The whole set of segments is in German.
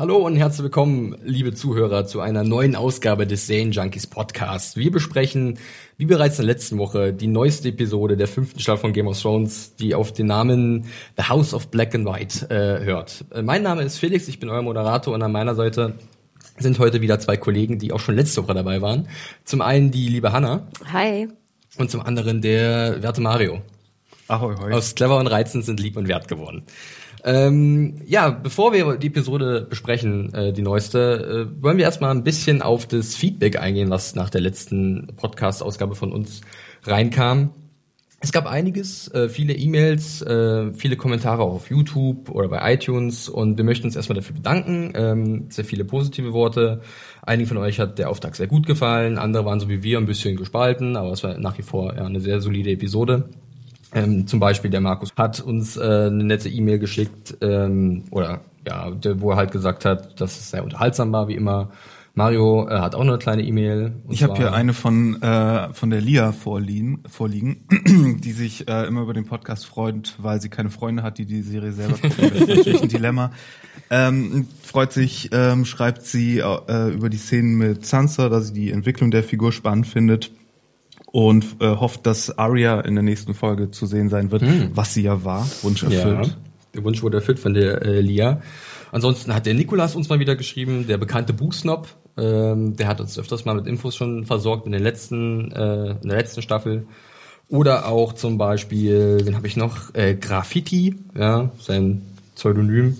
Hallo und herzlich willkommen, liebe Zuhörer, zu einer neuen Ausgabe des Zane Junkies Podcast. Wir besprechen, wie bereits in der letzten Woche, die neueste Episode der fünften Staffel von Game of Thrones, die auf den Namen The House of Black and White äh, hört. Äh, mein Name ist Felix, ich bin euer Moderator und an meiner Seite sind heute wieder zwei Kollegen, die auch schon letzte Woche dabei waren. Zum einen die liebe Hanna. Hi. Und zum anderen der werte Mario. Ahoi, hoi. Aus Clever und Reizend sind lieb und wert geworden. Ähm, ja, bevor wir die Episode besprechen, äh, die neueste, äh, wollen wir erstmal ein bisschen auf das Feedback eingehen, was nach der letzten Podcast-Ausgabe von uns reinkam. Es gab einiges, äh, viele E-Mails, äh, viele Kommentare auch auf YouTube oder bei iTunes und wir möchten uns erstmal dafür bedanken. Ähm, sehr viele positive Worte. Einigen von euch hat der Auftrag sehr gut gefallen, andere waren so wie wir ein bisschen gespalten, aber es war nach wie vor ja, eine sehr solide Episode. Ähm, zum Beispiel der Markus hat uns äh, eine nette E-Mail geschickt ähm, oder ja, der, wo er halt gesagt hat, dass es sehr unterhaltsam war wie immer. Mario äh, hat auch noch eine kleine E-Mail. Ich habe hier eine von äh, von der Lia vorliegen, vorliegen die sich äh, immer über den Podcast freut, weil sie keine Freunde hat, die die Serie selber gucken. Das ist natürlich ein Dilemma. Ähm, freut sich, ähm, schreibt sie äh, über die Szenen mit Sansa, dass sie die Entwicklung der Figur spannend findet und äh, hofft, dass Arya in der nächsten Folge zu sehen sein wird, was sie ja war, Wunsch Ja, erfüllt. der Wunsch wurde erfüllt von der äh, Lia. Ansonsten hat der Nikolas uns mal wieder geschrieben, der bekannte Buchsnob. Ähm, der hat uns öfters mal mit Infos schon versorgt in, den letzten, äh, in der letzten Staffel. Oder auch zum Beispiel, wen habe ich noch? Äh, Graffiti, ja, sein Pseudonym.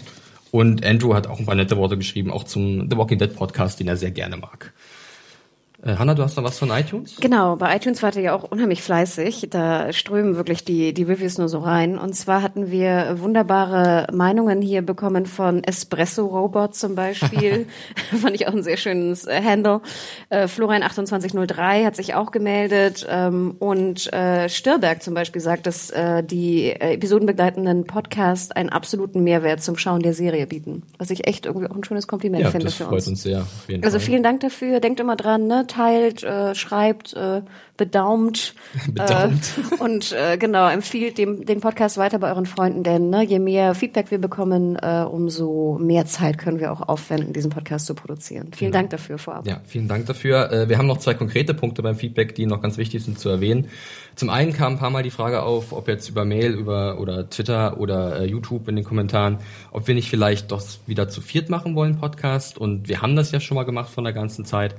Und Andrew hat auch ein paar nette Worte geschrieben, auch zum The Walking Dead Podcast, den er sehr gerne mag. Äh, Hanna, du hast noch was von iTunes? Genau, bei iTunes wart ihr ja auch unheimlich fleißig. Da strömen wirklich die, die Reviews nur so rein. Und zwar hatten wir wunderbare Meinungen hier bekommen von Espresso Robot zum Beispiel. Fand ich auch ein sehr schönes äh, Handle. Äh, Florian2803 hat sich auch gemeldet. Ähm, und äh, Stirberg zum Beispiel sagt, dass äh, die äh, episodenbegleitenden Podcasts einen absoluten Mehrwert zum Schauen der Serie bieten. Was ich echt irgendwie auch ein schönes Kompliment Ja, finde das für freut uns. uns sehr. Also vielen Dank dafür. Denkt immer dran, ne? Teilt, äh, schreibt, äh, bedaumt. Bedaumt. Äh, und äh, genau, empfiehlt dem, den Podcast weiter bei euren Freunden, denn ne, je mehr Feedback wir bekommen, äh, umso mehr Zeit können wir auch aufwenden, diesen Podcast zu produzieren. Vielen Dank dafür vorab. Ja, vielen Dank dafür. Äh, Wir haben noch zwei konkrete Punkte beim Feedback, die noch ganz wichtig sind zu erwähnen. Zum einen kam ein paar Mal die Frage auf, ob jetzt über Mail, über oder Twitter oder äh, YouTube in den Kommentaren, ob wir nicht vielleicht doch wieder zu viert machen wollen Podcast. Und wir haben das ja schon mal gemacht von der ganzen Zeit.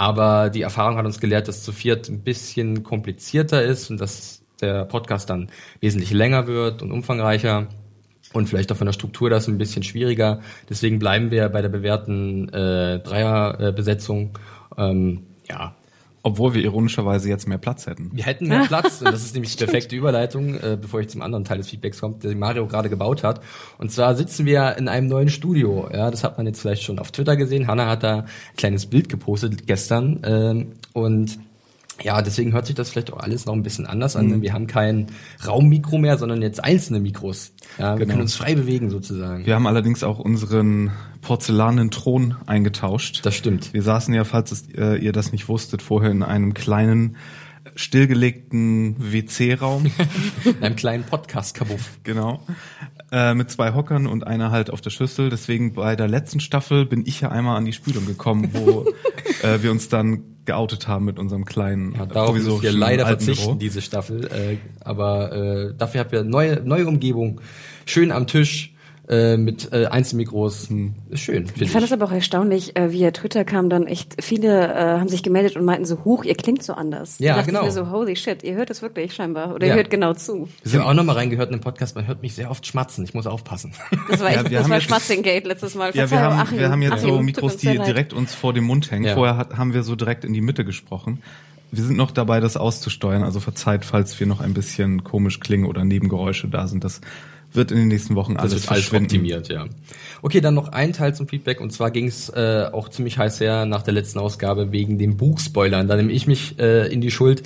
Aber die Erfahrung hat uns gelehrt, dass zu viert ein bisschen komplizierter ist und dass der Podcast dann wesentlich länger wird und umfangreicher und vielleicht auch von der Struktur das ein bisschen schwieriger. Deswegen bleiben wir bei der bewährten äh, Dreierbesetzung. Ähm, ja, Obwohl wir ironischerweise jetzt mehr Platz hätten. wir hätten mehr Platz. und das ist nämlich die perfekte Überleitung, äh, bevor ich zum anderen Teil des Feedbacks kommt, den Mario gerade gebaut hat. Und zwar sitzen wir in einem neuen Studio. Ja, das hat man jetzt vielleicht schon auf Twitter gesehen. Hanna hat da ein kleines Bild gepostet gestern. Ähm, und ja, deswegen hört sich das vielleicht auch alles noch ein bisschen anders an. denn Wir haben kein Raummikro mehr, sondern jetzt einzelne Mikros. Ja, wir Genau. können uns frei bewegen sozusagen. Wir haben allerdings auch unseren porzellanen Thron eingetauscht. Das stimmt. Wir saßen ja, falls es, äh, ihr das nicht wusstet, vorher in einem kleinen, stillgelegten WC-Raum, In einem kleinen Podcast-Kabuff. genau, äh, mit zwei Hockern und einer halt auf der Schüssel. Deswegen bei der letzten Staffel bin ich ja einmal an die Spülung gekommen, wo äh, wir uns dann geoutet haben mit unserem kleinen Ja, darauf müssen wir leider verzichten, Büro. diese Staffel. Äh, aber äh, dafür habt ihr neue, neue Umgebung. Schön am Tisch äh, mit äh, Einzelmikros. Hm, Ist schön, Ich ich. fand es aber auch erstaunlich, äh, via Twitter kam dann echt, viele äh, haben sich gemeldet und meinten so, huch, ihr klingt so anders. Ja, da genau. Ich mir so, holy shit, ihr hört es wirklich scheinbar. Oder Ja. ihr hört genau zu. Wir haben auch nochmal reingehört in den Podcast. Man hört mich sehr oft schmatzen. Ich muss aufpassen. Das war echt, Ja, wir das haben war jetzt- Schmatzing-Gate letztes Mal. Ja, wir Verzeihung, haben, Achim, wir haben jetzt Achim, so Mikros, die direkt uns vor dem Mund hängen. Ja. Vorher hat, haben wir so direkt in die Mitte gesprochen. wir sind noch dabei, das auszusteuern. Also verzeiht, falls wir noch ein bisschen komisch klingen oder Nebengeräusche da sind. Das wird in den nächsten Wochen Das alles wird alles optimiert, ja. Okay, dann noch ein Teil zum Feedback und zwar ging es äh, auch ziemlich heiß her nach der letzten Ausgabe wegen den Buchspoilern. Da nehme ich mich äh, in die Schuld.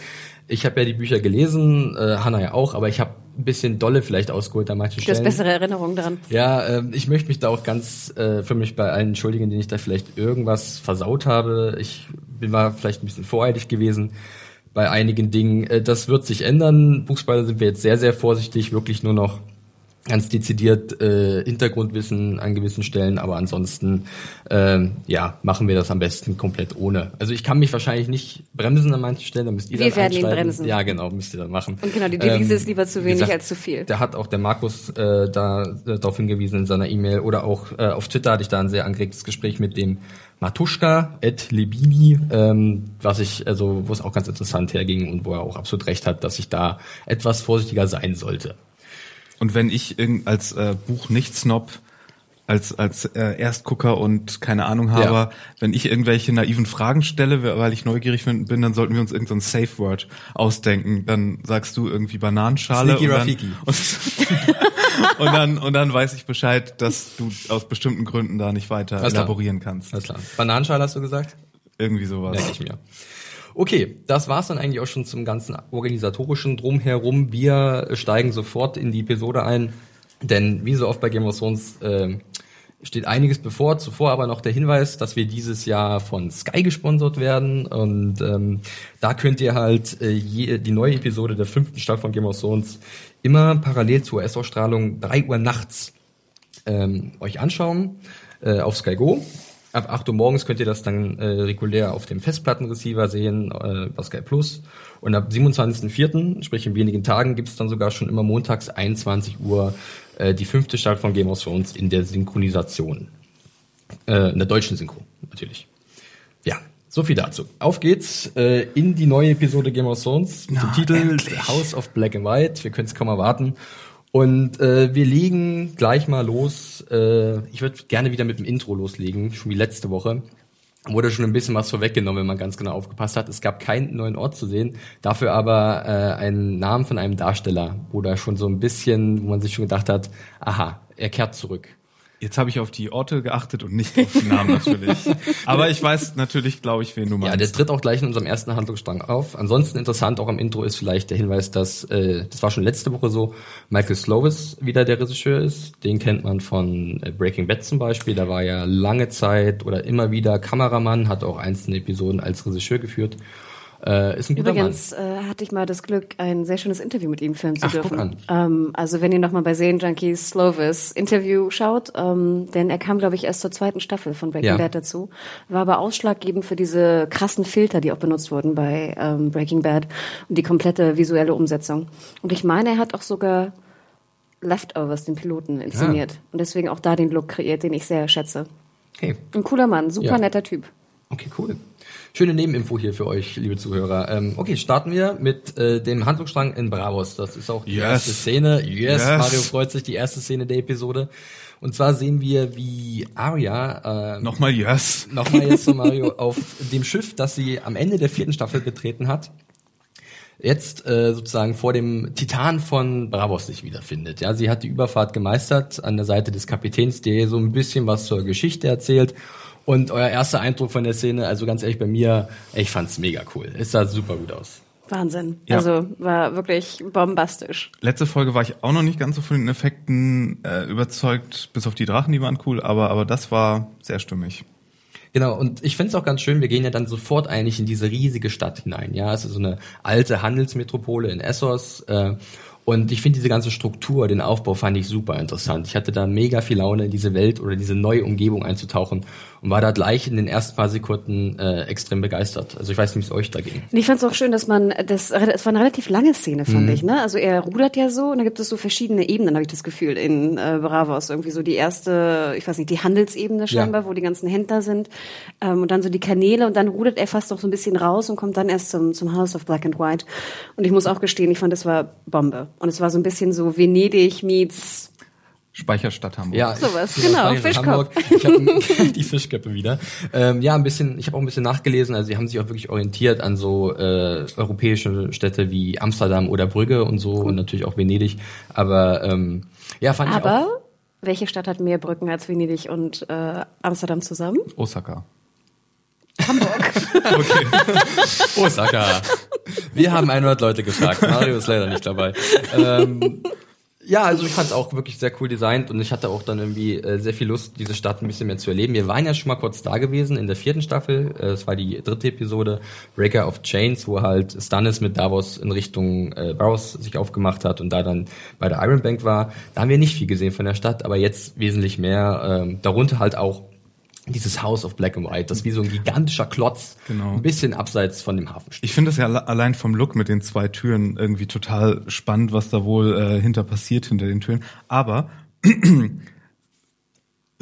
Ich habe ja die Bücher gelesen, äh, Hanna ja auch, aber ich habe ein bisschen dolle vielleicht ausgeholt an manchen Du hast Stellen. bessere Erinnerungen dran. Ja, ähm, ich möchte mich da auch ganz äh, für mich bei allen entschuldigen, denen ich da vielleicht irgendwas versaut habe. Ich bin mal vielleicht ein bisschen voreilig gewesen bei einigen Dingen. Äh, das wird sich ändern. Buchspoiler sind wir jetzt sehr, sehr vorsichtig, wirklich nur noch ganz dezidiert äh, Hintergrundwissen an gewissen Stellen, aber ansonsten ähm, ja machen wir das am besten komplett ohne. Also ich kann mich wahrscheinlich nicht bremsen an manchen Stellen, da müsst ihr Wir dann werden ihn bremsen. Ja, genau, müsst ihr dann machen. Und genau, die Devise Ähm, ist lieber zu wenig gesagt, als zu viel. Da hat auch der Markus äh, da äh, darauf hingewiesen in seiner E-Mail oder auch äh, auf Twitter hatte ich da ein sehr angeregtes Gespräch mit dem Matuschka, Ed Lebini, ähm, was ich, also wo es auch ganz interessant herging und wo er auch absolut recht hat, dass ich da etwas vorsichtiger sein sollte. Und wenn ich irgend- als äh, Buch nicht Snob, als als äh, Erstgucker und keine Ahnung habe, Ja. wenn ich irgendwelche naiven Fragen stelle, weil ich neugierig bin, dann sollten wir uns irgendein so ein Safe Word ausdenken. Dann sagst du irgendwie Bananenschale und dann, Rafiki. und, und dann und dann weiß ich Bescheid, dass du aus bestimmten Gründen da nicht weiter Alles klar. elaborieren kannst. Alles klar. Bananenschale hast du gesagt? Irgendwie sowas. Merke ich mir. Okay, das war's dann eigentlich auch schon zum ganzen organisatorischen Drumherum. Wir steigen sofort in die Episode ein, denn wie so oft bei Game of Thrones äh, steht einiges bevor. Zuvor aber noch der Hinweis, dass wir dieses Jahr von Sky gesponsert werden und ähm, da könnt ihr halt äh, je, die neue Episode der fünften Staffel von Game of Thrones immer parallel zur US-Ausstrahlung 3 Uhr nachts ähm, euch anschauen äh, auf Sky Go. Ab 8 Uhr morgens könnt ihr das dann äh, regulär auf dem Festplattenreceiver sehen, äh, bei Sky Plus. Und ab 27.04., sprich in wenigen Tagen, gibt's dann sogar schon immer montags 21 Uhr äh, die fünfte Staffel von Game of Thrones in der Synchronisation. Äh, in der deutschen Synchro, natürlich. Ja, so viel dazu. Auf geht's äh, in die neue Episode Game of Thrones mit dem Titel House of Black and White. Wir können es kaum erwarten. Und äh, wir legen gleich mal los. Äh, ich würde gerne wieder mit dem Intro loslegen, schon wie letzte Woche. Wurde schon ein bisschen was vorweggenommen, wenn man ganz genau aufgepasst hat. Es gab keinen neuen Ort zu sehen, dafür aber äh, einen Namen von einem Darsteller, da schon so ein bisschen, wo man sich schon gedacht hat, aha, er kehrt zurück. Jetzt habe ich auf die Orte geachtet und nicht auf den Namen natürlich. Aber ich weiß natürlich, glaube ich, wen du meinst. Ja, der tritt auch gleich in unserem ersten Handlungsstrang auf. Ansonsten interessant auch am Intro ist vielleicht der Hinweis, dass, äh, das war schon letzte Woche so, Michael Slovis wieder der Regisseur ist. Den kennt man von äh, Breaking Bad zum Beispiel. Da war er lange Zeit oder immer wieder Kameramann, hat auch einzelne Episoden als Regisseur geführt. Äh, ist ein guter Übrigens äh, hatte ich mal das Glück, ein sehr schönes Interview mit ihm führen zu Ach, dürfen. Ähm, also wenn ihr nochmal bei Serienjunkies Slovis Interview schaut, ähm, denn er kam, glaube ich, erst zur zweiten Staffel von Breaking Ja. Bad dazu, war aber ausschlaggebend für diese krassen Filter, die auch benutzt wurden bei ähm, Breaking Bad und die komplette visuelle Umsetzung. Und ich meine, er hat auch sogar Leftovers, den Piloten, inszeniert. Ah. Und deswegen auch da den Look kreiert, den ich sehr schätze. Mann. Hey. Ein cooler Mann, super Ja. netter Typ. Okay, cool. Schöne Nebeninfo hier für euch, liebe Zuhörer. Ähm, okay, starten wir mit äh, dem Handlungsstrang in Bravos. Das ist auch die Yes. erste Szene. Yes, Yes. Mario freut sich, die erste Szene der Episode. Und zwar sehen wir, wie Arya äh, Nochmal yes. nochmal jetzt zu Mario auf dem Schiff, das sie am Ende der vierten Staffel betreten hat, jetzt äh, sozusagen vor dem Titan von Bravos sich wiederfindet. Ja, sie hat die Überfahrt gemeistert an der Seite des Kapitäns, der so ein bisschen was zur Geschichte erzählt. Und euer erster Eindruck von der Szene, also ganz ehrlich bei mir, ich fand's mega cool. Es sah super gut aus. Wahnsinn. Ja. Also war wirklich bombastisch. Letzte Folge war ich auch noch nicht ganz so von den Effekten äh, überzeugt, bis auf die Drachen, die waren cool, aber, aber das war sehr stimmig. Genau, und ich find's auch ganz schön, wir gehen ja dann sofort eigentlich in diese riesige Stadt hinein. Ja, es ist so eine alte Handelsmetropole in Essos. Äh, und ich finde diese ganze Struktur, den Aufbau fand ich super interessant. Ich hatte da mega viel Laune, in diese Welt oder diese neue Umgebung einzutauchen und war da gleich in den ersten paar Sekunden äh, extrem begeistert. Also ich weiß nicht, wie es euch da ging. Und ich fand es auch schön, dass man das, es war eine relativ lange Szene, fand ich, ne? Also er rudert ja so und da gibt es so verschiedene Ebenen, habe ich das Gefühl, in äh, Bravos. Irgendwie so die erste, ich weiß nicht, die Handelsebene scheinbar, wo die ganzen Händler sind. Ähm, und dann so die Kanäle und dann rudert er fast noch so ein bisschen raus und kommt dann erst zum, zum House of Black and White. Und ich muss auch gestehen, ich fand, das war Bombe. Und es war so ein bisschen so Venedig meets Speicherstadt Hamburg. Ja, Sowas, ich- genau, Fischkopf. Hamburg. Ich habe die Fischköppe wieder. Ähm, ja, ein bisschen. Ich habe auch ein bisschen nachgelesen. Also sie haben sich auch wirklich orientiert an so äh, europäische Städte wie Amsterdam oder Brügge und so und natürlich auch Venedig. Aber ähm, ja, fand ich auch. Aber welche Stadt hat mehr Brücken als Venedig und äh, Amsterdam zusammen? Osaka. Osaka. Wir haben 100 Leute gefragt. Mario ist leider nicht dabei. Ähm, ja, also ich fand es auch wirklich sehr cool designt und ich hatte auch dann irgendwie äh, sehr viel Lust, diese Stadt ein bisschen mehr zu erleben. Wir waren ja schon mal kurz da gewesen in der vierten Staffel. Äh, Es war die dritte Episode, Breaker of Chains, wo halt Stannis mit Davos in Richtung äh, Barrows sich aufgemacht hat und da dann bei der Iron Bank war. Da haben wir nicht viel gesehen von der Stadt, aber jetzt wesentlich mehr. Ähm, darunter halt auch dieses House of Black and White, das wie so ein gigantischer Klotz, Genau. ein bisschen abseits von dem Hafen steht. Ich finde es ja alle- allein vom Look mit den zwei Türen irgendwie total spannend, was da wohl äh, hinter passiert hinter den Türen. Aber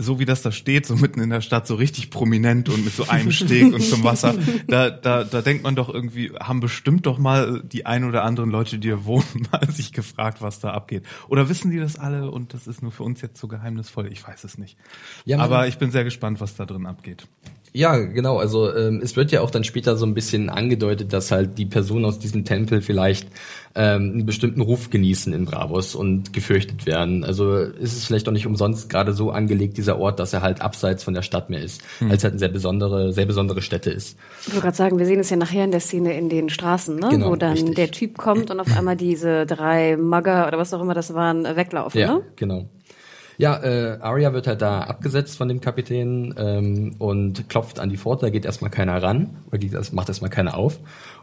so wie das da steht, so mitten in der Stadt, so richtig prominent und mit so einem Steg und zum Wasser, da, da, da denkt man doch irgendwie, haben bestimmt doch mal die ein oder anderen Leute, die hier wohnen, mal sich gefragt, was da abgeht. Oder wissen die das alle und das ist nur für uns jetzt so geheimnisvoll? Ich weiß es nicht. Ja, Aber ich bin sehr gespannt, was da drin abgeht. Ja, genau. Also ähm, es wird ja auch dann später so ein bisschen angedeutet, dass halt die Personen aus diesem Tempel vielleicht ähm, einen bestimmten Ruf genießen in Bravos und gefürchtet werden. Also ist es vielleicht auch nicht umsonst gerade so angelegt, dieser Ort, dass er halt abseits von der Stadt mehr ist, weil es halt eine sehr besondere, sehr besondere Stätte ist. Ich wollte gerade sagen, wir sehen es ja nachher in der Szene in den Straßen, ne? Genau, wo dann richtig. der Typ kommt und auf einmal diese drei Mugger oder was auch immer das waren, weglaufen. Ja, Ne? genau. Ja, äh, Arya wird halt da abgesetzt von dem Kapitän ähm, und klopft an die Pforte, da geht erstmal keiner ran, oder geht, das macht erstmal keiner auf.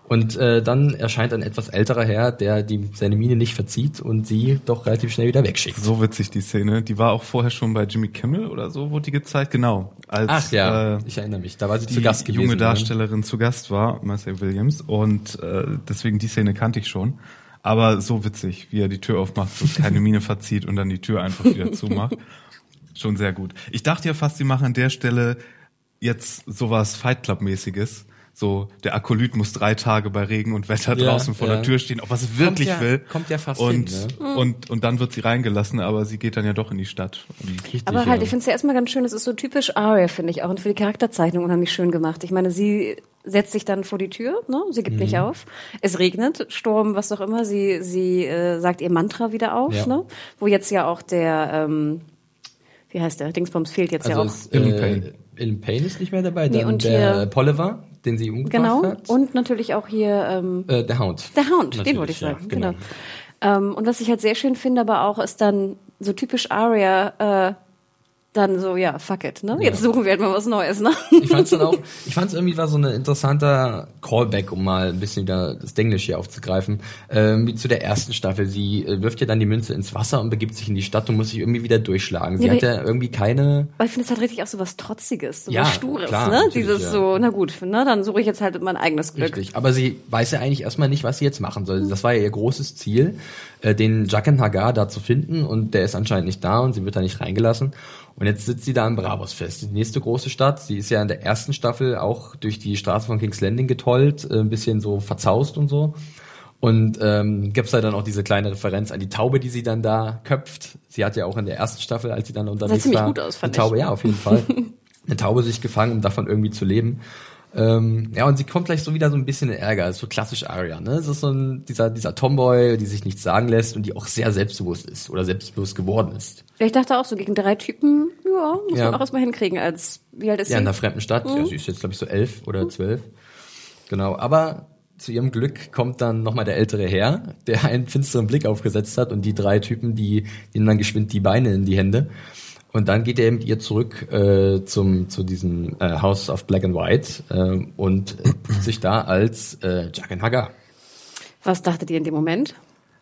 Und äh, dann erscheint ein etwas älterer Herr, der die, seine Miene nicht verzieht und sie doch relativ schnell wieder wegschickt. So witzig die Szene. Die war auch vorher schon bei Jimmy Kimmel oder so, wurde die gezeigt. Genau. Als, Ach ja, äh, ich erinnere mich, da war sie die zu Gast gewesen. junge ne? Darstellerin zu Gast war, Marcel Williams, und äh, deswegen die Szene kannte ich schon. Aber so witzig, wie er die Tür aufmacht, so keine Miene verzieht und dann die Tür einfach wieder zumacht. Schon sehr gut. Ich dachte ja fast, sie machen an der Stelle jetzt sowas Fight Club-mäßiges. So, der Akolyt muss drei Tage bei Regen und Wetter Ja, draußen vor ja. der Tür stehen, ob er es wirklich ja- will. kommt ja fast und, hin, und, und dann wird sie reingelassen, aber sie geht dann ja doch in die Stadt. Und Richtig, Aber halt, ja. ich finde es ja erstmal ganz schön, es ist so typisch Arya, finde ich auch, und für die Charakterzeichnung unheimlich schön gemacht. Ich meine, sie setzt sich dann vor die Tür, ne? sie gibt Mhm. nicht auf. Es regnet, Sturm, was auch immer, sie, sie äh, sagt ihr Mantra wieder auf, Ja. ne? wo jetzt ja auch der, ähm, wie heißt der, Dingsbums fehlt jetzt Also ja auch. ist, Ilm äh, Payne. Ilm Payne ist nicht mehr dabei, Nee, dann und der Polliver, den sie umgebracht Genau, hat. und natürlich auch hier ähm, äh, der Hound. Der Hound, den Natürlich, wollte ich ja, sagen, genau. Ähm, und was ich halt sehr schön finde, aber auch ist dann so typisch Aria, äh, dann so, ja, fuck it, ne? Jetzt suchen wir halt mal was Neues, ne? Ich fand's dann auch, ich fand's irgendwie war so ein interessanter Callback, um mal ein bisschen wieder das Denglisch hier aufzugreifen, ähm, wie zu der ersten Staffel. Sie äh, wirft ja dann die Münze ins Wasser und begibt sich in die Stadt und muss sich irgendwie wieder durchschlagen. Sie Ja, hat ja irgendwie keine, Weil ich finde es halt richtig auch so was Trotziges, so Ja, was Stures, klar, ne? Dieses ja. so, na gut, ne? Dann suche ich jetzt halt mein eigenes Glück. Richtig, aber sie weiß ja eigentlich erstmal nicht, was sie jetzt machen soll. Das war ja ihr großes Ziel, äh, den Jacken Hagar da zu finden und der ist anscheinend nicht da und sie wird da nicht reingelassen. Und jetzt sitzt sie da in Bravos fest, die nächste große Stadt. Sie ist ja in der ersten Staffel auch durch die Straße von King's Landing getollt, äh, ein bisschen so verzaust und so. Und ähm, gibt's da dann auch diese kleine Referenz an die Taube, die sie dann da köpft. Sie hat ja auch in der ersten Staffel, als sie dann unterwegs ziemlich war, gut aus, fand eine Taube, ich. ja, auf jeden Fall. eine Taube sich gefangen, um davon irgendwie zu leben. Ähm, ja, und sie kommt gleich so wieder so ein bisschen in Ärger. Das ist so klassisch Arya, ne? Es ist so ein, dieser, dieser Tomboy, die sich nichts sagen lässt und die auch sehr selbstbewusst ist oder selbstbewusst geworden ist. Ja, Ich dachte auch so, gegen drei Typen, ja, muss Ja. man auch erstmal hinkriegen als, wie alt ist Ja, in sie? einer fremden Stadt. Mhm. Ja, sie ist jetzt, glaube ich, so elf oder zwölf. Genau, aber zu ihrem Glück kommt dann nochmal der ältere Herr, der einen finsteren Blick aufgesetzt hat und die drei Typen, die nehmen dann geschwind die Beine in die Hände. Und dann geht er mit ihr zurück äh, zum zu diesem äh, House of Black and White äh, und äh, sich da als äh, Jack Hagar. Was dachtet ihr in dem Moment?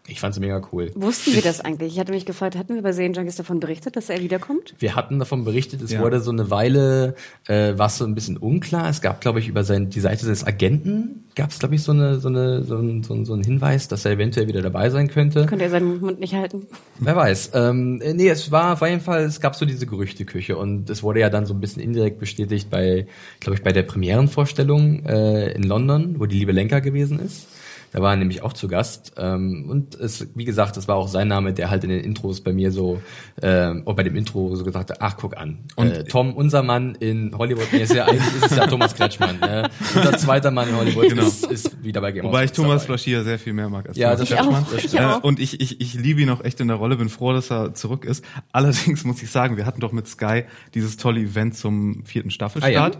Ich fand's mega cool. Wussten wir das eigentlich? Ich hatte mich gefragt, hatten wir bei Serien Junkies davon berichtet, dass er wiederkommt? Wir hatten davon berichtet, es Ja. wurde so eine Weile, äh, war so ein bisschen unklar. Es gab, glaube ich, über sein, die Seite des Agenten, gab es, glaube ich, so, eine, so, eine, so, ein, so, ein, so ein Hinweis, dass er eventuell wieder dabei sein könnte. Könnte er seinen Mund nicht halten? Wer weiß. Ähm, äh, nee, es war auf jeden Fall, es gab so diese Gerüchteküche und es wurde ja dann so ein bisschen indirekt bestätigt bei, glaube ich, bei der Premierenvorstellung äh, in London, wo die liebe Lenker gewesen ist. Da war er nämlich auch zu Gast. Ähm, und es, wie gesagt, das war auch sein Name, der halt in den Intros bei mir so, ähm, oder bei dem Intro so gesagt hat, ach, guck an. Und äh, Tom, unser Mann in Hollywood, nee, ist ja eigentlich ist es ja Thomas Kretschmann. Ne? Unser zweiter Mann in Hollywood Genau. ist, ist wieder bei Game Wobei ich Thomas. Flaschier sehr viel mehr mag als Ja, Thomas das Kretschmann. stimmt. Das Ich auch. Äh, und ich, ich, ich liebe ihn auch echt in der Rolle, bin froh, dass er zurück ist. Allerdings muss ich sagen, wir hatten doch mit Sky dieses tolle Event zum vierten Staffelstart,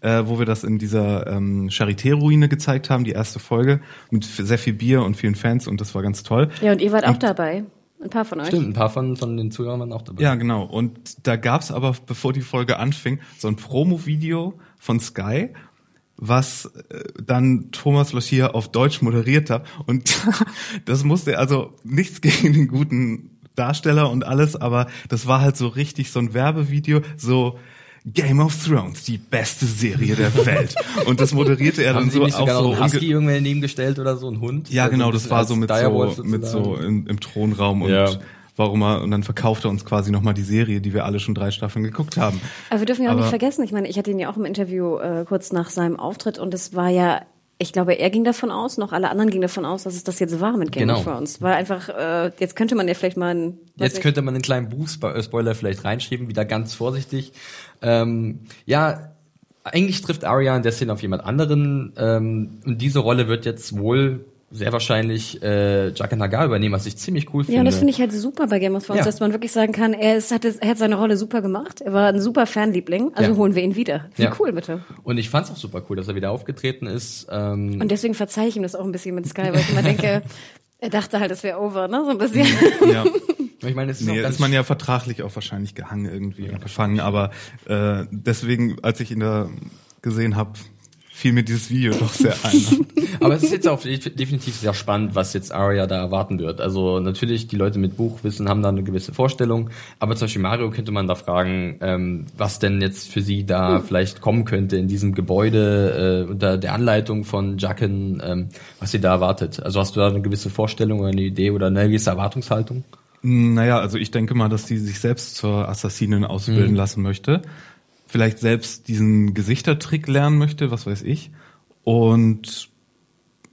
äh, wo wir das in dieser ähm, Charité-Ruine gezeigt haben, die erste Folge, mit sehr viel Bier und vielen Fans und das war ganz toll. Ja, und ihr wart auch dabei. Ein paar von euch. Stimmt, ein paar von, von den Zuhörern waren auch dabei. Ja, genau. Und da gab's aber, bevor die Folge anfing, so ein Promo-Video von Sky, was äh, dann Thomas Lochier auf Deutsch moderiert hat. Und das musste also nichts gegen den guten Darsteller und alles, aber das war halt so richtig so ein Werbevideo, so Game of Thrones, die beste Serie der Welt. Und das moderierte er dann so nicht auch sogar so Husky irgendwann daneben gestellt oder so, ein Hund? ja, Also genau, das war so mit Direwolf so, mit so im, im Thronraum und Ja. warum er, und dann verkauft er uns quasi nochmal die Serie, die wir alle schon drei Staffeln geguckt haben. Aber wir dürfen ja auch Aber- nicht vergessen, ich meine, ich hatte ihn ja auch im Interview äh, kurz nach seinem Auftritt und es war ja, ich glaube, er ging davon aus, noch alle anderen gingen davon aus, dass es das jetzt war mit Game Genau. of Thrones. War einfach, äh, jetzt könnte man ja vielleicht mal ein, weiß Jetzt ich- könnte man einen kleinen Buch-Spoiler vielleicht reinschreiben, wieder ganz vorsichtig. Ähm, ja, eigentlich trifft Arya in der Szene auf jemand anderen. Ähm, und diese Rolle wird jetzt wohl sehr wahrscheinlich äh, Jaqen Hagar übernehmen, was ich ziemlich cool finde. Ja, und das finde ich halt super bei Game of Thrones, Ja. dass man wirklich sagen kann, er, ist, hat, er hat seine Rolle super gemacht, er war ein super Fanliebling, also Ja. holen wir ihn wieder. Wie Ja. cool, bitte. Und ich fand's auch super cool, dass er wieder aufgetreten ist. Ähm, Und deswegen verzeihe ich ihm das auch ein bisschen mit Sky, weil ich immer denke, er dachte halt, es wäre over, ne? So ein bisschen. Ja. ich meine, es ist Nee, ist man ja vertraglich auch wahrscheinlich gehangen irgendwie und gefangen, aber äh, deswegen, als ich ihn da gesehen habe, fiel mir dieses Video doch sehr ein. Aber es ist jetzt auch def- definitiv sehr spannend, was jetzt Arya da erwarten wird. Also natürlich, die Leute mit Buchwissen haben da eine gewisse Vorstellung, aber zum Beispiel Mario könnte man da fragen, ähm, was denn jetzt für sie da vielleicht kommen könnte in diesem Gebäude äh, unter der Anleitung von Jacken, ähm, was sie da erwartet. Also hast du da eine gewisse Vorstellung oder eine Idee oder eine gewisse Erwartungshaltung? naja, also ich denke mal, dass die sich selbst zur Assassinin ausbilden lassen möchte. Vielleicht selbst diesen Gesichtertrick lernen möchte, was weiß ich. Und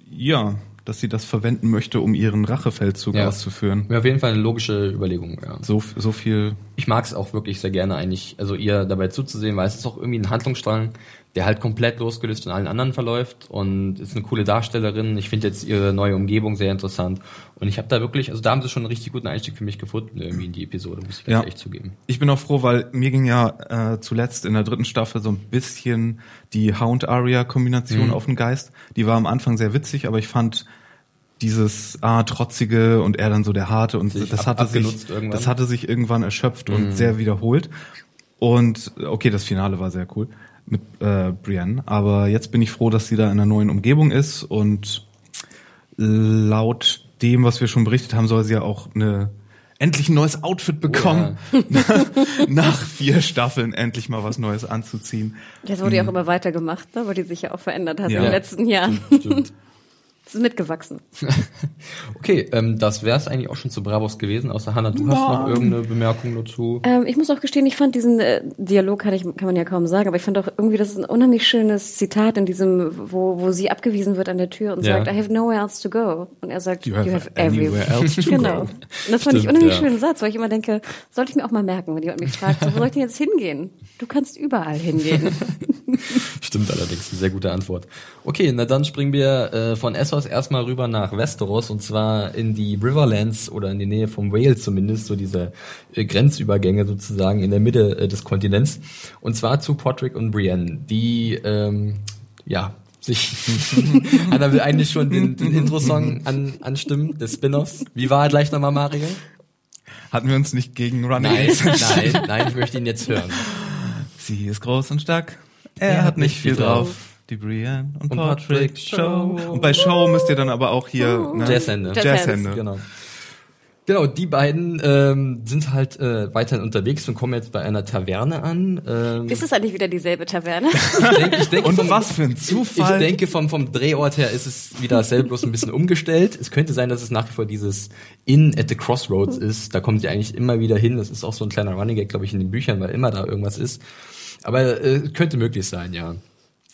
ja, dass sie das verwenden möchte, um ihren Rachefeldzug Ja. auszuführen. Wäre auf jeden Fall eine logische Überlegung, ja. So, so viel ich mag es auch wirklich sehr gerne eigentlich, also ihr dabei zuzusehen, weil es ist auch irgendwie ein Handlungsstrang, der halt komplett losgelöst von allen anderen verläuft und ist eine coole Darstellerin. Ich finde jetzt ihre neue Umgebung sehr interessant und ich habe da wirklich, also da haben sie schon einen richtig guten Einstieg für mich gefunden irgendwie in die Episode, muss ich Ja. echt zugeben. Ich bin auch froh, weil mir ging ja äh, zuletzt in der dritten Staffel so ein bisschen die Hound-Aria-Kombination auf den Geist. Die war am Anfang sehr witzig, aber ich fand dieses ah, trotzige und er dann so der harte und Sich das ab- hatte sich irgendwann. das hatte sich irgendwann erschöpft und sehr wiederholt. Und okay, das Finale war sehr cool mit äh, Brienne, aber jetzt bin ich froh, dass sie da in einer neuen Umgebung ist und laut dem, was wir schon berichtet haben, soll sie ja auch eine endlich ein neues Outfit bekommen. Nach vier Staffeln endlich mal was Neues anzuziehen. Das wurde ja auch immer weitergemacht, ne? weil die sich ja auch verändert hat Ja. in den letzten Jahren. Stimmt. Es ist mitgewachsen. Okay, ähm, das wäre es eigentlich auch schon zu Bravos gewesen, außer Hanna, du hast noch irgendeine Bemerkung dazu? Ähm, ich muss auch gestehen, ich fand diesen äh, Dialog, kann, ich, kann man ja kaum sagen, aber ich fand auch irgendwie, das ist ein unheimlich schönes Zitat in diesem, wo, wo sie abgewiesen wird an der Tür und Ja. sagt, I have nowhere else to go. Und er sagt, You have anywhere else to Genau. go. Und das fand ich Stimmt, einen unheimlich ja. schönen Satz, weil ich immer denke, sollte ich mir auch mal merken, wenn jemand mich fragt, so, wo soll ich denn jetzt hingehen? Du kannst überall hingehen. Stimmt allerdings, eine sehr gute Antwort. Okay, na dann springen wir äh, von Essos erstmal rüber nach Westeros und zwar in die Riverlands oder in die Nähe vom Wales zumindest, so diese äh, Grenzübergänge sozusagen in der Mitte äh, des Kontinents. Und zwar zu Podrick und Brienne, die ähm, ja sich Anna will eigentlich schon den, den Intro-Song an, anstimmen, des Spin-offs. Wie war er gleich nochmal, Mario? Hatten wir uns nicht gegen Nein, Running nein, nein, ich möchte ihn jetzt hören. Sie ist groß und stark. Er, hat nicht viel drauf. Die Brienne und, Und Patrick Patrick Show. Show. Und bei Show müsst ihr dann aber auch hier ne? Jazzhände. Jazzhände. Genau. Genau, die beiden ähm, sind halt äh, weiterhin unterwegs und kommen jetzt bei einer Taverne an. Ähm, ist es eigentlich wieder dieselbe Taverne? ich denke, ich denke Und vom, was für ein ich Zufall. denke vom, vom Drehort her ist es wieder dasselbe, bloß ein bisschen umgestellt. Es könnte sein, dass es nach wie vor dieses Inn at the Crossroads ist. Da kommen sie eigentlich immer wieder hin. Das ist auch so ein kleiner Running Gag, glaube ich, in den Büchern, weil immer da irgendwas ist. Aber äh, könnte möglich sein, ja.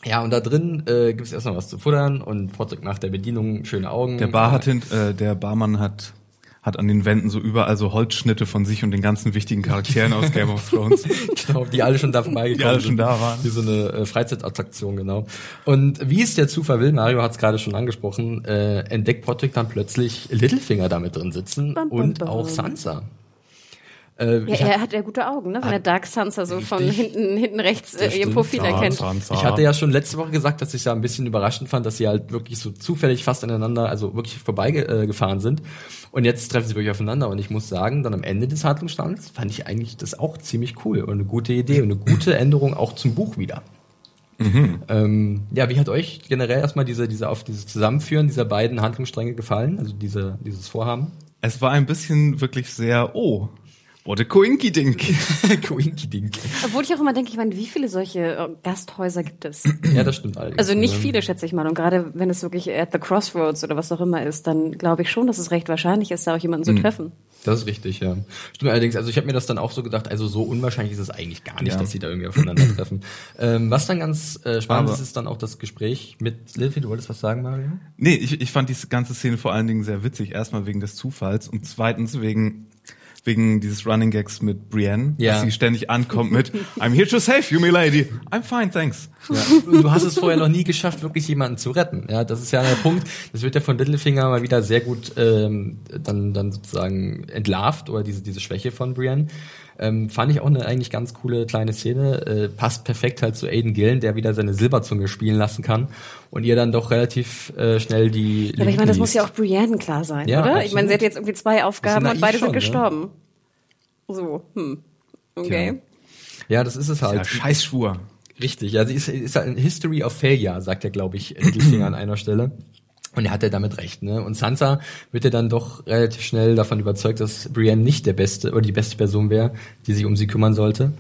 Ja, und da drin äh, gibt es erstmal was zu futtern und Patrick nach der Bedienung schöne Augen. Der Bar hat hint, äh, der Barmann hat hat an den Wänden so überall so Holzschnitte von sich und den ganzen wichtigen Charakteren aus Game of Thrones. genau, die alle schon da vorbeigekommen Die alle sind. schon da waren. Wie so eine äh, Freizeitattraktion, genau. Und wie es der Zufall will, Mario hat es gerade schon angesprochen, äh, entdeckt Patrick dann plötzlich Littlefinger damit drin sitzen Bam, bam, und bam. auch Sansa. Äh, Ja, er hat ja gute Augen, ne? Wenn er Dark Sansa so von hinten, hinten rechts äh, ihr. Profil erkennt. Sansa. ich hatte ja schon letzte Woche gesagt, dass ich ja ein bisschen überraschend fand, dass sie halt wirklich so zufällig fast aneinander, also wirklich vorbeigefahren äh, sind. Und jetzt treffen sie wirklich aufeinander. Und ich muss sagen, dann am Ende des Handlungsstands fand ich eigentlich das auch ziemlich cool und eine gute Idee und eine gute Änderung auch zum Buch wieder. Ähm, ja, wie hat euch generell erstmal diese, diese auf dieses Zusammenführen dieser beiden Handlungsstränge gefallen? Also diese, dieses Vorhaben? Es war ein bisschen wirklich sehr, oh, what a coinky dink. Coinky Dink. Obwohl ich auch immer denke, ich meine, wie viele solche äh, Gasthäuser gibt es? Ja, das stimmt allerdings. Also nicht Ähm, viele, schätze ich mal. Und gerade wenn es wirklich at the crossroads oder was auch immer ist, dann glaube ich schon, dass es recht wahrscheinlich ist, da auch jemanden zu treffen. Das ist richtig, ja. Stimmt allerdings, also ich habe mir das dann auch so gedacht, also so unwahrscheinlich ist es eigentlich gar nicht, Ja. dass sie da irgendwie aufeinandertreffen. ähm, was dann ganz äh, spannend Aber- ist, ist dann auch das Gespräch mit Lilfi. Du wolltest was sagen, Mario? Nee, ich, ich fand diese ganze Szene vor allen Dingen sehr witzig. Erstmal wegen des Zufalls und zweitens wegen wegen dieses Running Gags mit Brienne, Ja. dass sie ständig ankommt mit I'm here to save you, milady. I'm fine, thanks. Ja. Du hast es vorher noch nie geschafft, wirklich jemanden zu retten. Ja, das ist ja der Punkt. Das wird ja von Littlefinger mal wieder sehr gut ähm, dann dann sozusagen entlarvt oder diese diese Schwäche von Brienne. Ähm, fand ich auch eine eigentlich ganz coole kleine Szene. Äh, passt perfekt halt zu Aiden Gillen, der wieder seine Silberzunge spielen lassen kann und ihr dann doch relativ äh, schnell die. Ja, aber ich meine, das muss ja auch Brienne klar sein, Ja, oder? Ich absolut. meine, sie hat jetzt irgendwie zwei Aufgaben und beide naiv sind schon, ne? gestorben. So, hm. Okay. Ja, das ist es halt. Ja, Scheißschwur. Richtig, ja, sie ist, ist halt ein History of Failure, sagt er, glaube ich, Littlefinger an einer Stelle. Und er hat ja damit recht, ne? Und Sansa wird ja dann doch relativ schnell davon überzeugt, dass Brienne nicht der beste oder die beste Person wäre, die sich um sie kümmern sollte.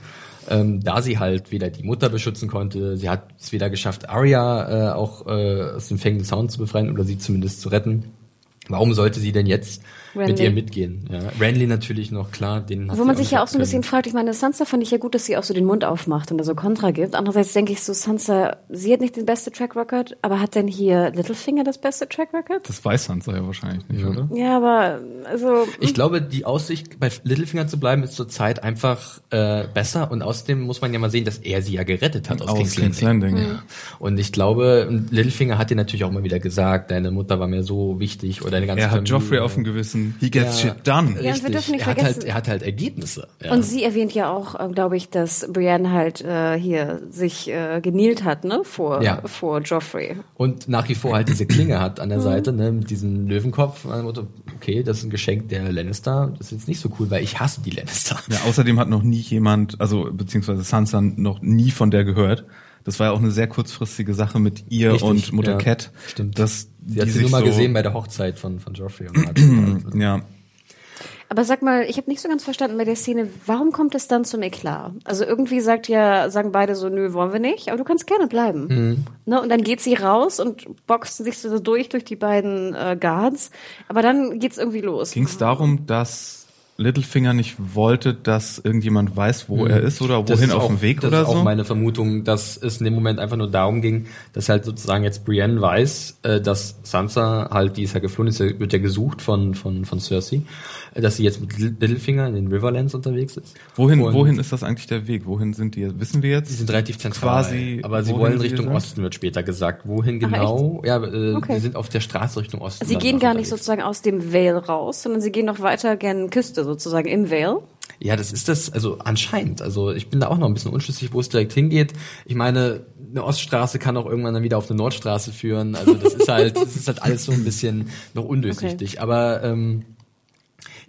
Ähm, da sie halt weder die Mutter beschützen konnte, sie hat es weder geschafft, Arya äh, auch äh, aus dem Fängen des Sounds zu befreien oder sie zumindest zu retten. Warum sollte sie denn jetzt mit Renly. ihr mitgehen? Ja. Renly natürlich noch, klar, den hat Wo man sich ja auch so ein bisschen fragt, ich meine, Sansa fand ich ja gut, dass sie auch so den Mund aufmacht und da so Kontra gibt. Andererseits denke ich so, Sansa, sie hat nicht den beste Track Record, aber hat denn hier Littlefinger das beste Track Record? Das weiß Sansa ja wahrscheinlich nicht, oder? Ja, aber also Ich glaube, die Aussicht, bei Littlefinger zu bleiben, ist zurzeit einfach äh, besser. Und außerdem muss man ja mal sehen, dass er sie ja gerettet hat aus, Aus King's King's Landing. Landing, ja. Und ich glaube, Littlefinger hat dir natürlich auch immer wieder gesagt, deine Mutter war mir so wichtig oder deine ganze Er hat Familie. Joffrey auf dem Gewissen. He gets Ja. shit done. Ja, und wir dürfen nicht er hat vergessen- halt, er hat halt Ergebnisse. Ja. Und sie erwähnt ja auch, äh, glaube ich, dass Brienne halt äh, hier sich äh, genieelt hat, ne, vor Ja. vor Joffrey. Und nach wie vor halt diese Klinge hat an der Mhm. Seite, ne, mit diesem Löwenkopf. Motto, okay, das ist ein Geschenk der Lannister. Das ist jetzt nicht so cool, weil ich hasse die Lannister. Ja, außerdem hat noch nie jemand, also beziehungsweise Sansa noch nie von der gehört. Das war ja auch eine sehr kurzfristige Sache mit ihr Richtig, und Mutter ja. Cat. Stimmt. Dass Sie hat sie nur mal so, gesehen bei der Hochzeit von, von Joffrey. Und halt, Ja, Aber sag mal, ich habe nicht so ganz verstanden bei der Szene, warum kommt es dann zum Eklat? Also irgendwie sagt ja, sagen beide so, nö, wollen wir nicht, aber du kannst gerne bleiben. Mhm. Ne? Und dann geht sie raus und boxt sich so durch durch die beiden äh, Guards, aber dann geht's irgendwie los. ging es darum, dass Littlefinger nicht wollte, dass irgendjemand weiß, wo er ist oder Mhm. Das wohin ist auf dem Weg das oder ist auch so? meine Vermutung, dass es in dem Moment einfach nur darum ging, dass halt sozusagen jetzt Brienne weiß, äh, dass Sansa halt, die ist ja geflohen, ist ja, wird ja gesucht von, von, von Cersei, äh, dass sie jetzt mit Littlefinger in den Riverlands unterwegs ist. wohin, Und wohin ist das eigentlich der Weg? Wohin sind die? Wissen wir jetzt? Die sind relativ zentral, Quasi, aber sie wollen sie Richtung sind? Osten, wird später gesagt. Wohin Ach, genau? ja, äh, Okay. sie sind auf der Straße Richtung Osten. Sie gehen gar nicht unterwegs. sozusagen aus dem Vale raus, sondern sie gehen noch weiter gern Küste sozusagen im Vale. Ja, das ist das, also anscheinend. Also ich bin da auch noch ein bisschen unschlüssig, wo es direkt hingeht. Ich meine, eine Oststraße kann auch irgendwann dann wieder auf eine Nordstraße führen. Also das ist halt, das ist halt alles so ein bisschen noch undurchsichtig. Aber ähm,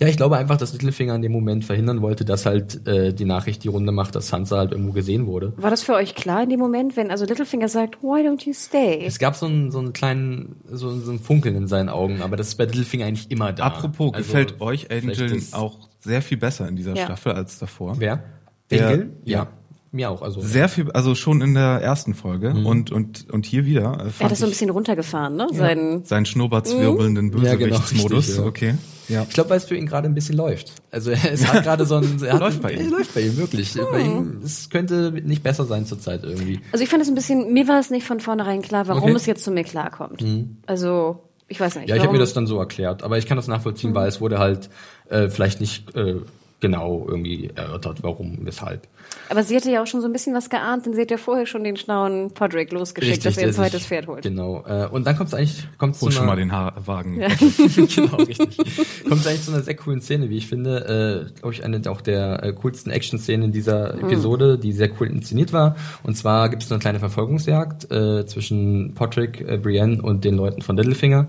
ja, ich glaube einfach, dass Littlefinger in dem Moment verhindern wollte, dass halt äh, die Nachricht die Runde macht, dass Sansa halt irgendwo gesehen wurde. War das für euch klar in dem Moment, wenn also Littlefinger sagt, why don't you stay? Es gab so einen, so einen kleinen, so, so ein Funkeln in seinen Augen, aber das ist bei Littlefinger eigentlich immer da. Apropos, Also, gefällt euch Angel auch sehr viel besser in dieser Ja. Staffel als davor? Wer? Der- Engel? ja. Mir auch. Also Sehr viel, also schon in der ersten Folge Mhm. und, und, und hier wieder. Äh, Er hat das so ein ich bisschen runtergefahren, ne? Sein, seinen schnurrbartswirbelnden Ja, genau, Bösewichtsmodus. richtig, ja. Okay. Ja. Ich glaube, weil es für ihn gerade ein bisschen läuft. Also es hat gerade so ein er hat, Läuft bei ihm. Er läuft bei ihm wirklich. Bei ihm es könnte nicht besser sein zurzeit irgendwie. also ich fand es ein bisschen, mir war es nicht von vornherein klar, warum Okay. es jetzt zu mir klarkommt. Also, ich weiß nicht. Ja, ich habe mir das dann so erklärt, aber ich kann das nachvollziehen, weil es wurde halt äh, vielleicht nicht äh, genau irgendwie erörtert, warum, weshalb. Aber sie hatte ja auch schon so ein bisschen was geahnt, denn sie hat ja vorher schon den schlauen Podrick losgeschickt, dass er ein zweites Pferd holt. Genau. Äh, und dann kommt es eigentlich kommt's zu Hol schon einer- mal den ha Wagen. genau, richtig. Kommt eigentlich zu einer sehr coolen Szene, wie ich finde. Äh, glaube ich, eine auch der äh, coolsten Action-Szenen in dieser Episode, die sehr cool inszeniert war. Und zwar gibt es eine kleine Verfolgungsjagd äh, zwischen Patrick, äh, Brienne und den Leuten von Littlefinger.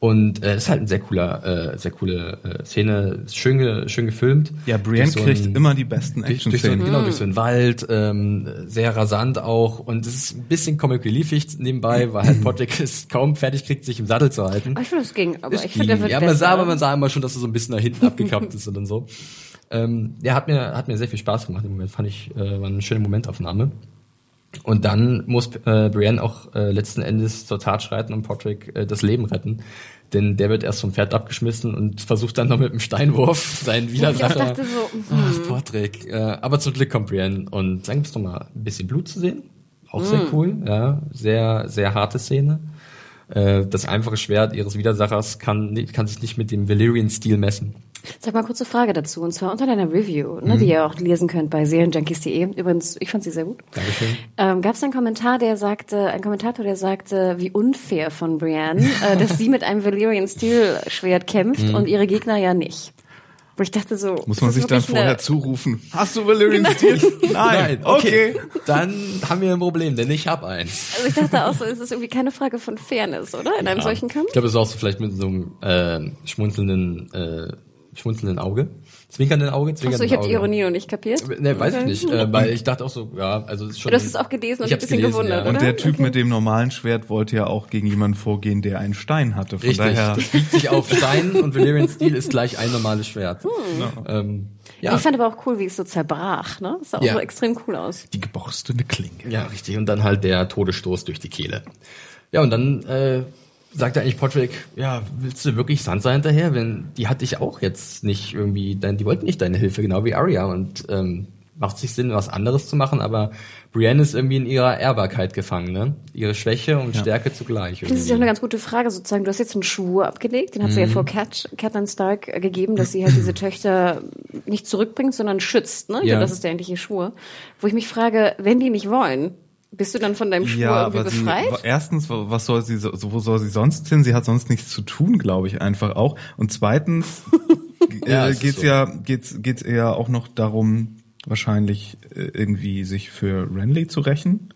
Und äh, ist halt ein sehr cooler, äh, sehr coole äh, Szene, ist schön, ge schön gefilmt. Ja, Brienne so kriegt immer die besten durch so, Action-Szenen. genau, durch so einen Wald, ähm, sehr rasant auch und es ist ein bisschen Comic Reliefig nebenbei, weil halt Patrick es kaum fertig kriegt, sich im Sattel zu halten. Ich finde, das ging. Aber Es ich finde, der ging. wird ja, man sah, aber man sah immer schon, dass er so ein bisschen nach hinten abgekappt ist und dann so. Ähm, ja, hat mir, hat mir sehr viel Spaß gemacht im Moment, fand ich, äh, war eine schöne Momentaufnahme. Und dann muss äh, Brienne auch äh, letzten Endes zur Tat schreiten und Patrick äh, das Leben retten. Denn der wird erst vom Pferd abgeschmissen und versucht dann noch mit dem Steinwurf seinen ich Widersacher. dachte so, Ach, Patrick. Äh, aber zum Glück kommt Brienne und dann gibt's noch mal ein bisschen Blut zu sehen. Auch sehr cool, ja. Sehr, sehr harte Szene. Äh, das einfache Schwert ihres Widersachers kann, kann sich nicht mit dem Valyrian-Stil messen. Sag mal kurze Frage dazu, und zwar unter deiner Review, Mhm. ne, die ihr auch lesen könnt bei serienjunkies.de. Übrigens, ich fand sie sehr gut. Dankeschön. Ähm, Gab es einen Kommentar, der sagte, ein Kommentator, der sagte, wie unfair von Brienne, äh, dass sie mit einem Valyrian Steel Schwert kämpft Mhm. und ihre Gegner ja nicht. Wo ich dachte so, Muss man sich dann vorher eine- zurufen. Hast du Valyrian Steel? Nein. Okay. Dann haben wir ein Problem, denn ich habe eins. Also ich dachte auch so, es ist irgendwie keine Frage von Fairness, oder? In einem solchen Kampf? Ich glaube, es ist auch so vielleicht mit so einem äh, schmunzelnden, äh, schmunzelnden Auge. Zwinkernden Auge, Achso, zwinkernden ich habe Auge. die Ironie noch nicht kapiert. Ne, weiß ich nicht, äh, weil ich dachte auch so, ja, also es ist schon. Du hast es auch gelesen und ich ein bisschen gelesen, gewundert, ja. Und der Typ Okay. mit dem normalen Schwert wollte ja auch gegen jemanden vorgehen, der einen Stein hatte. Von Richtig, daher. das biegt sich auf Stein und Valyrian Steel ist gleich ein normales Schwert. Ähm, ja, Ich fand aber auch cool, wie es so zerbrach, ne? Das sah auch Ja. so extrem cool aus. Die geborstene Klinge. ja, richtig. Und dann halt der Todesstoß durch die Kehle. Ja, und dann äh, sagt er eigentlich Patrick, ja, willst du wirklich Sansa hinterher? Wenn die hat dich auch jetzt nicht irgendwie, dein, die wollten nicht deine Hilfe, genau wie Arya. Und ähm, macht sich Sinn, was anderes zu machen, aber Brienne ist irgendwie in ihrer Ehrbarkeit gefangen, ne? Ihre Schwäche und Stärke zugleich. Das ist ja irgendwie. eine ganz gute Frage sozusagen. Du hast jetzt einen Schwur abgelegt, den hat sie Mhm. ja vor Cat, Catelyn Stark äh, gegeben, dass sie halt diese Töchter nicht zurückbringt, sondern schützt. Ne? Ich Ja. glaube, das ist der eigentliche Schwur. Wo ich mich frage, wenn die nicht wollen, bist du dann von deinem Schwur Ja, irgendwie aber sie, befreit? erstens, was soll sie, so- wo soll sie sonst hin? Sie hat sonst nichts zu tun, glaube ich, einfach auch. Und zweitens Ja, äh, geht's so. ja, geht's, geht's eher auch noch darum, wahrscheinlich äh, irgendwie sich für Renly zu rächen.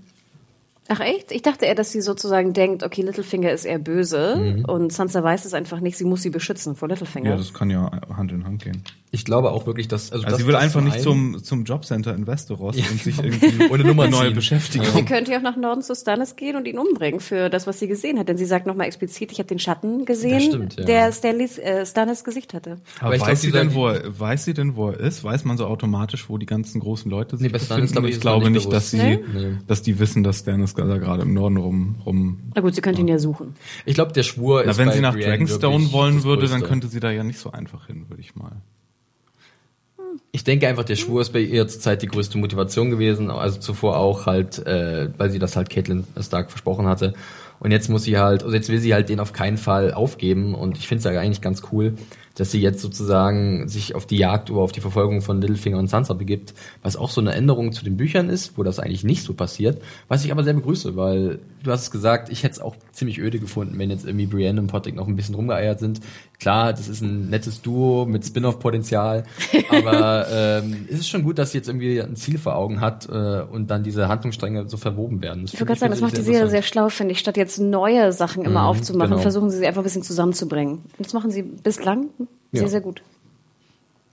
Ach echt? Ich dachte eher, dass sie sozusagen denkt, okay, Littlefinger ist eher böse Mhm. und Sansa weiß es einfach nicht, sie muss sie beschützen vor Littlefinger. Ja, das kann ja Hand in Hand gehen. Ich glaube auch wirklich, dass also, Also das, sie will einfach nicht zum, zum Jobcenter in Westeros Ja, und sich genau. irgendwie Ohne Nummer neue ziehen. Beschäftigung. Sie könnte ja auch nach Norden zu Stannis gehen und ihn umbringen für das, was sie gesehen hat. Denn sie sagt nochmal explizit, ich habe den Schatten gesehen, stimmt, ja. der Stanleys, äh, Stannis Gesicht hatte. Aber Aber ich weiß, glaub, sie denn, wo er, weiß sie denn, wo er ist? Weiß man so automatisch, wo die ganzen großen Leute sich Nee, bei Stannis, befinden? glaub ich, ich glaube nicht dass sie. Nee. dass die wissen, dass Stannis da gerade im Norden rum, rum. Na gut, sie könnte ihn ja suchen. Ich glaube, der Schwur Na, ist wenn bei sie nach Brienne Dragonstone wollen würde, dann könnte sie da ja nicht so einfach hin, würde ich mal. Ich denke einfach, der Schwur ist bei ihr zurzeit die größte Motivation gewesen, also zuvor auch halt, äh, weil sie das halt Caitlin Stark versprochen hatte. Und jetzt muss sie halt, also jetzt will sie halt den auf keinen Fall aufgeben. Und ich finde es ja eigentlich ganz cool, dass sie jetzt sozusagen sich auf die Jagd oder auf die Verfolgung von Littlefinger und Sansa begibt, was auch so eine Änderung zu den Büchern ist, wo das eigentlich nicht so passiert, was ich aber sehr begrüße, weil du hast es gesagt, ich hätte es auch ziemlich öde gefunden, wenn jetzt irgendwie Brienne und Patrick noch ein bisschen rumgeeiert sind. Klar, das ist ein nettes Duo mit Spin-off-Potenzial, aber ähm, es ist schon gut, dass sie jetzt irgendwie ein Ziel vor Augen hat äh, und dann diese Handlungsstränge so verwoben werden. Ich würde gerade sagen, das macht die Serie sehr schlau, finde ich. Statt jetzt neue Sachen immer Mhm, aufzumachen, genau. versuchen sie sie einfach ein bisschen zusammenzubringen. Und das machen sie bislang sehr, Ja. sehr gut.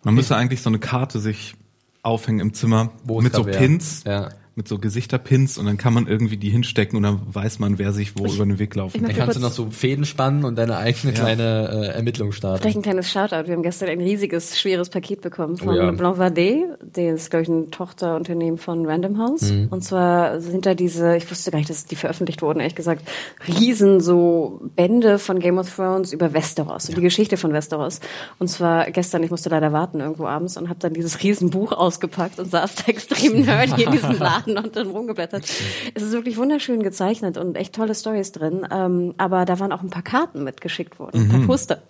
Man müsste eigentlich so eine Karte sich aufhängen im Zimmer Wo mit so. Pins, Ja. Mit so Gesichterpins und dann kann man irgendwie die hinstecken und dann weiß man, wer sich wo über den Weg laufen. ich Dann kannst du noch so Fäden spannen und deine eigene kleine äh, Ermittlung starten. Vielleicht ein kleines Shoutout. Wir haben gestern ein riesiges, schweres Paket bekommen von Oh ja. Blanc Vardé. Der ist, glaube ich, ein Tochterunternehmen von Random House. Mhm. Und zwar sind da diese, ich wusste gar nicht, dass die veröffentlicht wurden, ehrlich gesagt, riesen so Bände von Game of Thrones über Westeros und die Geschichte von Westeros. Und zwar gestern, ich musste leider warten irgendwo abends und habe dann dieses riesen Buch ausgepackt und saß da extrem nerdy in diesem Laden und dann rumgeblättert. Es ist wirklich wunderschön gezeichnet und echt tolle Stories drin. Ähm, aber da waren auch ein paar Karten mitgeschickt worden, ein paar Poster.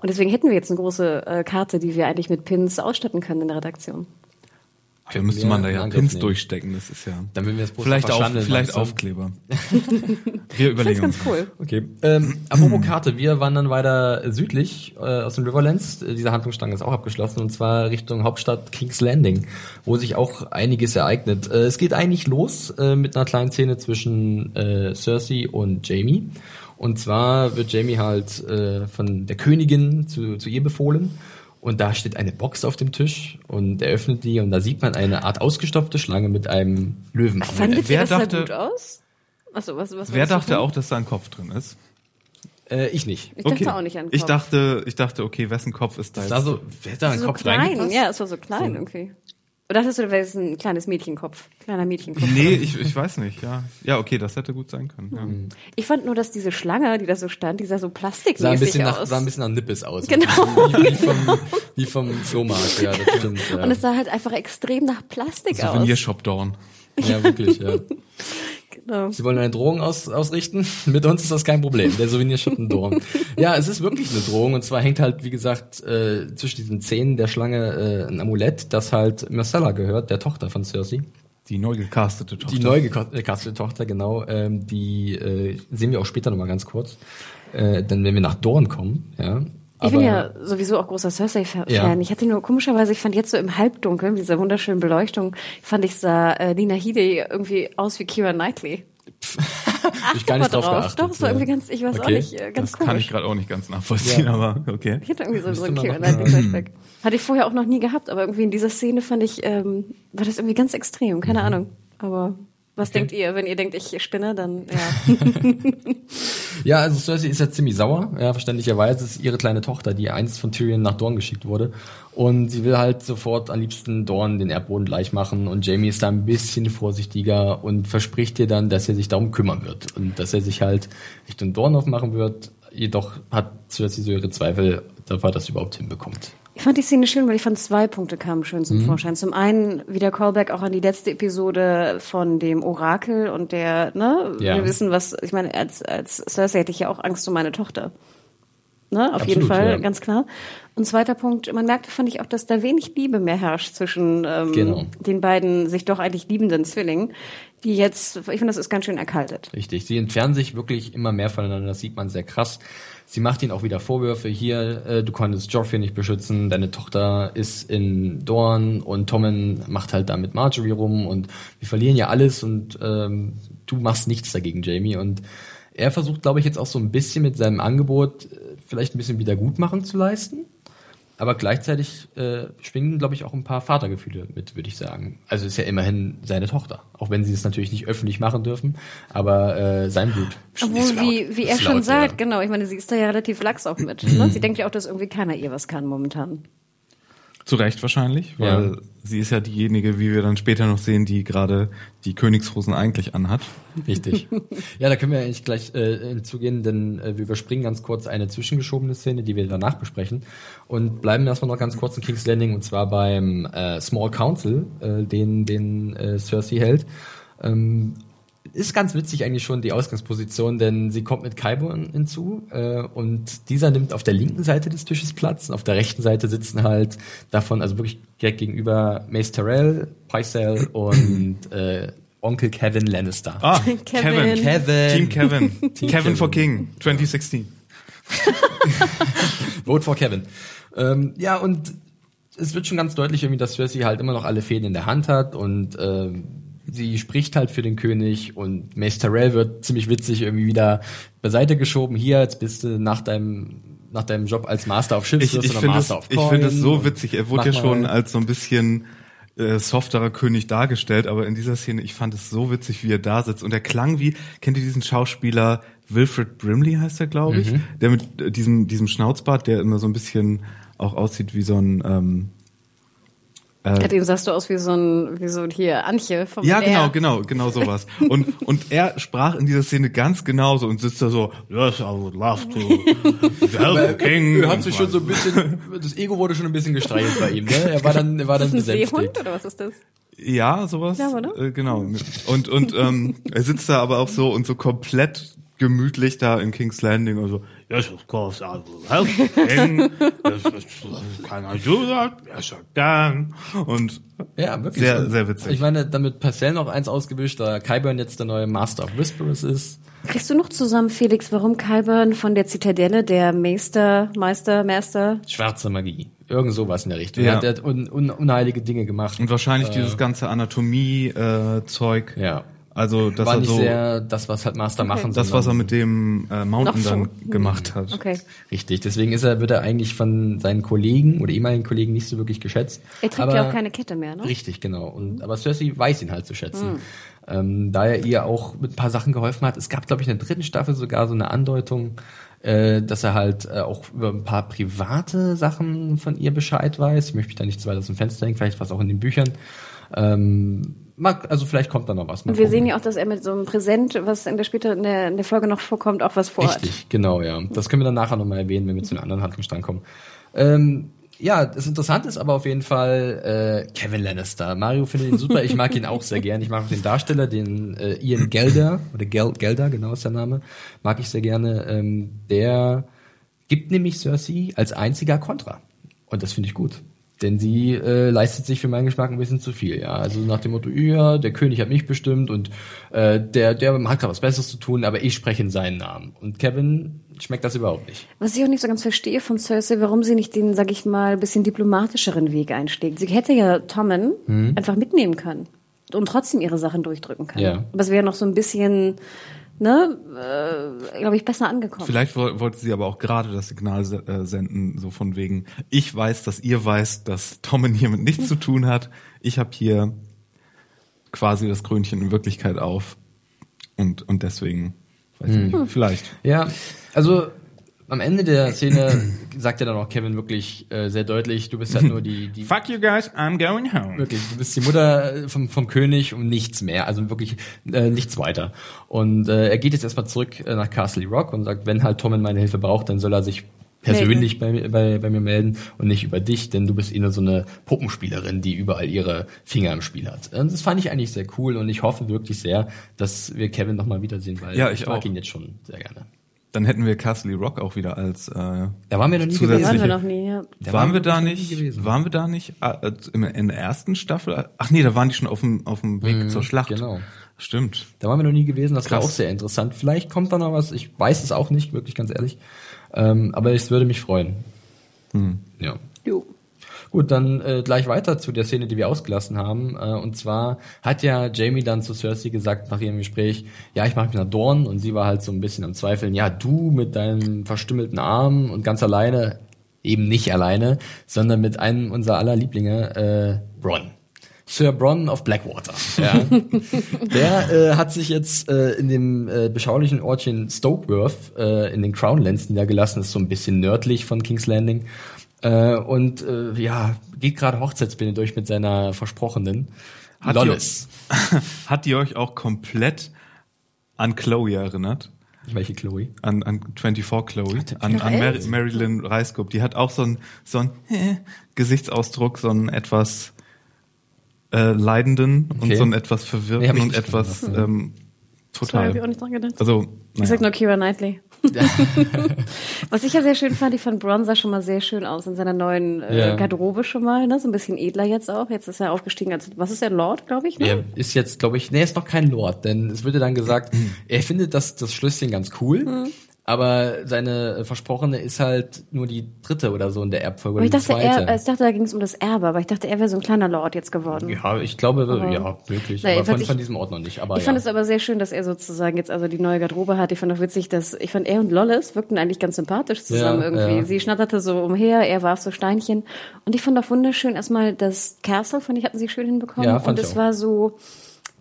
Und deswegen hätten wir jetzt eine große äh, Karte, die wir eigentlich mit Pins ausstatten können in der Redaktion. Da müsste wir man da ja Pins nehmen. durchstecken, das ist ja. Dann würden wir das Poster vielleicht auf, vielleicht? Aufkleber. Wir Das überlegen ist ganz uns. cool. Okay. Ähm, apropos Karte, wir wandern weiter südlich äh, aus den Riverlands. Äh, Diese Handlungsstange ist auch abgeschlossen und zwar Richtung Hauptstadt King's Landing, wo sich auch einiges ereignet. Äh, es geht eigentlich los äh, mit einer kleinen Szene zwischen äh, Cersei und Jamie. Und zwar wird Jamie halt äh, von der Königin zu, zu ihr befohlen. Und da steht eine Box auf dem Tisch und er öffnet die und da sieht man eine Art ausgestopfte Schlange mit einem Löwen. Fandet wer ihr das dachte- gut aus? Achso, was, was Wer dachte tun? auch, dass da ein Kopf drin ist? Äh, ich nicht. Ich dachte auch nicht an den Ich Kopf. dachte, ich dachte, okay, wessen Kopf ist da Das jetzt? sah so, wer hat da einen so Kopf klein, reingepasst? ja, es war so klein irgendwie. Oder dachtest du, das wäre ein kleines Mädchenkopf? Kleiner Mädchenkopf. Nee, ich, ich weiß nicht, ja. Ja, okay, das hätte gut sein können. Ja. Ich fand nur, dass diese Schlange, die da so stand, die sah so Sah ein plastikmäßig bisschen nach, aus. sah ein bisschen nach Nippes aus. Genau. Wie, wie, vom, wie vom Flohmarkt, ja, das stimmt. Ja, Und es sah halt einfach extrem nach Plastik aus. Souvenirshop Dawn. Ja wirklich, ja. Genau. Sie wollen eine Drohung aus, ausrichten? Mit uns ist das kein Problem. Der Souvenirshop ein Dorn. Ja, es ist wirklich eine Drohung. Und zwar hängt halt, wie gesagt, äh, zwischen diesen Zähnen der Schlange äh, ein Amulett, das halt Marcella gehört, der Tochter von Cersei. Die neu gecastete Tochter. Die neu gecastete Tochter, genau. Ähm, die äh, sehen wir auch später nochmal ganz kurz. Äh, dann, wenn wir nach Dorn kommen, ja. Ich bin ja sowieso auch großer Cersei-Fan. Ja. Ich hatte nur komischerweise, ich fand jetzt so im Halbdunkel, mit dieser wunderschönen Beleuchtung, fand ich sah äh, Nina Headey irgendwie aus wie Kira Knightley. Ich gar nicht mal drauf geachtet. Doch, so ja. irgendwie ganz, ich weiß auch Okay. nicht, äh, ganz das komisch. kann ich gerade auch nicht ganz nachvollziehen, Ja. aber okay. Ich hatte irgendwie so, so einen Kira noch- Knightley Flashback. Hatte ich vorher auch noch nie gehabt, aber irgendwie in dieser Szene fand ich, ähm, war das irgendwie ganz extrem, keine Mhm. Ahnung. Aber was denkt ihr? Wenn ihr denkt, ich spinne, dann ja. Ja, also Cersei ist ja ziemlich sauer. Ja, verständlicherweise ist ihre kleine Tochter, die einst von Tyrion nach Dorn geschickt wurde. Und sie will halt sofort am liebsten Dorn den Erdboden gleich machen. Und Jamie ist da ein bisschen vorsichtiger und verspricht ihr dann, dass er sich darum kümmern wird. Und dass er sich halt Richtung Dorn aufmachen wird. Jedoch hat Cersei so ihre Zweifel, ob er das überhaupt hinbekommt. Ich fand die Szene schön, weil ich fand, zwei Punkte kamen schön Mhm. zum Vorschein. Zum einen wieder Callback auch an die letzte Episode von dem Orakel und der, ne, Ja. wir wissen, was, ich meine, als, als Cersei hätte ich ja auch Angst um meine Tochter. Ne, auf Absolut, jeden Fall, ja. ganz klar. Und zweiter Punkt, man merkte, fand ich auch, dass da wenig Liebe mehr herrscht zwischen ähm, Genau. den beiden sich doch eigentlich liebenden Zwillingen, die jetzt, ich finde, das ist ganz schön erkaltet. Richtig. Sie entfernen sich wirklich immer mehr voneinander. Das sieht man sehr krass. Sie macht ihnen auch wieder Vorwürfe. Hier, äh, du konntest Joffrey nicht beschützen. Deine Tochter ist in Dorn und Tommen macht halt da mit Marjorie rum und wir verlieren ja alles und ähm, du machst nichts dagegen, Jamie. Und er versucht, glaube ich, jetzt auch so ein bisschen mit seinem Angebot äh, vielleicht ein bisschen Wiedergutmachen zu leisten. Aber gleichzeitig äh, schwingen, glaube ich, auch ein paar Vatergefühle mit, würde ich sagen. Also ist ja immerhin seine Tochter. Auch wenn sie es natürlich nicht öffentlich machen dürfen, aber äh, sein Blut. Obwohl, wie, wie er schon laut, sagt, ja. genau, ich meine, sie ist da ja relativ lax auch mit. Ne? Sie denkt ja auch, dass irgendwie keiner ihr was kann momentan. Zu Recht wahrscheinlich, weil Ja. sie ist ja diejenige, wie wir dann später noch sehen, die gerade die Königshosen eigentlich anhat. Richtig. Ja, da können wir eigentlich gleich äh, hinzugehen, denn äh, wir überspringen ganz kurz eine zwischengeschobene Szene, die wir danach besprechen und bleiben erstmal noch ganz kurz in King's Landing und zwar beim äh, Small Council, äh, den, den äh, Cersei hält. Ähm, ist ganz witzig eigentlich schon die Ausgangsposition, denn sie kommt mit Qyburn hinzu äh, und dieser nimmt auf der linken Seite des Tisches Platz und auf der rechten Seite sitzen halt davon, also wirklich direkt gegenüber Mace Tyrell, Pycelle und äh, Onkel Kevin Lannister. Ah, Kevin. Kevin. Team Kevin. Team Kevin for Kevin. King 2016. Vote for Kevin. Ähm, ja, und es wird schon ganz deutlich irgendwie, dass Cersei halt immer noch alle Fäden in der Hand hat und ähm, sie spricht halt für den König und Mace Tyrell wird ziemlich witzig irgendwie wieder beiseite geschoben. Hier, jetzt bist du nach deinem nach deinem Job als Master of Ships, Ich, ich es, Master of ich finde es so witzig. Er wurde ja schon als so ein bisschen äh, softerer König dargestellt, aber in dieser Szene, ich fand es so witzig, wie er da sitzt und er klang wie, kennt ihr diesen Schauspieler Wilfred Brimley heißt er, glaube ich, der mit äh, diesem diesem Schnauzbart, der immer so ein bisschen auch aussieht wie so ein ähm, Ja, dem sahst du aus wie so ein, wie so ein hier Antje vom ja, Blair. genau, genau, genau sowas. Und, und er sprach in dieser Szene ganz genauso und sitzt da so, yes, I would love to help the king. Er hat sich schon so ein bisschen, das Ego wurde schon ein bisschen gestreichelt bei ihm, ne? Er war dann, er war dann Ist das ein besänftigt. Seehund oder was ist das? Ja, sowas. Ja, oder? Äh, genau. Und, und ähm, er sitzt da aber auch so und so komplett gemütlich da in King's Landing und so, yes, of course, I will help. Yes, can I do that? Yes, I can. Und Ja, wirklich. Sehr, Und sehr witzig. Ich meine, damit Parcell noch eins ausgewischt, da Kyburn jetzt der neue Master of Whisperers ist. Kriegst du noch zusammen, Felix, warum Kyburn von der Zitadelle der Meister, Meister, Master? Schwarze Magie. Irgend sowas in der Richtung. Ja. Er hat un, un, unheilige Dinge gemacht. Und wahrscheinlich dieses ganze Anatomie-Zeug. ja. Also, dass War nicht so, sehr das, was halt Master machen das, was er mit dem äh, Mountain so. dann gemacht hat. Okay. Richtig, deswegen ist er, wird er eigentlich von seinen Kollegen oder ehemaligen Kollegen nicht so wirklich geschätzt. Er trägt Aber- ja auch keine Kette mehr, ne? Richtig, genau. Und, aber Cersei weiß ihn halt zu schätzen. Ähm, da er ihr auch mit ein paar Sachen geholfen hat. Es gab, glaube ich, in der dritten Staffel sogar so eine Andeutung, äh, dass er halt äh, auch über ein paar private Sachen von ihr Bescheid weiß. Ich möchte mich da nicht zu weit aus dem Fenster hängen, vielleicht was auch in den Büchern. Ähm, mag, also vielleicht kommt da noch was. Und wir sehen ja auch, dass er mit so einem Präsent, was in der später in der, in der Folge noch vorkommt, auch was vorhat. Richtig, genau, ja. Das können wir dann nachher nochmal erwähnen, wenn wir zu einem anderen Handlungsstrang kommen. Ähm, ja, das Interessante ist aber auf jeden Fall äh, Kevin Lannister. Mario findet ihn super, ich mag ihn auch sehr gern. Ich mag auch den Darsteller, den äh, Ian Gelder, oder Gel Gelder, genau ist der Name, mag ich sehr gerne. Ähm, der gibt nämlich Cersei als einziger Kontra. Und das finde ich gut. Denn sie äh, leistet sich für meinen Geschmack ein bisschen zu viel, ja. Also nach dem Motto, ja, der König hat mich bestimmt und äh, der, der hat gerade was Besseres zu tun, aber ich spreche in seinen Namen. Und Kevin schmeckt das überhaupt nicht. Was ich auch nicht so ganz verstehe von Cersei, warum sie nicht den, sag ich mal, bisschen diplomatischeren Weg einschlägt. Sie hätte ja Tommen einfach mitnehmen können und trotzdem ihre Sachen durchdrücken können. Ja. Aber es wäre noch so ein bisschen, ne, äh, glaube ich, besser angekommen. Vielleicht woll- wollte sie aber auch gerade das Signal se- äh, senden, so von wegen, ich weiß, dass ihr weißt, dass Tommen hiermit nichts zu tun hat. Ich habe hier quasi das Krönchen in Wirklichkeit auf. Und, und deswegen, weiß ich nicht, vielleicht. Ja, also am Ende der Szene sagt ja dann auch Kevin wirklich äh, sehr deutlich, du bist halt nur die, die Fuck you guys, I'm going home. Wirklich, du bist die Mutter äh, vom, vom König und nichts mehr, also wirklich äh, nichts weiter. Und äh, er geht jetzt erstmal zurück äh, nach Castle Rock und sagt, wenn halt Tommen meine Hilfe braucht, dann soll er sich persönlich bei, mir- bei, bei mir melden und nicht über dich, denn du bist eh nur so eine Puppenspielerin, die überall ihre Finger im Spiel hat. Und das fand ich eigentlich sehr cool und ich hoffe wirklich sehr, dass wir Kevin nochmal wiedersehen, weil Ja, ich mag auch. ihn jetzt schon sehr gerne. Dann hätten wir Castle Rock auch wieder als äh, Da waren wir noch nie gewesen. waren wir noch nie, ja. Da waren wir da nicht? gewesen. Waren wir da nicht äh, in, in der ersten Staffel? Ach nee, da waren die schon auf dem auf dem Weg zur Schlacht. genau. Stimmt. Da waren wir noch nie gewesen, das war Krass. auch sehr interessant. Vielleicht kommt da noch was, ich weiß es auch nicht, wirklich ganz ehrlich. Ähm, aber es würde mich freuen. Ja. Jo. Gut, dann äh, gleich weiter zu der Szene, die wir ausgelassen haben. Äh, und zwar hat ja Jamie dann zu Cersei gesagt nach ihrem Gespräch, ja, ich mache mich nach Dorn. Und sie war halt so ein bisschen am Zweifeln, ja, du mit deinem verstümmelten Arm und ganz alleine, eben nicht alleine, sondern mit einem unserer aller Lieblinge, äh, Bronn. Sir Bronn of Blackwater. Ja. Der äh, hat sich jetzt äh, in dem äh, beschaulichen Ortchen Stokeworth äh, in den Crownlands niedergelassen. Das ist so ein bisschen nördlich von King's Landing. Äh, und äh, ja, geht gerade Hochzeitspläne durch mit seiner Versprochenen. Hat Lollis. Hat die euch auch komplett an Chloe erinnert? Welche Chloe? An, an 24 Chloe, an, an Mar? Marilyn Reiskop. Die hat auch so einen so äh, Gesichtsausdruck, so einen etwas äh, leidenden und Okay. so einen etwas verwirrten und etwas ähm, Sorry, hab ich total. auch nicht dran gedacht. Also, Ich sag naja. nur Kira Knightley. Was ich ja sehr schön fand, ich fand Bronn sah schon mal sehr schön aus in seiner neuen äh, Ja. Garderobe schon mal, ne? So ein bisschen edler jetzt auch. Jetzt ist er aufgestiegen als, was ist er, Lord, glaube ich, ne? Er ist jetzt, glaube ich, nee, er ist noch kein Lord, denn es wird ja dann gesagt, er findet das, das Schlösschen ganz cool, Aber seine Versprochene ist halt nur die dritte oder so in der Erbfolge. Aber ich dachte, er, ich dachte, da ging es um das Erbe, aber ich dachte, er wäre so ein kleiner Lord jetzt geworden. ja, ich glaube, ja, wirklich. Naja, aber von, ich- von diesem Ort noch nicht. Aber Ich ja. fand es aber sehr schön, dass er sozusagen jetzt also die neue Garderobe hat. Ich fand auch witzig, dass ich fand er und Lollis wirkten eigentlich ganz sympathisch zusammen Ja, irgendwie. ja. Sie schnatterte so umher, er warf so Steinchen und ich fand auch wunderschön erstmal das Castle, fand ich hatten sie schön hinbekommen Ja, fand und es war so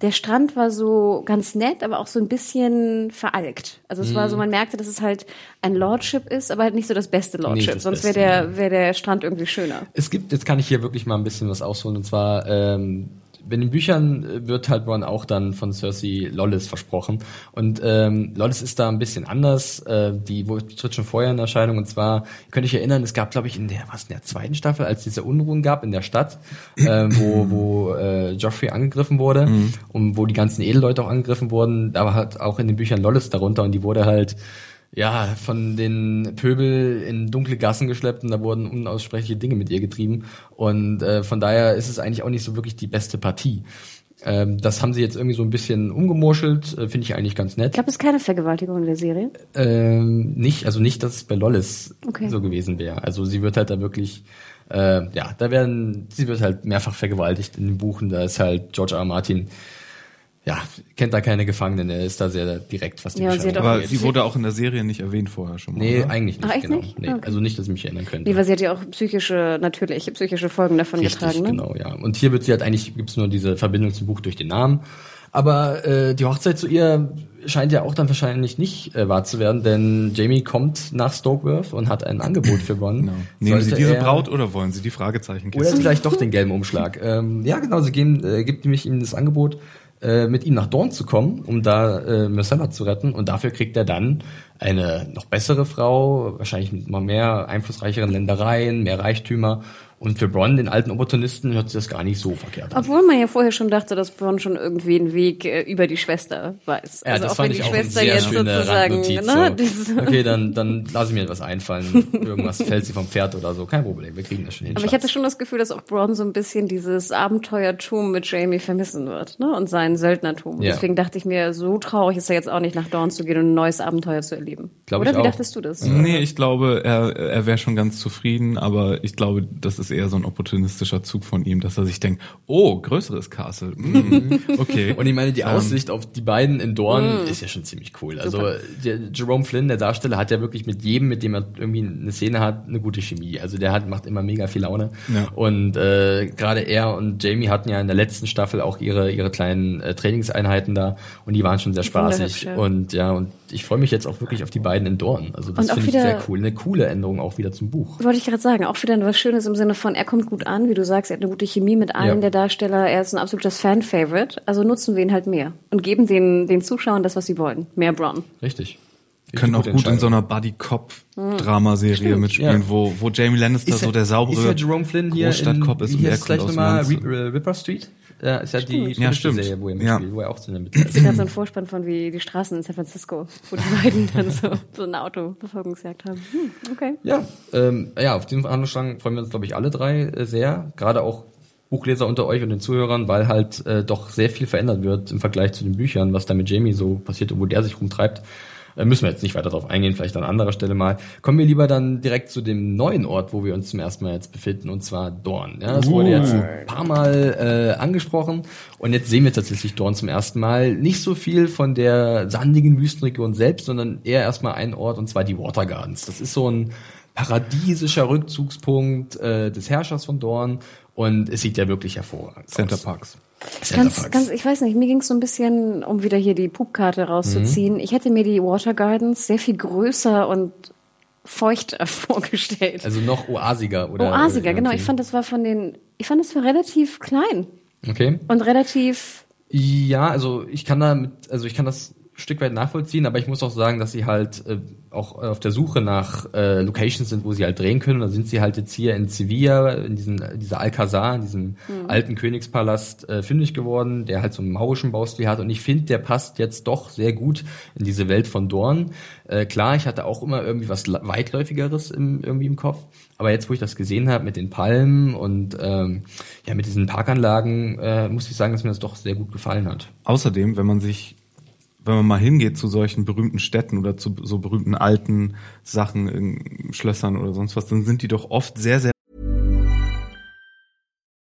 der Strand war so ganz nett, aber auch so ein bisschen veralkt. Also es war Mhm. so, man merkte, dass es halt ein Lordship ist, aber halt nicht so das beste Lordship. das Sonst wäre der, wäre der Strand irgendwie schöner. Es gibt, jetzt kann ich hier wirklich mal ein bisschen was ausholen, und zwar, ähm, in den Büchern äh, wird halt Ron auch dann von Cersei Lollis versprochen. Und ähm, Lollis ist da ein bisschen anders. Äh, die tritt schon vorher in Erscheinung. Und zwar, ihr könnt euch erinnern, es gab, glaube ich, in der, was, in der zweiten Staffel, als diese Unruhen gab in der Stadt, äh, wo, wo äh, Joffrey angegriffen wurde und wo die ganzen Edelleute auch angegriffen wurden, da war halt auch in den Büchern Lollis darunter und die wurde halt ja, von den Pöbel in dunkle Gassen geschleppt und da wurden unaussprechliche Dinge mit ihr getrieben. Und äh, von daher ist es eigentlich auch nicht so wirklich die beste Partie. Ähm, das haben sie jetzt irgendwie so ein bisschen umgemurschelt, äh, finde ich eigentlich ganz nett. Ich glaube, es ist keine Vergewaltigung in der Serie. Ähm, nicht, also nicht, dass es bei Lollis Okay. so gewesen wäre. Also sie wird halt da wirklich, äh, ja, da werden, sie wird halt mehrfach vergewaltigt in den Buchen. Da ist halt George R. R. Martin, ja, kennt da keine Gefangenen, er ist da sehr direkt, was die Ja, sie Aber sie wurde auch in der Serie nicht erwähnt vorher schon mal. Nee, oder? eigentlich nicht, Ach, echt genau. nicht? Nee, Okay. Also nicht, dass ich mich erinnern könnte. Nee, weil sie hat ja auch psychische, natürliche, psychische Folgen davon Richtig, getragen, ne? genau, ja. Und hier wird sie halt eigentlich, gibt's nur diese Verbindung zum Buch durch den Namen. Aber äh, die Hochzeit zu ihr scheint ja auch dann wahrscheinlich nicht äh, wahr zu werden, denn Jamie kommt nach Stokeworth und hat ein Angebot für Ron. Genau. Nehmen Sie diese er- Braut oder wollen Sie die Fragezeichen Oder kissen? vielleicht doch den gelben Umschlag. ähm, ja, genau, sie geben, äh, gibt nämlich ihm das Angebot, äh, mit ihm nach Dorn zu kommen, um da äh, Myrcella zu retten. Und dafür kriegt er dann eine noch bessere Frau, wahrscheinlich mit mal mehr einflussreicheren Ländereien, mehr Reichtümer. Und für Bronn, den alten Opportunisten, hört sich das gar nicht so verkehrt an. Obwohl man ja vorher schon dachte, dass Bronn schon irgendwie einen Weg äh, über die Schwester weiß. Ja, also das auch fand wenn die ich auch Schwester jetzt sozusagen, ne, so. Okay, dann, dann lasse ich mir etwas einfallen. Irgendwas fällt sie vom Pferd oder so. Kein Problem, wir kriegen das schon hin. Aber ich Schatz. hatte schon das Gefühl, dass auch Bronn so ein bisschen dieses Abenteuertum mit Jamie vermissen wird, ne? Und sein Söldnertum. Ja. Deswegen dachte ich mir, so traurig ist er jetzt auch nicht nach Dorn zu gehen und ein neues Abenteuer zu erleben. Glaub Oder ich wie auch. dachtest du das? Nee, ich glaube, er, er wäre schon ganz zufrieden, aber ich glaube, das ist eher so ein opportunistischer Zug von ihm, dass er sich denkt, oh, größeres Castle. Mm, okay. Und ich meine, die Ähm, Aussicht auf die beiden in Dorn ist ja schon ziemlich cool. Also der Jerome Flynn, der Darsteller, hat ja wirklich mit jedem, mit dem er irgendwie eine Szene hat, eine gute Chemie. Also der hat, macht immer mega viel Laune. Ja. Und äh, gerade er und Jamie hatten ja in der letzten Staffel auch ihre ihre kleinen äh, Trainingseinheiten da und die waren schon sehr spaßig. Und ja, und ich freue mich jetzt auch wirklich auf die beiden in Dorn. Also das finde ich wieder- sehr cool. Eine coole Änderung auch wieder zum Buch. Wollte ich gerade sagen, auch wieder was Schönes im Sinne von, er kommt gut an, wie du sagst, er hat eine gute Chemie mit allen Ja. der Darsteller, er ist ein absolutes Fan-Favorite, also nutzen wir ihn halt mehr und geben den, den Zuschauern das, was sie wollen. Mehr Bronn. Richtig. können auch gut in so einer Buddy-Cop-Dramaserie mitspielen, Ja. wo, wo Jamie Lannister so der saubere ist ja Jerome Flynn hier Großstadtcop ist wie und er kommt aus. Ri- äh, Ripper Street? Ja, ist ja die Ja, stimmt. Serie, wo er Ja. mitspielt, wo er auch zu einem Ich sehe gerade so einen Vorspann von wie die Straßen in San Francisco, wo die beiden dann so, so eine Autoverfolgungsjagd haben. Hm, okay. Ja, ähm, ja, auf diesen Verhandlungsstrang freuen wir uns, glaube ich, alle drei äh, sehr. Gerade auch Buchleser unter euch und den Zuhörern, weil halt äh, doch sehr viel verändert wird im Vergleich zu den Büchern, was da mit Jamie so passiert und wo der sich rumtreibt. Äh, müssen wir jetzt nicht weiter darauf eingehen, vielleicht an anderer Stelle mal. Kommen wir lieber dann direkt zu dem neuen Ort, wo wir uns zum ersten Mal jetzt befinden, und zwar Dorn. Ja, das wurde jetzt ein paar Mal äh, angesprochen und jetzt sehen wir tatsächlich Dorn zum ersten Mal. Nicht so viel von der sandigen Wüstenregion selbst, sondern eher erstmal einen Ort, und zwar die Water Gardens. Das ist so ein paradiesischer Rückzugspunkt äh, des Herrschers von Dorn und es sieht ja wirklich hervorragend Center aus. Parks. Ganz, ganz, ich weiß nicht, mir ging es so ein bisschen, um wieder hier die Pupkarte Mhm. rauszuziehen. Ich hätte mir die Water Gardens sehr viel größer und feuchter vorgestellt. also noch oasiger oder Oasiger, oder genau. irgendwie. Ich fand, das war von den, ich fand, das war relativ klein okay. und relativ, Ja, also ich kann da mit, also ich kann das Stück weit nachvollziehen, aber ich muss auch sagen, dass sie halt äh, auch auf der Suche nach äh, Locations sind, wo sie halt drehen können. Da sind sie halt jetzt hier in Sevilla, in diesem, dieser Alcazar, in diesem alten Königspalast äh, fündig geworden, der halt so einen maurischen Baustil hat. Und ich finde, der passt jetzt doch sehr gut in diese Welt von Dorn. Äh, klar, ich hatte auch immer irgendwie was weitläufigeres im, irgendwie im Kopf. Aber jetzt, wo ich das gesehen habe mit den Palmen und ähm, ja mit diesen Parkanlagen, äh, muss ich sagen, dass mir das doch sehr gut gefallen hat. Außerdem, wenn man sich wenn man mal hingeht zu solchen berühmten Städten oder zu so berühmten alten Sachen Schlössern oder sonst was, dann sind die doch oft sehr, sehr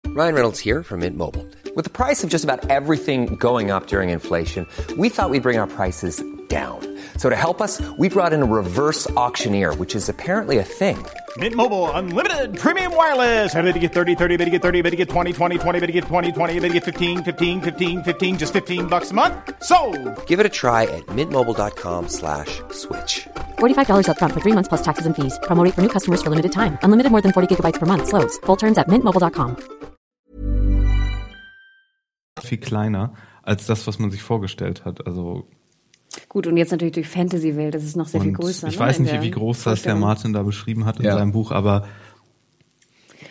Ryan Reynolds here from Mint Mobile. With the price of just about everything going up during inflation, we thought we'd bring our prices down. So to help us, we brought in a reverse auctioneer, which is apparently a thing. Mint Mobile unlimited premium wireless. Ready to get 30, 30, bit to get 30, bit to get 20, 20, 20, bit to get 20, 20, bit to get 15, 15, 15, 15 just 15 bucks a month. So, Give it a try at mintmobile.com slash switch. $45 upfront for three months plus taxes and fees. Promo rate for new customers for limited time. Unlimited more than 40 gigabytes per month. Slows. Full terms at mintmobile.com. viel kleiner als das, was man sich vorgestellt hat. Also Gut, und jetzt natürlich durch Fantasy-Welt, das ist noch sehr viel und größer. ich ne, weiß nicht, wie groß das der. Martin da beschrieben hat in Ja. seinem Buch, aber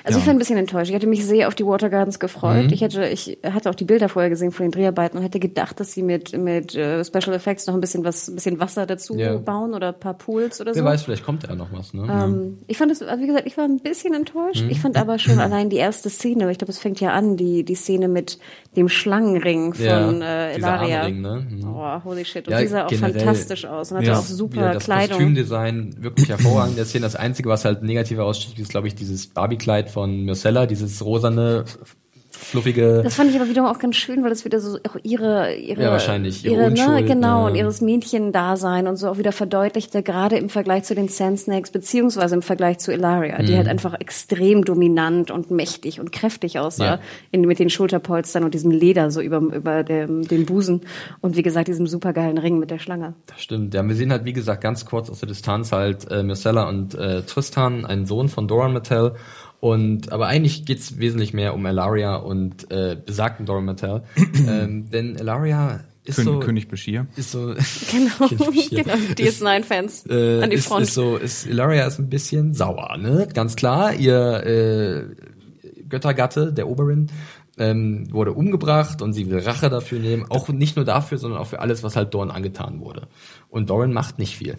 Also ich Ja. war ein bisschen enttäuscht. Ich hatte mich sehr auf die Water Gardens gefreut. Mhm. Ich hätte, ich hatte auch die Bilder vorher gesehen von den Dreharbeiten und hätte gedacht, dass sie mit mit äh, Special Effects noch ein bisschen was, ein bisschen Wasser dazu Ja. bauen oder ein paar Pools oder Wer so. weiß, vielleicht kommt ja noch was, ne? Ähm, ich fand es, also wie gesagt, ich war ein bisschen enttäuscht. Mhm. Ich fand aber schon allein die erste Szene, ich glaube, es fängt ja an, die die Szene mit dem Schlangenring von Ja, äh, dieser Elaria. Armring, ne? Mhm. Oh, holy shit. Und Ja, die sah auch fantastisch aus und hatte Ja. auch super das Kleidung. Kostümdesign wirklich hervorragend. Der Szene, das Einzige, was halt negativ heraussticht, ist, glaube ich, dieses Barbie-Kleid von Myrcella, dieses rosane, fluffige. Das fand ich aber wiederum auch ganz schön, weil es wieder so auch ihre, ihre, Ja, wahrscheinlich, ihre ihre, ne, Unschuld, genau, ne. und ihres Mädchendasein und so auch wieder verdeutlichte, gerade im Vergleich zu den Sand Snakes, beziehungsweise im Vergleich zu Ilaria, Mhm. die halt einfach extrem dominant und mächtig und kräftig aussah, Ja. in, mit den Schulterpolstern und diesem Leder so über, über dem, dem Busen und wie gesagt, diesem supergeilen Ring mit der Schlange. Das stimmt. Ja, wir sehen halt, wie gesagt, ganz kurz aus der Distanz halt äh, Myrcella und äh, Tristan, einen Sohn von Doran Mattel. Und aber eigentlich geht's wesentlich mehr um Elaria und äh, besagten Doran Mattel. ähm, denn Elaria ist König, so König Beschir. ist so Genau, genau, DS9-Fans äh, an die ist, Front. ist so ist Ilaria ist ein bisschen sauer, ne? Ganz klar, ihr äh, Göttergatte, der Oberin, ähm, wurde umgebracht und sie will Rache dafür nehmen. Auch nicht nur dafür, sondern auch für alles, was halt Doran angetan wurde. Und Doran macht nicht viel.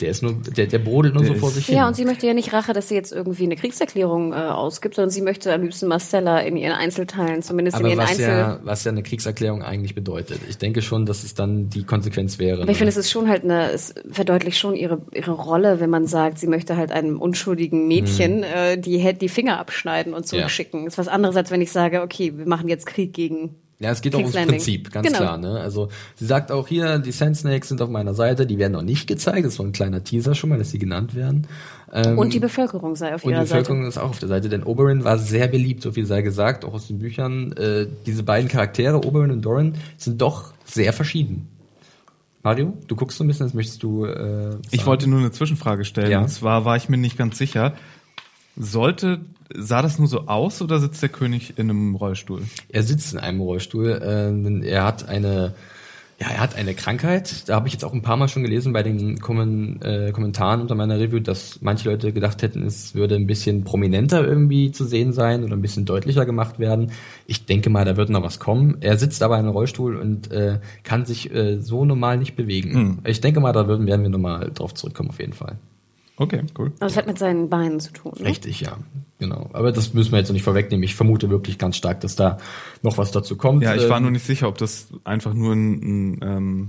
Der ist nur, der, der brodelt nur Der so vor sich hin. Ja, und sie möchte ja nicht Rache, dass sie jetzt irgendwie eine Kriegserklärung äh, ausgibt, sondern sie möchte am liebsten Marcella in ihren Einzelteilen, zumindest in aber ihren was Einzel... ja, was ja eine Kriegserklärung eigentlich bedeutet. Ich denke schon, dass es dann die Konsequenz wäre. Aber ich ne? finde, es ist schon halt eine, es verdeutlicht schon ihre, ihre Rolle, wenn man sagt, sie möchte halt einem unschuldigen Mädchen äh, die, die Finger abschneiden und zurückschicken. Ist was anderes, als wenn ich sage, okay, wir machen jetzt Krieg gegen. Ja, es geht auch ums Landing. Prinzip, ganz Genau. klar. Ne? Also sie sagt auch hier, die Sand Snakes sind auf meiner Seite, die werden noch nicht gezeigt. Das ist so ein kleiner Teaser schon mal, dass sie genannt werden. Ähm, Und die Bevölkerung sei auf und die ihrer Bevölkerung Seite. ist auch auf der Seite, denn Oberyn war sehr beliebt, so viel sei gesagt, auch aus den Büchern. Äh, diese beiden Charaktere, Oberyn und Doran, sind doch sehr verschieden. Mario, du guckst so ein bisschen, das möchtest du. Äh, Ich sagen? wollte nur eine Zwischenfrage stellen. Ja. Und zwar war ich mir nicht ganz sicher. Sollte, sah das nur so aus oder sitzt der König in einem Rollstuhl? Er sitzt in einem Rollstuhl. Äh, denn er hat eine, ja, er hat eine Krankheit. Da habe ich jetzt auch ein paar Mal schon gelesen bei den Kommen, äh, Kommentaren unter meiner Review, dass manche Leute gedacht hätten, es würde ein bisschen prominenter irgendwie zu sehen sein oder ein bisschen deutlicher gemacht werden. Ich denke mal, da wird noch was kommen. Er sitzt aber in einem Rollstuhl und äh, kann sich äh, so normal nicht bewegen. Ich denke mal, da werden wir nochmal drauf zurückkommen auf jeden Fall. Okay, cool. Also das hat mit seinen Beinen zu tun. Ne? Richtig, ja. Genau. Aber das müssen wir jetzt noch nicht vorwegnehmen. Ich vermute wirklich ganz stark, dass da noch was dazu kommt. Ja, ich war Ähm, nur nicht sicher, ob das einfach nur ein, ein ähm,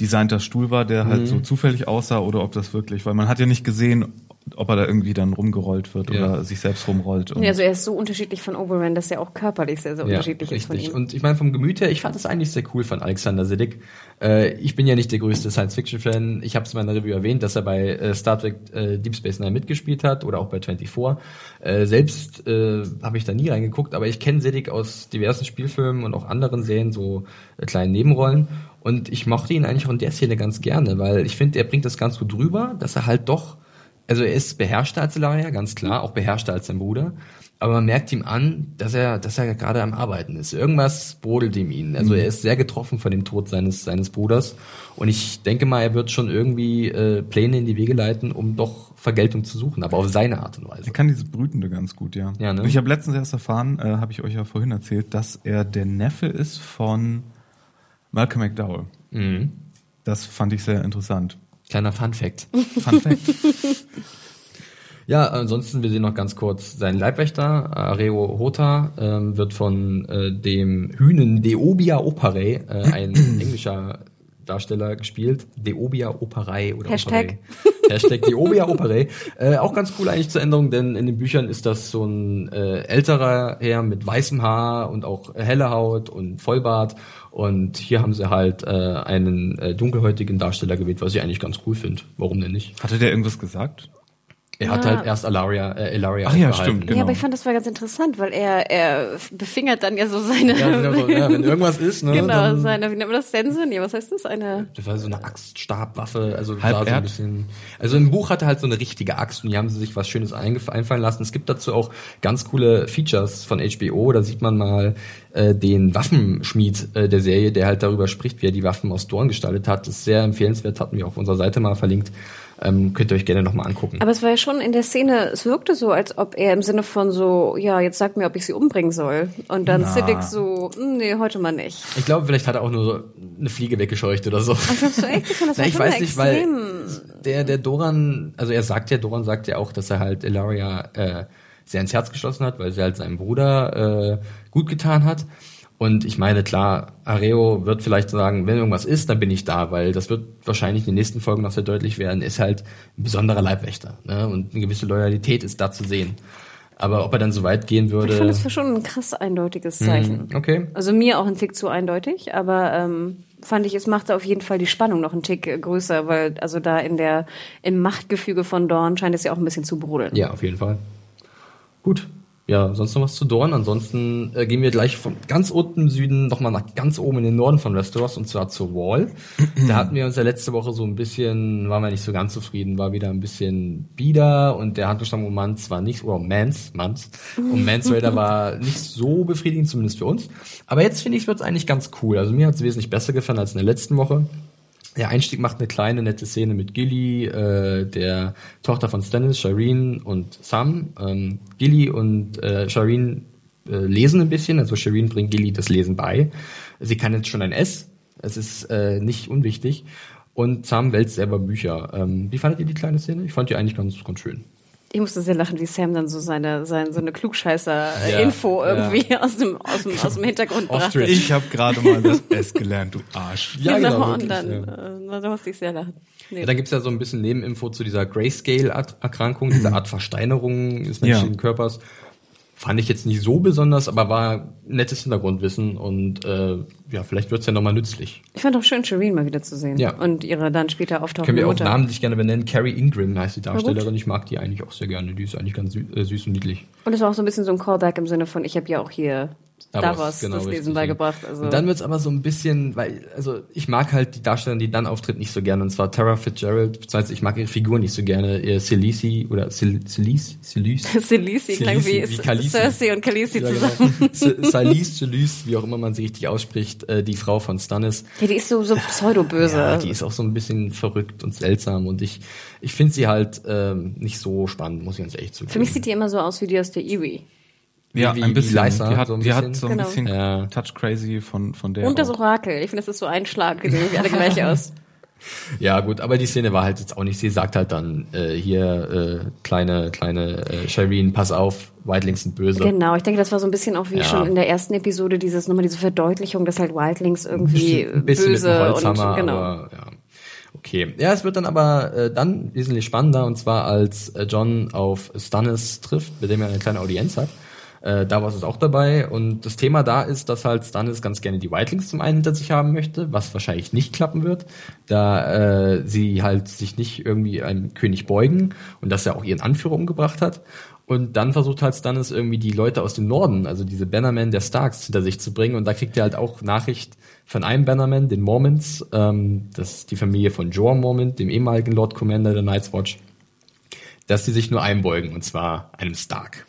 designter Stuhl war, der Mhm. halt so zufällig aussah oder ob das wirklich, weil man hat ja nicht gesehen, ob er da irgendwie dann rumgerollt wird Ja. oder sich selbst rumrollt. Und Ja, also er ist so unterschiedlich von Oberon, dass er auch körperlich sehr, sehr unterschiedlich ist von richtig. ihm. Und ich meine, vom Gemüt her, ich fand es eigentlich sehr cool von Alexander Siddig. Äh, ich bin ja nicht der größte Science-Fiction-Fan. Ich habe es in meiner Review erwähnt, dass er bei äh, Star Trek äh, Deep Space Nine mitgespielt hat oder auch bei 24. Äh, selbst äh, habe ich da nie reingeguckt, aber ich kenne Siddig aus diversen Spielfilmen und auch anderen Serien, so äh, kleinen Nebenrollen. Und ich mochte ihn eigentlich auch in der Szene ganz gerne, weil ich finde, er bringt das ganz gut rüber, dass er halt doch also er ist beherrschter als Elaria, ganz klar, auch beherrschter als sein Bruder. Aber man merkt ihm an, dass er, dass er gerade am Arbeiten ist. Irgendwas brodelt ihm ihn. Also er ist sehr getroffen von dem Tod seines, seines Bruders. Und ich denke mal, er wird schon irgendwie äh, Pläne in die Wege leiten, um doch Vergeltung zu suchen, aber auf seine Art und Weise. er kann dieses Brütende ganz gut, ja. Ja, ne? Und ich habe letztens erst erfahren, äh, habe ich euch ja vorhin erzählt, dass er der Neffe ist von Malcolm McDowell. Mhm. Das fand ich sehr interessant. Kleiner Fun Fact. Fun Fact. Ja, ansonsten, wir sehen noch ganz kurz seinen Leibwächter, Areo Hota, ähm, wird von äh, dem Hühnen Deobia Opare, äh, ein englischer Darsteller gespielt. Deobia Operei oder Hashtag. Operei. Hashtag Deobia Operei. Äh, auch ganz cool eigentlich zur Änderung, denn in den Büchern ist das so ein äh, älterer Herr mit weißem Haar und auch helle Haut und Vollbart. Und hier haben sie halt äh, einen äh, dunkelhäutigen Darsteller gewählt, was ich eigentlich ganz cool finde. Warum denn nicht? Hatte der irgendwas gesagt? Er hat Ja. halt erst Alaria, äh, Elaria Ach ja, stimmt, genau. Ja, aber ich fand das war ganz interessant, weil er, er befingert dann ja so seine, Ja, genau so, ja, wenn irgendwas ist, ne, genau, dann, seine, wie nennt man das, Sense? Nee, was heißt das? Eine, Das war so eine Axtstabwaffe, also Halb so ein bisschen. Also im Buch hat er halt so eine richtige Axt und hier haben sie sich was Schönes einfallen lassen. Es gibt dazu auch ganz coole Features von HBO. Da sieht man mal äh, den Waffenschmied äh, der Serie, der halt darüber spricht, wie er die Waffen aus Dorn gestaltet hat. Das ist sehr empfehlenswert, hatten wir auf unserer Seite mal verlinkt. Ähm, könnt ihr euch gerne nochmal angucken. aber es war ja schon in der Szene, es wirkte so, als ob er im Sinne von so, ja, jetzt sag mir, ob ich sie umbringen soll. Und dann Siddiq so, "Hm, nee, heute mal nicht. Ich glaube, vielleicht hat er auch nur so eine Fliege weggescheucht oder so. Du echt? Ich fand das Na, war ich schon weiß nicht, weil der, der Doran, also er sagt ja, Doran sagt ja auch, dass er halt Elaria äh, sehr ins Herz geschlossen hat, weil sie halt seinem Bruder äh, gut getan hat. Und ich meine, klar, Areo wird vielleicht sagen, wenn irgendwas ist, dann bin ich da, weil das wird wahrscheinlich in den nächsten Folgen noch sehr deutlich werden, ist halt ein besonderer Leibwächter. Ne? Und eine gewisse Loyalität ist da zu sehen. Aber ob er dann so weit gehen würde. Ich fand das schon ein krass eindeutiges Zeichen. okay. Also mir auch ein Tick zu eindeutig, aber ähm, fand ich, es machte auf jeden Fall die Spannung noch einen Tick äh, größer, weil also da in der im Machtgefüge von Dorn scheint es ja auch ein bisschen zu brodeln. Ja, auf jeden Fall. Gut. Ja, sonst noch was zu Dorn. Ansonsten äh, gehen wir gleich von ganz unten im Süden nochmal nach ganz oben in den Norden von Westeros und zwar zur Wall. da hatten wir uns ja letzte Woche so ein bisschen, waren wir nicht so ganz zufrieden, war wieder ein bisschen bieder und der Handlungsstamm um Mans war nicht, oder Mans, Mans, um Mans Raider war nicht so befriedigend, zumindest für uns. Aber jetzt finde ich, wird's eigentlich ganz cool. Also mir hat's wesentlich besser gefallen als in der letzten Woche. Der Einstieg macht eine kleine, nette Szene mit Gilly, äh, der Tochter von Stannis, Shireen und Sam. Ähm, Gilly und äh, Shireen äh, lesen ein bisschen, also Shireen bringt Gilly das Lesen bei. Sie kann jetzt schon ein S, es ist äh, nicht unwichtig. Und Sam wälzt selber Bücher. Ähm, wie fandet ihr die kleine Szene? Ich fand die eigentlich ganz, ganz schön. Ich musste sehr lachen, wie Sam dann so seine, seine so eine Ja, Klugscheißer-Info irgendwie aus, dem, aus, dem, aus dem Hintergrund brachte. Ostrich. Ich habe gerade mal das S gelernt, du Arsch. Ja, genau, genau, und dann, ja. äh, da musste ich sehr lachen. Nee. Ja, dann gibt's ja so ein bisschen Nebeninfo zu dieser Grayscale-Erkrankung, dieser Art Versteinerung des menschlichen Ja. Körpers. Fand ich jetzt nicht so besonders, aber war nettes Hintergrundwissen und äh, ja, vielleicht wird's ja nochmal nützlich. ich fand auch schön, Shireen mal wieder zu sehen. Ja. Und ihre dann später Können auftauchende wir auch Mutter. namentlich gerne benennen. Carrie Ingram heißt die. Darstellerin. Ich mag die eigentlich auch sehr gerne. Die ist eigentlich ganz äh, süß und niedlich. Und es war auch so ein bisschen so ein Callback im Sinne von, ich habe ja auch hier Star Wars, genau, das Lesen beigebracht. Also. Und dann wird's aber so ein bisschen, weil, also ich mag halt die Darstellerin, die dann auftritt, nicht so gerne. Und zwar Tara Fitzgerald, beziehungsweise ich mag ihre Figur nicht so gerne. Ihr Celisi oder Cel Celise, Celise, Celisi klang wie, Celisi, wie Khaleesi. Cersei und Khaleesi Ja, zusammen. genau. Ce- Salis, Celise, wie auch immer man sie richtig ausspricht, äh, die Frau von Stannis. Ja, die ist so, so pseudo-böse. Ja, die ist auch so ein bisschen verrückt und seltsam und ich, ich finde sie halt ähm, nicht so spannend, muss ich ganz ehrlich zugeben. Für mich sieht die immer so aus wie die aus der Erie. Ja, wie- ein wie bisschen. Lysa, die hat so ein die bisschen. hat so ein Genau. bisschen Ja. Touch Crazy von, von der. Und das. Orakel. Ich finde, das ist so ein Schlag. Die sehen alle gleich aus. Ja gut, aber die Szene war halt jetzt auch nicht, sie sagt halt dann, äh, hier, äh, kleine, kleine äh, Shireen, pass auf, Whitelings sind böse. Genau, ich denke, das war so ein bisschen auch wie Ja. schon in der ersten Episode dieses nochmal diese Verdeutlichung, dass halt Wildlings irgendwie ein bisschen mit böse dem Holzhammer, und genau. aber ja. Okay. Ja, es wird dann aber äh, dann wesentlich spannender und zwar als äh, John auf Stannis trifft, mit dem er eine kleine Audienz hat. Äh, da war es auch dabei und das Thema da ist, dass halt Stannis ganz gerne die Whitelings zum einen hinter sich haben möchte, was wahrscheinlich nicht klappen wird, da äh, sie halt sich nicht irgendwie einem König beugen und dass er auch ihren Anführer umgebracht hat. Und dann versucht halt Stannis irgendwie die Leute aus dem Norden, also diese Bannermen der Starks, hinter sich zu bringen. Und da kriegt er halt auch Nachricht von einem Bannerman, den Mormonts, ähm, das ist die Familie von Jorah Mormont, dem ehemaligen Lord Commander der Night's Watch, dass sie sich nur einbeugen, und zwar einem Stark.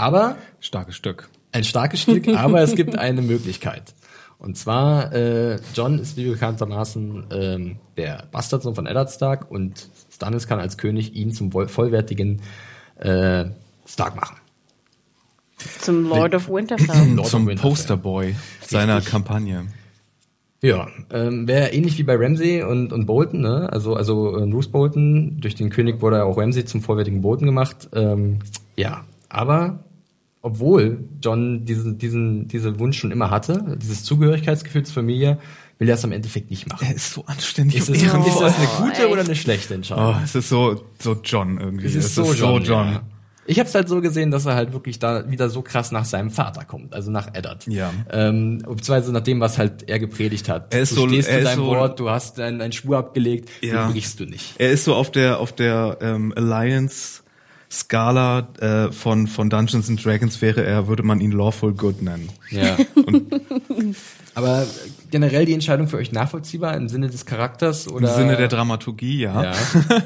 Aber Starkes Stück. ein starkes Stück, aber es gibt eine Möglichkeit. Und zwar, äh, John ist wie bekanntermaßen ähm, der Bastardsohn von Eddard Stark und Stannis kann als König ihn zum voll- vollwertigen äh, Stark machen. Zum Lord of Winterfell. Lord of Zum Winterfell. Posterboy seiner Kampagne. Ja, ähm, wäre ähnlich wie bei Ramsey und, und Bolton, ne? Also, also äh, Bruce Bolton, durch den König wurde auch Ramsey zum vollwertigen Bolton gemacht. Ähm, ja, aber obwohl John diesen, diesen, diesen Wunsch schon immer hatte, dieses Zugehörigkeitsgefühl zur Familie, will er es am Endeffekt nicht machen. Er ist so anständig Ist und es, ist ehrenvoll. das eine gute echt. oder eine schlechte Entscheidung? Oh, es ist so, so John irgendwie. Es ist, so, John, Ja. Ich habe es halt so gesehen, dass er halt wirklich da wieder so krass nach seinem Vater kommt, also nach Eddard. Ja. Ähm, beziehungsweise nach dem, was halt er gepredigt hat. Er ist du so- stehst er zu ist deinem so- Wort, du hast deinen deinen Schwur abgelegt, Ja. den brichst du nicht. Er ist so auf der auf der ähm, Alliance Skala äh, von von Dungeons and Dragons wäre er, würde man ihn Lawful Good nennen. Ja. Aber generell die Entscheidung für euch nachvollziehbar im Sinne des Charakters Im oder Sinne der Dramaturgie, ja. ja.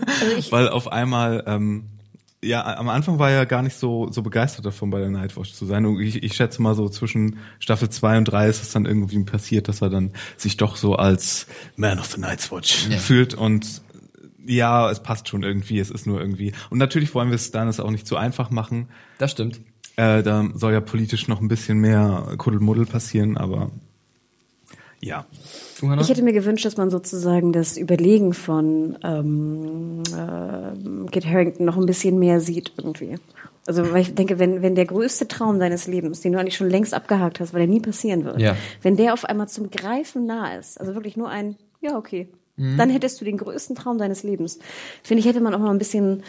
Weil auf einmal, ähm, ja, am Anfang war er gar nicht so, so begeistert davon, bei der Nightwatch zu sein. Und ich, ich schätze mal so zwischen Staffel 2 und 3 ist es dann irgendwie passiert, dass er dann sich doch so als Man of the Night's Watch Ja. fühlt und ja, es passt schon irgendwie, es ist nur irgendwie. Und natürlich wollen wir es Stannis auch nicht zu einfach machen. Das stimmt. Äh, da soll ja politisch noch ein bisschen mehr Kuddelmuddel passieren, aber ja. Ich hätte mir gewünscht, dass man sozusagen das Überlegen von ähm, äh, Kit Harington noch ein bisschen mehr sieht irgendwie. Also weil ich denke, wenn, wenn der größte Traum deines Lebens, den du eigentlich schon längst abgehakt hast, weil der nie passieren wird, Ja. wenn der auf einmal zum Greifen nah ist, also wirklich nur ein, ja, okay, dann hättest du den größten Traum deines Lebens. Finde ich, hätte man auch mal ein bisschen,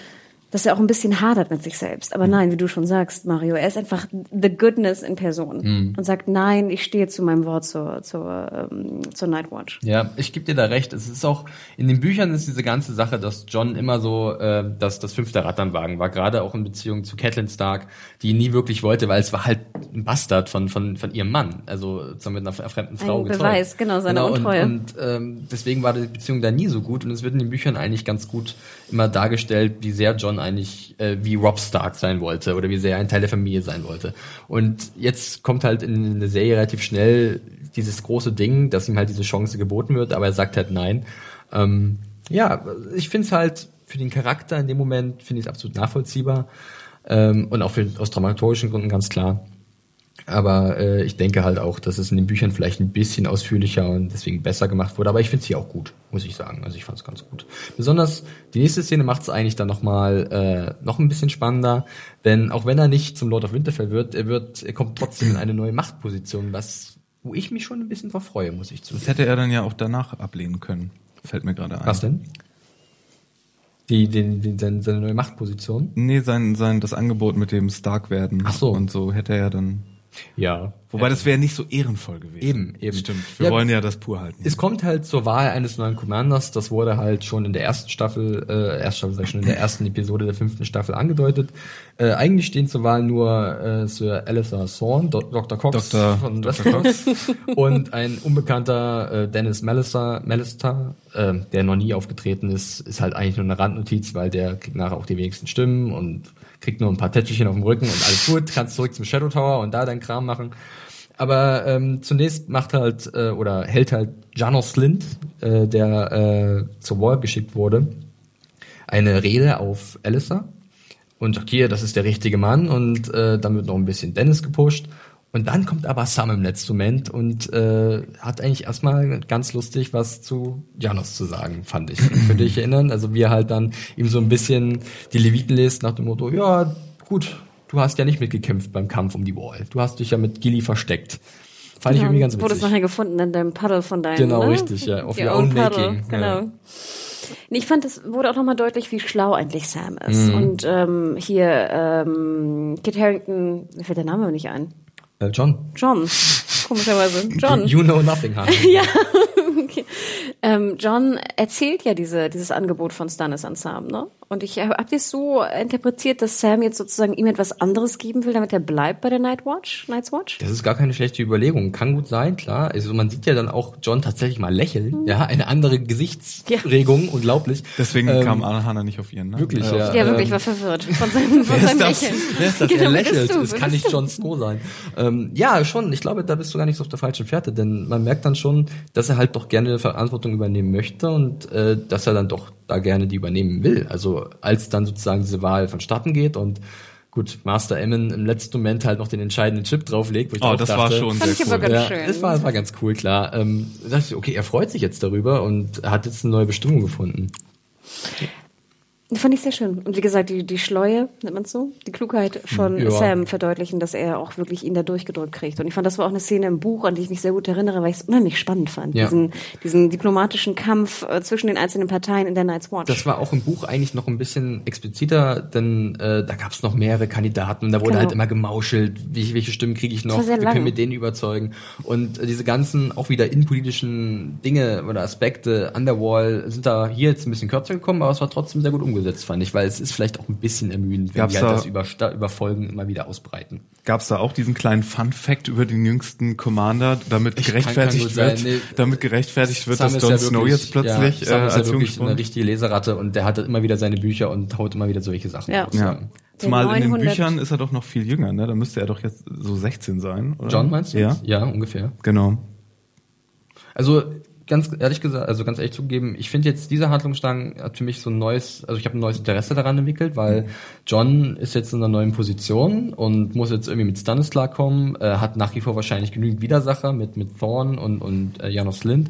dass er auch ein bisschen hadert mit sich selbst. Aber nein, wie du schon sagst, Mario, er ist einfach the goodness in Person und sagt, nein, ich stehe zu meinem Wort zur, zur, ähm, zur Nightwatch. Ja, ich gebe dir da recht. Es ist auch in den Büchern ist diese ganze Sache, dass John immer so, äh, dass das fünfte Rad am Wagen war, gerade auch in Beziehung zu Catelyn Stark, die ihn nie wirklich wollte, weil es war halt ein Bastard von von von ihrem Mann, also mit einer fremden Frau Ein. Beweis, genau, seiner Untreue. Und, und ähm, deswegen war die Beziehung da nie so gut und es wird in den Büchern eigentlich ganz gut immer dargestellt, wie sehr John eigentlich äh, wie Rob Stark sein wollte oder wie sehr er ein Teil der Familie sein wollte. Und jetzt kommt halt in der Serie relativ schnell dieses große Ding, dass ihm halt diese Chance geboten wird, aber er sagt halt nein. Ähm, ja, ich finde es halt für den Charakter in dem Moment finde ich es absolut nachvollziehbar ähm, und auch für, aus dramaturgischen Gründen ganz klar. Aber äh, ich denke halt auch, dass es in den Büchern vielleicht ein bisschen ausführlicher und deswegen besser gemacht wurde. Aber ich finde es hier auch gut, muss ich sagen. Also ich fand es ganz gut. Besonders die nächste Szene macht es eigentlich dann nochmal äh, noch ein bisschen spannender. Denn auch wenn er nicht zum Lord of Winterfell wird, er wird, er kommt trotzdem in eine neue Machtposition, was wo ich mich schon ein bisschen drauf freue, muss ich Das zugeben. hätte er dann ja auch danach ablehnen können. Fällt mir gerade ein. Was denn? Die, die, die, seine, seine neue Machtposition? Nee, sein, sein, das Angebot mit dem Stark werden. Ach so. Und so hätte er dann. Ja. Wobei das wäre nicht so ehrenvoll gewesen. Eben, eben. Stimmt. Wir Ja, wollen ja das pur halten. Es kommt halt zur Wahl eines neuen Commanders. Das wurde halt schon in der ersten Staffel, äh, erste Staffel, sag ich schon, in der ersten Episode der fünften Staffel angedeutet. Äh, eigentlich stehen zur Wahl nur äh, Sir Alistair Thorne, Do Dr. Cox Dr. von Dr. Westeros und ein unbekannter äh, Dennis Mallister, Mallister äh, der noch nie aufgetreten ist, ist halt eigentlich nur eine Randnotiz, weil der kriegt nachher auch die wenigsten Stimmen und kriegt nur ein paar Tätschchen auf dem Rücken und alles gut, kannst zurück zum Shadow Tower und da deinen Kram machen. Aber ähm, zunächst macht halt äh, oder hält halt Janos Slint, äh, der äh, zur Wall geschickt wurde, eine Rede auf Alistair und sagt, hier, das ist der richtige Mann und äh, dann wird noch ein bisschen Dennis gepusht. Und dann kommt aber Sam im letzten Moment und äh, hat eigentlich erstmal ganz lustig was zu Janos zu sagen, fand ich. Könnt ihr euch erinnern? Also wie er halt dann ihm so ein bisschen die Leviten lässt nach dem Motto, ja, gut, du hast ja nicht mitgekämpft beim Kampf um die Wall. Du hast dich ja mit Gilly versteckt. Fand ich irgendwie ganz Wurde es witzig. nachher gefunden in deinem Paddle von deinem. Genau, ne? richtig, ja, auf Your your own Paddle, making, Genau. ja. Nee, Ich fand, es wurde auch nochmal deutlich, wie schlau eigentlich Sam ist. Mhm. Und ähm, hier, ähm, Kit Harington, mir fällt der Name nicht ein. Äh, John. John. Komischerweise. John. You know nothing, Hannah. ja. okay. ähm, John erzählt ja diese, dieses Angebot von Stannis an Sam, ne? Und ich habe hab das so interpretiert, dass Sam jetzt sozusagen ihm etwas anderes geben will, damit er bleibt bei der Night Watch, Night's Watch. Das ist gar keine schlechte Überlegung. Kann gut sein, klar. Also man sieht ja dann auch John tatsächlich mal lächeln. Ja, eine andere Gesichtsregung, unglaublich. Deswegen Ähm, kam Anna nicht auf ihren Namen. Wirklich, Äh, ja. Der wirklich ähm, war verwirrt von seinem, von seinem das? Lächeln. Wer ist das? Genau, er lächelt. Es Wer kann nicht? Jon Snow sein. Ähm, ja, schon. Ich glaube, da bist du gar nicht so auf der falschen Fährte, denn man merkt dann schon, dass er halt doch gerne Verantwortung übernehmen möchte und äh, dass er dann doch da gerne die übernehmen will. Also als dann sozusagen diese Wahl vonstatten geht und gut, Master Emmon im letzten Moment halt noch den entscheidenden Chip drauflegt. Wo ich Oh, das dachte, war schon Fand ich sehr aber cool. ganz ja, schön. das war, das war ganz cool, klar. Ähm, da dachte ich, okay, er freut sich jetzt darüber und hat jetzt eine neue Bestimmung gefunden. Fand ich sehr schön. Und wie gesagt, die, die Schleue, nennt man es so, die Klugheit von Ja. Sam verdeutlichen, dass er auch wirklich ihn da durchgedrückt kriegt. Und ich fand, das war auch eine Szene im Buch, an die ich mich sehr gut erinnere, weil ich es unheimlich spannend fand. Ja. Diesen, diesen diplomatischen Kampf äh, zwischen den einzelnen Parteien in der Night's Watch. Das war auch im Buch eigentlich noch ein bisschen expliziter, denn äh, da gab es noch mehrere Kandidaten und da wurde Genau. halt immer gemauschelt, wie, welche Stimmen kriege ich noch, wie können wir den überzeugen. Und äh, diese ganzen auch wieder innenpolitischen Dinge oder Aspekte an der Wall sind da hier jetzt ein bisschen kürzer gekommen, aber es war trotzdem sehr gut umgesetzt, fand ich, weil es ist vielleicht auch ein bisschen ermüdend, wenn Gab's die halt da- das über, über Folgen immer wieder ausbreiten. Gab es da auch diesen kleinen Fun-Fact über den jüngsten Commander, damit Ich- gerechtfertigt kann- kann gut wird, sein, nee. damit gerechtfertigt wird, Sam dass Jon ja Snow wirklich- jetzt plötzlich ja, Sam äh, ist ja als wirklich eine richtige Leseratte und der hat immer wieder seine Bücher und haut immer wieder solche Sachen Ja. raus. Ja. Zumal in den 900 Büchern ist er doch noch viel jünger, ne? Da müsste er doch jetzt so 16 sein, oder? John meinst du? Ja? Ja, ungefähr. genau. Also ganz ehrlich gesagt, also ganz ehrlich zugegeben, ich finde jetzt diese Handlungsstrang hat für mich so ein neues, also ich habe ein neues Interesse daran entwickelt, weil John ist jetzt in einer neuen Position und muss jetzt irgendwie mit Stannis klarkommen, äh, hat nach wie vor wahrscheinlich genügend Widersacher mit mit Thorn und und äh, Janos Lind.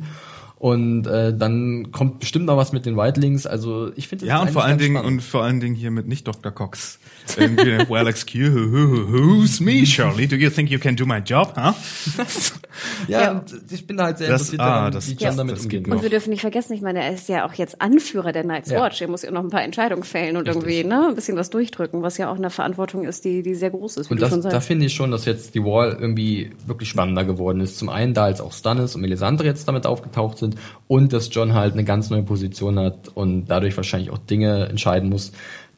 Und äh, dann kommt bestimmt noch was mit den Wildlings. Also ich finde das Ja, und vor allen ganz Dingen, spannend. und vor allen Dingen hier mit nicht Dr. Cox. Irgendwie, well, excuse, who's me, Shirley? Do you think you can do my job, huh? ja, Ja. ich bin da halt sehr Das- interessiert ah, daran, das- wie John das- damit umgeht. geht Und wir dürfen nicht vergessen, ich meine, er ist ja auch jetzt Anführer der Night's Ja. Watch. Er muss ja noch ein paar Entscheidungen fällen und irgendwie ne, ein bisschen was durchdrücken, was ja auch eine Verantwortung ist, die, die sehr groß ist, wie Und du das, schon da finde ich schon, dass jetzt die Wall irgendwie wirklich spannender geworden ist. Zum einen, da jetzt auch Stannis und Melisandre jetzt damit aufgetaucht sind und dass John halt eine ganz neue Position hat und dadurch wahrscheinlich auch Dinge entscheiden muss,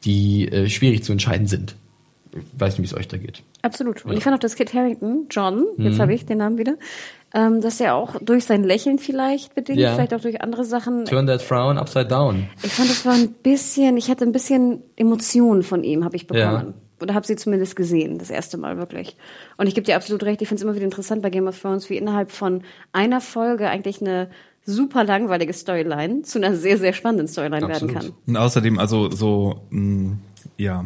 die äh, schwierig zu entscheiden sind. Ich weiß nicht, wie es euch da geht. Absolut. Und ich fand auch, dass Kit Harrington, John, jetzt Mhm. habe ich den Namen wieder, ähm, dass er auch durch sein Lächeln vielleicht bedingt, Ja. vielleicht auch durch andere Sachen. Turn that frown upside down. Ich fand, es war ein bisschen, ich hatte ein bisschen Emotionen von ihm, habe ich bekommen. Ja. Oder habe sie zumindest gesehen, das erste Mal wirklich. Und ich gebe dir absolut recht, ich finde es immer wieder interessant bei Game of Thrones, wie innerhalb von einer Folge eigentlich eine super langweilige Storyline zu einer sehr, sehr spannenden Storyline werden Absolut. kann. Und außerdem, also so, mh, ja,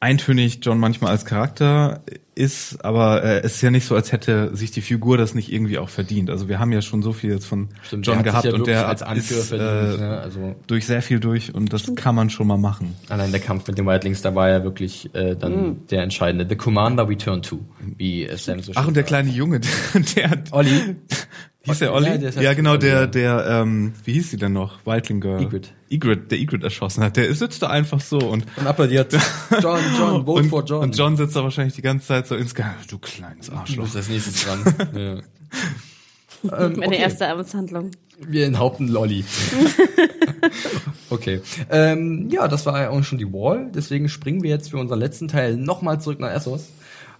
eintönig John manchmal als Charakter ist, aber äh, es ist ja nicht so, als hätte sich die Figur das nicht irgendwie auch verdient. Also wir haben ja schon so viel jetzt von Stimmt, John gehabt ja und der als Anführer ist, verdient. äh, ne? Also durch sehr viel durch und das kann man schon mal machen. allein der Kampf mit den Wildlings, da war ja wirklich äh, dann Mhm. der entscheidende. The Commander we turn to, wie äh, Sam so Ach, schön und der kleine Junge, der, der hat, Olli. hieß der Ja, Olli? der ist Ja, halt genau, Olli, der, ja. der, ähm, wie hieß sie denn noch? Wildling Girl. Ygritte. Ygritte, der Ygritte erschossen hat. Der sitzt da einfach so und Und applaudiert. John, John, vote und, for John. und John sitzt da wahrscheinlich die ganze Zeit so ins Ge- Du kleines Du Arschloch. bist als nächstes dran. ja. ähm, Meine erste Amtshandlung. Wir enthaupten Lolli. okay. Ähm, ja, das war ja auch schon die Wall. Deswegen springen wir jetzt für unseren letzten Teil nochmal zurück nach Essos.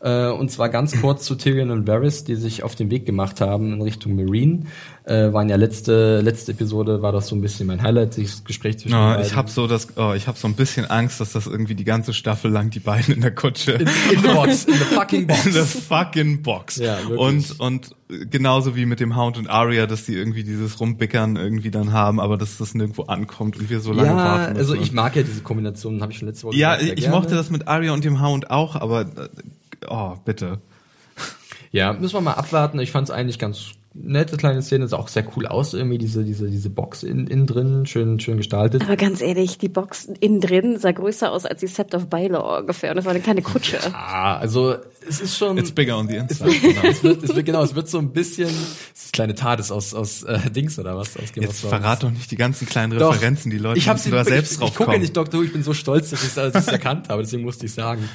Äh, und zwar ganz kurz zu Tyrion und Varys, die sich auf den Weg gemacht haben in Richtung Marine. Äh, waren ja letzte letzte Episode war das so ein bisschen mein Highlight, das Gespräch zwischen Ja, beiden. ich habe so das, oh, ich habe so ein bisschen Angst, dass das irgendwie die ganze Staffel lang die beiden in der Kutsche in the box, in the fucking box. in the fucking box. Ja, wirklich. und und genauso wie mit dem Hound und Arya, dass die irgendwie dieses Rumbickern irgendwie dann haben, aber dass das nirgendwo ankommt und wir so lange ja, warten. also müssen. ich mag ja diese Kombination, habe ich schon letzte Woche ja, gesagt, sehr ich gerne. mochte das mit Arya und dem Hound auch, aber äh, oh bitte. Ja, müssen wir mal abwarten. Ich fand es eigentlich ganz nette kleine Szene, sah auch sehr cool aus, irgendwie diese, diese, diese Box in, innen drin, schön, schön gestaltet. Aber ganz ehrlich, die Box innen drin sah größer aus als die Sept of Baelor ungefähr. Und das war eine kleine Kutsche. Ah, also es ist schon. It's bigger on the es inside. wird, genau, es wird, es wird, genau, es wird so ein bisschen, das kleine TARDIS aus, aus äh, Dings oder was? Aus Game Jetzt verrat doch nicht die ganzen kleinen Doch. Referenzen, die Leute ich hab müssen sie, da ich, selbst ich, drauf ich gucke kommen. nicht Doctor Who, ich bin so stolz, dass ich es erkannt habe, deswegen musste ich sagen.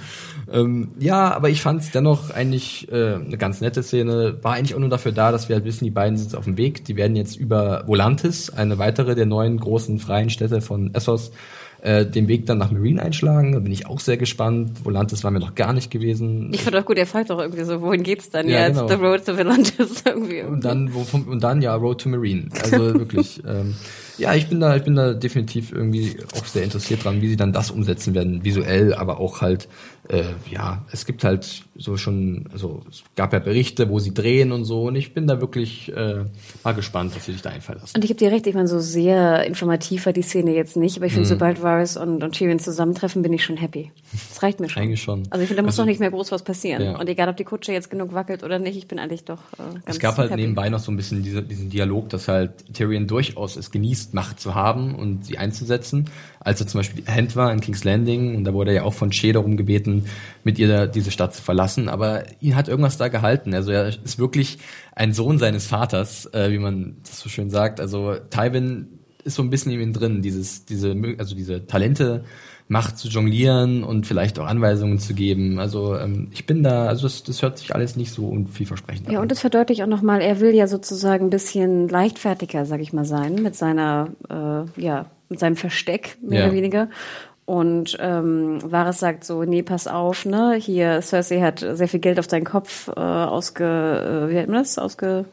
Ähm, ja, aber ich fand es dennoch eigentlich äh, eine ganz nette Szene. War eigentlich auch nur dafür da, dass wir halt wissen, die beiden sind auf dem Weg. Die werden jetzt über Volantis, eine weitere der neuen großen freien Städte von Essos, äh, den Weg dann nach Marine einschlagen. Da bin ich auch sehr gespannt. Volantis war mir noch gar nicht gewesen. Ich fand auch gut, er fragt auch irgendwie so, wohin geht's dann Ja, jetzt? genau. The Road to Volantis irgendwie. Und dann, wo und dann ja Road to Marine. Also wirklich. ähm, ja, ich bin da, ich bin da definitiv irgendwie auch sehr interessiert dran, wie sie dann das umsetzen werden, visuell, aber auch halt, äh, ja, es gibt halt so schon, also es gab ja Berichte, wo sie drehen und so. Und ich bin da wirklich äh, mal gespannt, was sie sich da einfallen lassen. Und ich gebe dir recht, ich meine, so sehr informativ war die Szene jetzt nicht, aber ich finde, sobald Varys und, und Tyrion zusammentreffen, bin ich schon happy. Das reicht mir schon. Eigentlich schon. Also ich finde, da muss Also- noch nicht mehr groß was passieren. Ja. Und egal, ob die Kutsche jetzt genug wackelt oder nicht, ich bin eigentlich doch äh, ganz Es gab halt happy. nebenbei noch so ein bisschen diese, diesen Dialog, dass halt Tyrion durchaus es genießt, Macht zu haben und sie einzusetzen. Als er zum Beispiel Hand war in King's Landing und da wurde er ja auch von Shea darum mit ihr da, diese Stadt zu verlassen. Aber ihn hat irgendwas da gehalten. Also er ist wirklich ein Sohn seines Vaters, äh, wie man das so schön sagt. Also Tywin ist so ein bisschen in ihm drin, dieses, diese, also diese Talente, Macht zu jonglieren und vielleicht auch Anweisungen zu geben. Also ähm, ich bin da, also das, das hört sich alles nicht so vielversprechend an. Ja, und das verdeutlicht auch nochmal, er will ja sozusagen ein bisschen leichtfertiger, sag ich mal, sein, mit seiner, äh, ja, mit seinem Versteck, mehr Ja. oder weniger. Und ähm, Varys sagt so, nee, pass auf, ne, hier, Cersei hat sehr viel Geld auf deinen Kopf äh, ausge, äh, wie man das, ausge...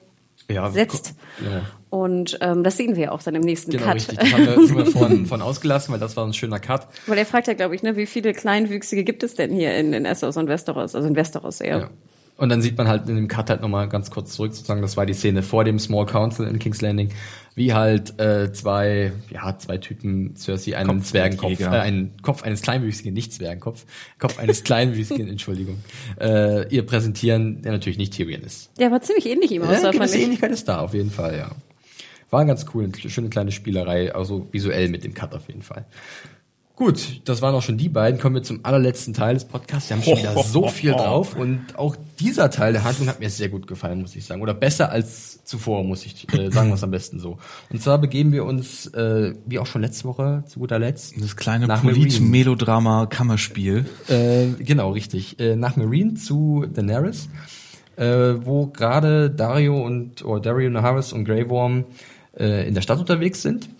ja, setzt. Ja. Und ähm, das sehen wir auch dann im nächsten Genau, Cut. richtig. Das haben wir, sind wir von, von ausgelassen, weil das war ein schöner Cut. Weil er fragt ja, glaube ich, ne, wie viele Kleinwüchsige gibt es denn hier in, in Essos und Westeros, also in Westeros eher. Ja. Und dann sieht man halt in dem Cut halt nochmal ganz kurz zurück, sozusagen, das war die Szene vor dem Small Council in King's Landing, wie halt äh, zwei, ja, zwei Typen, Cersei, einen Zwergenkopf, äh, einen Kopf eines Kleinwüchsigen, nicht Zwergenkopf, Kopf eines Kleinwüchsigen, Entschuldigung, äh, ihr präsentieren, der natürlich nicht Tyrion ist. Der war ziemlich ähnlich ihm aus, Ja, nicht. Ähnlichkeit ist da, auf jeden Fall, ja. War ganz cool, eine schöne kleine Spielerei, also visuell mit dem Cut auf jeden Fall. Gut, das waren auch schon die beiden. Kommen wir zum allerletzten Teil des Podcasts. Wir haben schon wieder so viel drauf und auch dieser Teil der Handlung hat mir sehr gut gefallen, muss ich sagen. Oder besser als zuvor, muss ich äh, sagen, was am besten so. Und zwar begeben wir uns, äh, wie auch schon letzte Woche, zu guter Letzt. Das kleine. Polit-Melodrama-Kammerspiel. Äh, genau, richtig. Äh, nach Marine zu Daenerys, äh, wo gerade Dario und oder Dario Naharis und Grey Worm äh, in der Stadt unterwegs sind.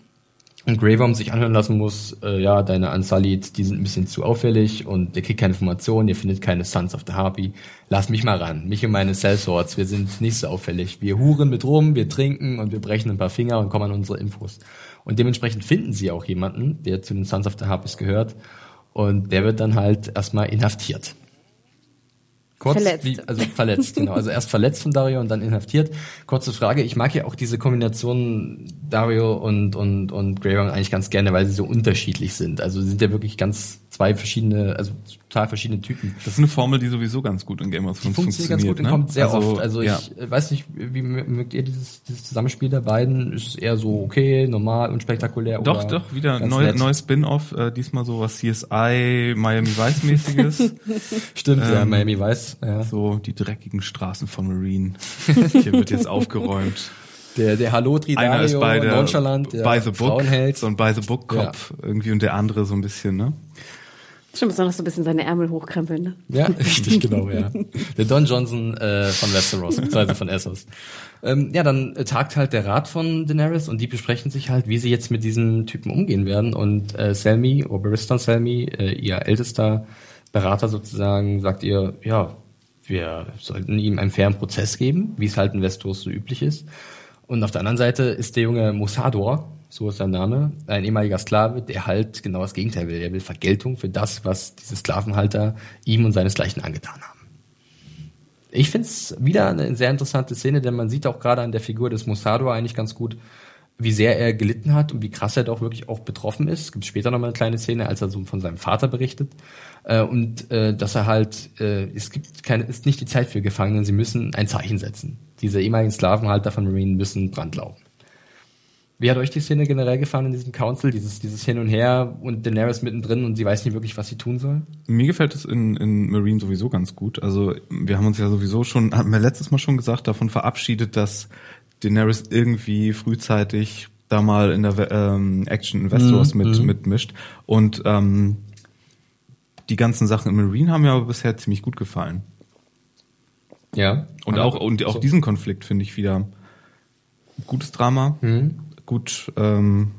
Und Grey Worm sich anhören lassen muss, äh, ja, deine Unsullied, die sind ein bisschen zu auffällig und ihr kriegt keine Informationen, ihr findet keine Sons of the Harpy. Lass mich mal ran, mich und meine Sellswords, wir sind nicht so auffällig. Wir huren mit rum, wir trinken und wir brechen ein paar Finger und kommen an unsere Infos. Und dementsprechend finden sie auch jemanden, der zu den Sons of the Harpies gehört. Und der wird dann halt erstmal inhaftiert. Kurz, Verletzt. Wie, also verletzt, genau. Also erst verletzt von Dario und dann inhaftiert. Kurze Frage, ich mag ja auch diese Kombination Dario und, und, und Greyhound eigentlich ganz gerne, weil sie so unterschiedlich sind. Also sie sind ja wirklich ganz zwei verschiedene, also total verschiedene Typen. Das ist eine Formel, die sowieso ganz gut in Game of Thrones Funktioniert ganz gut und ne? kommt sehr Also, oft. Also ja. ich weiß nicht, wie mö- mögt ihr dieses, dieses Zusammenspiel der beiden? Ist es eher so okay, normal, unspektakulär? Doch, oder doch, wieder ganz neu, neues Spin-off, äh, diesmal so was CSI, Miami Vice-mäßiges. Stimmt, ja, Ähm, Miami weiß. Ja. so die dreckigen Straßen von Marine. Hier wird jetzt aufgeräumt. Der, der Halotri Einer ist bei der nonchalant, der by the book, Frauenheld. so ein by the book Kopf irgendwie und der andere so ein bisschen, ne? Stimmt, besonders so ein bisschen seine Ärmel hochkrempeln, ne? Ja, richtig, genau, ja. Der Don Johnson äh, von Westeros, beziehungsweise von Essos. Ähm, ja, dann tagt halt der Rat von Daenerys und die besprechen sich halt, wie sie jetzt mit diesen Typen umgehen werden. Und äh, Selmy, Oberistan Selmy, äh, ihr ältester Berater sozusagen, sagt ihr, ja, wir sollten ihm einen fairen Prozess geben, wie es halt in Westeros so üblich ist. Und auf der anderen Seite ist der junge Musador, so ist sein Name, ein ehemaliger Sklave, der halt genau das Gegenteil will. Er will Vergeltung für das, was diese Sklavenhalter ihm und seinesgleichen angetan haben. Ich find's wieder eine sehr interessante Szene, denn man sieht auch gerade an der Figur des Musador eigentlich ganz gut, wie sehr er gelitten hat und wie krass er doch wirklich auch betroffen ist. Es gibt später nochmal eine kleine Szene, als er so von seinem Vater berichtet. Äh, und äh, dass er halt, äh, es gibt keine, ist nicht die Zeit für Gefangenen, sie müssen ein Zeichen setzen. Diese ehemaligen Sklavenhalter von Marine müssen Brand laufen. Wie hat euch die Szene generell gefallen in diesem Council? Dieses, dieses Hin und Her und Daenerys mittendrin und sie weiß nicht wirklich, was sie tun soll? Mir gefällt es in, in Marine sowieso ganz gut. Also wir haben uns ja sowieso schon, hatten wir letztes Mal schon gesagt, davon verabschiedet, dass Daenerys irgendwie frühzeitig da mal in der ähm, Action in Westeros mit mitmischt. Und ähm, die ganzen Sachen in Marine haben mir aber bisher ziemlich gut gefallen. Ja. Und auch und auch so. diesen Konflikt finde ich wieder gutes Drama, gut ähm,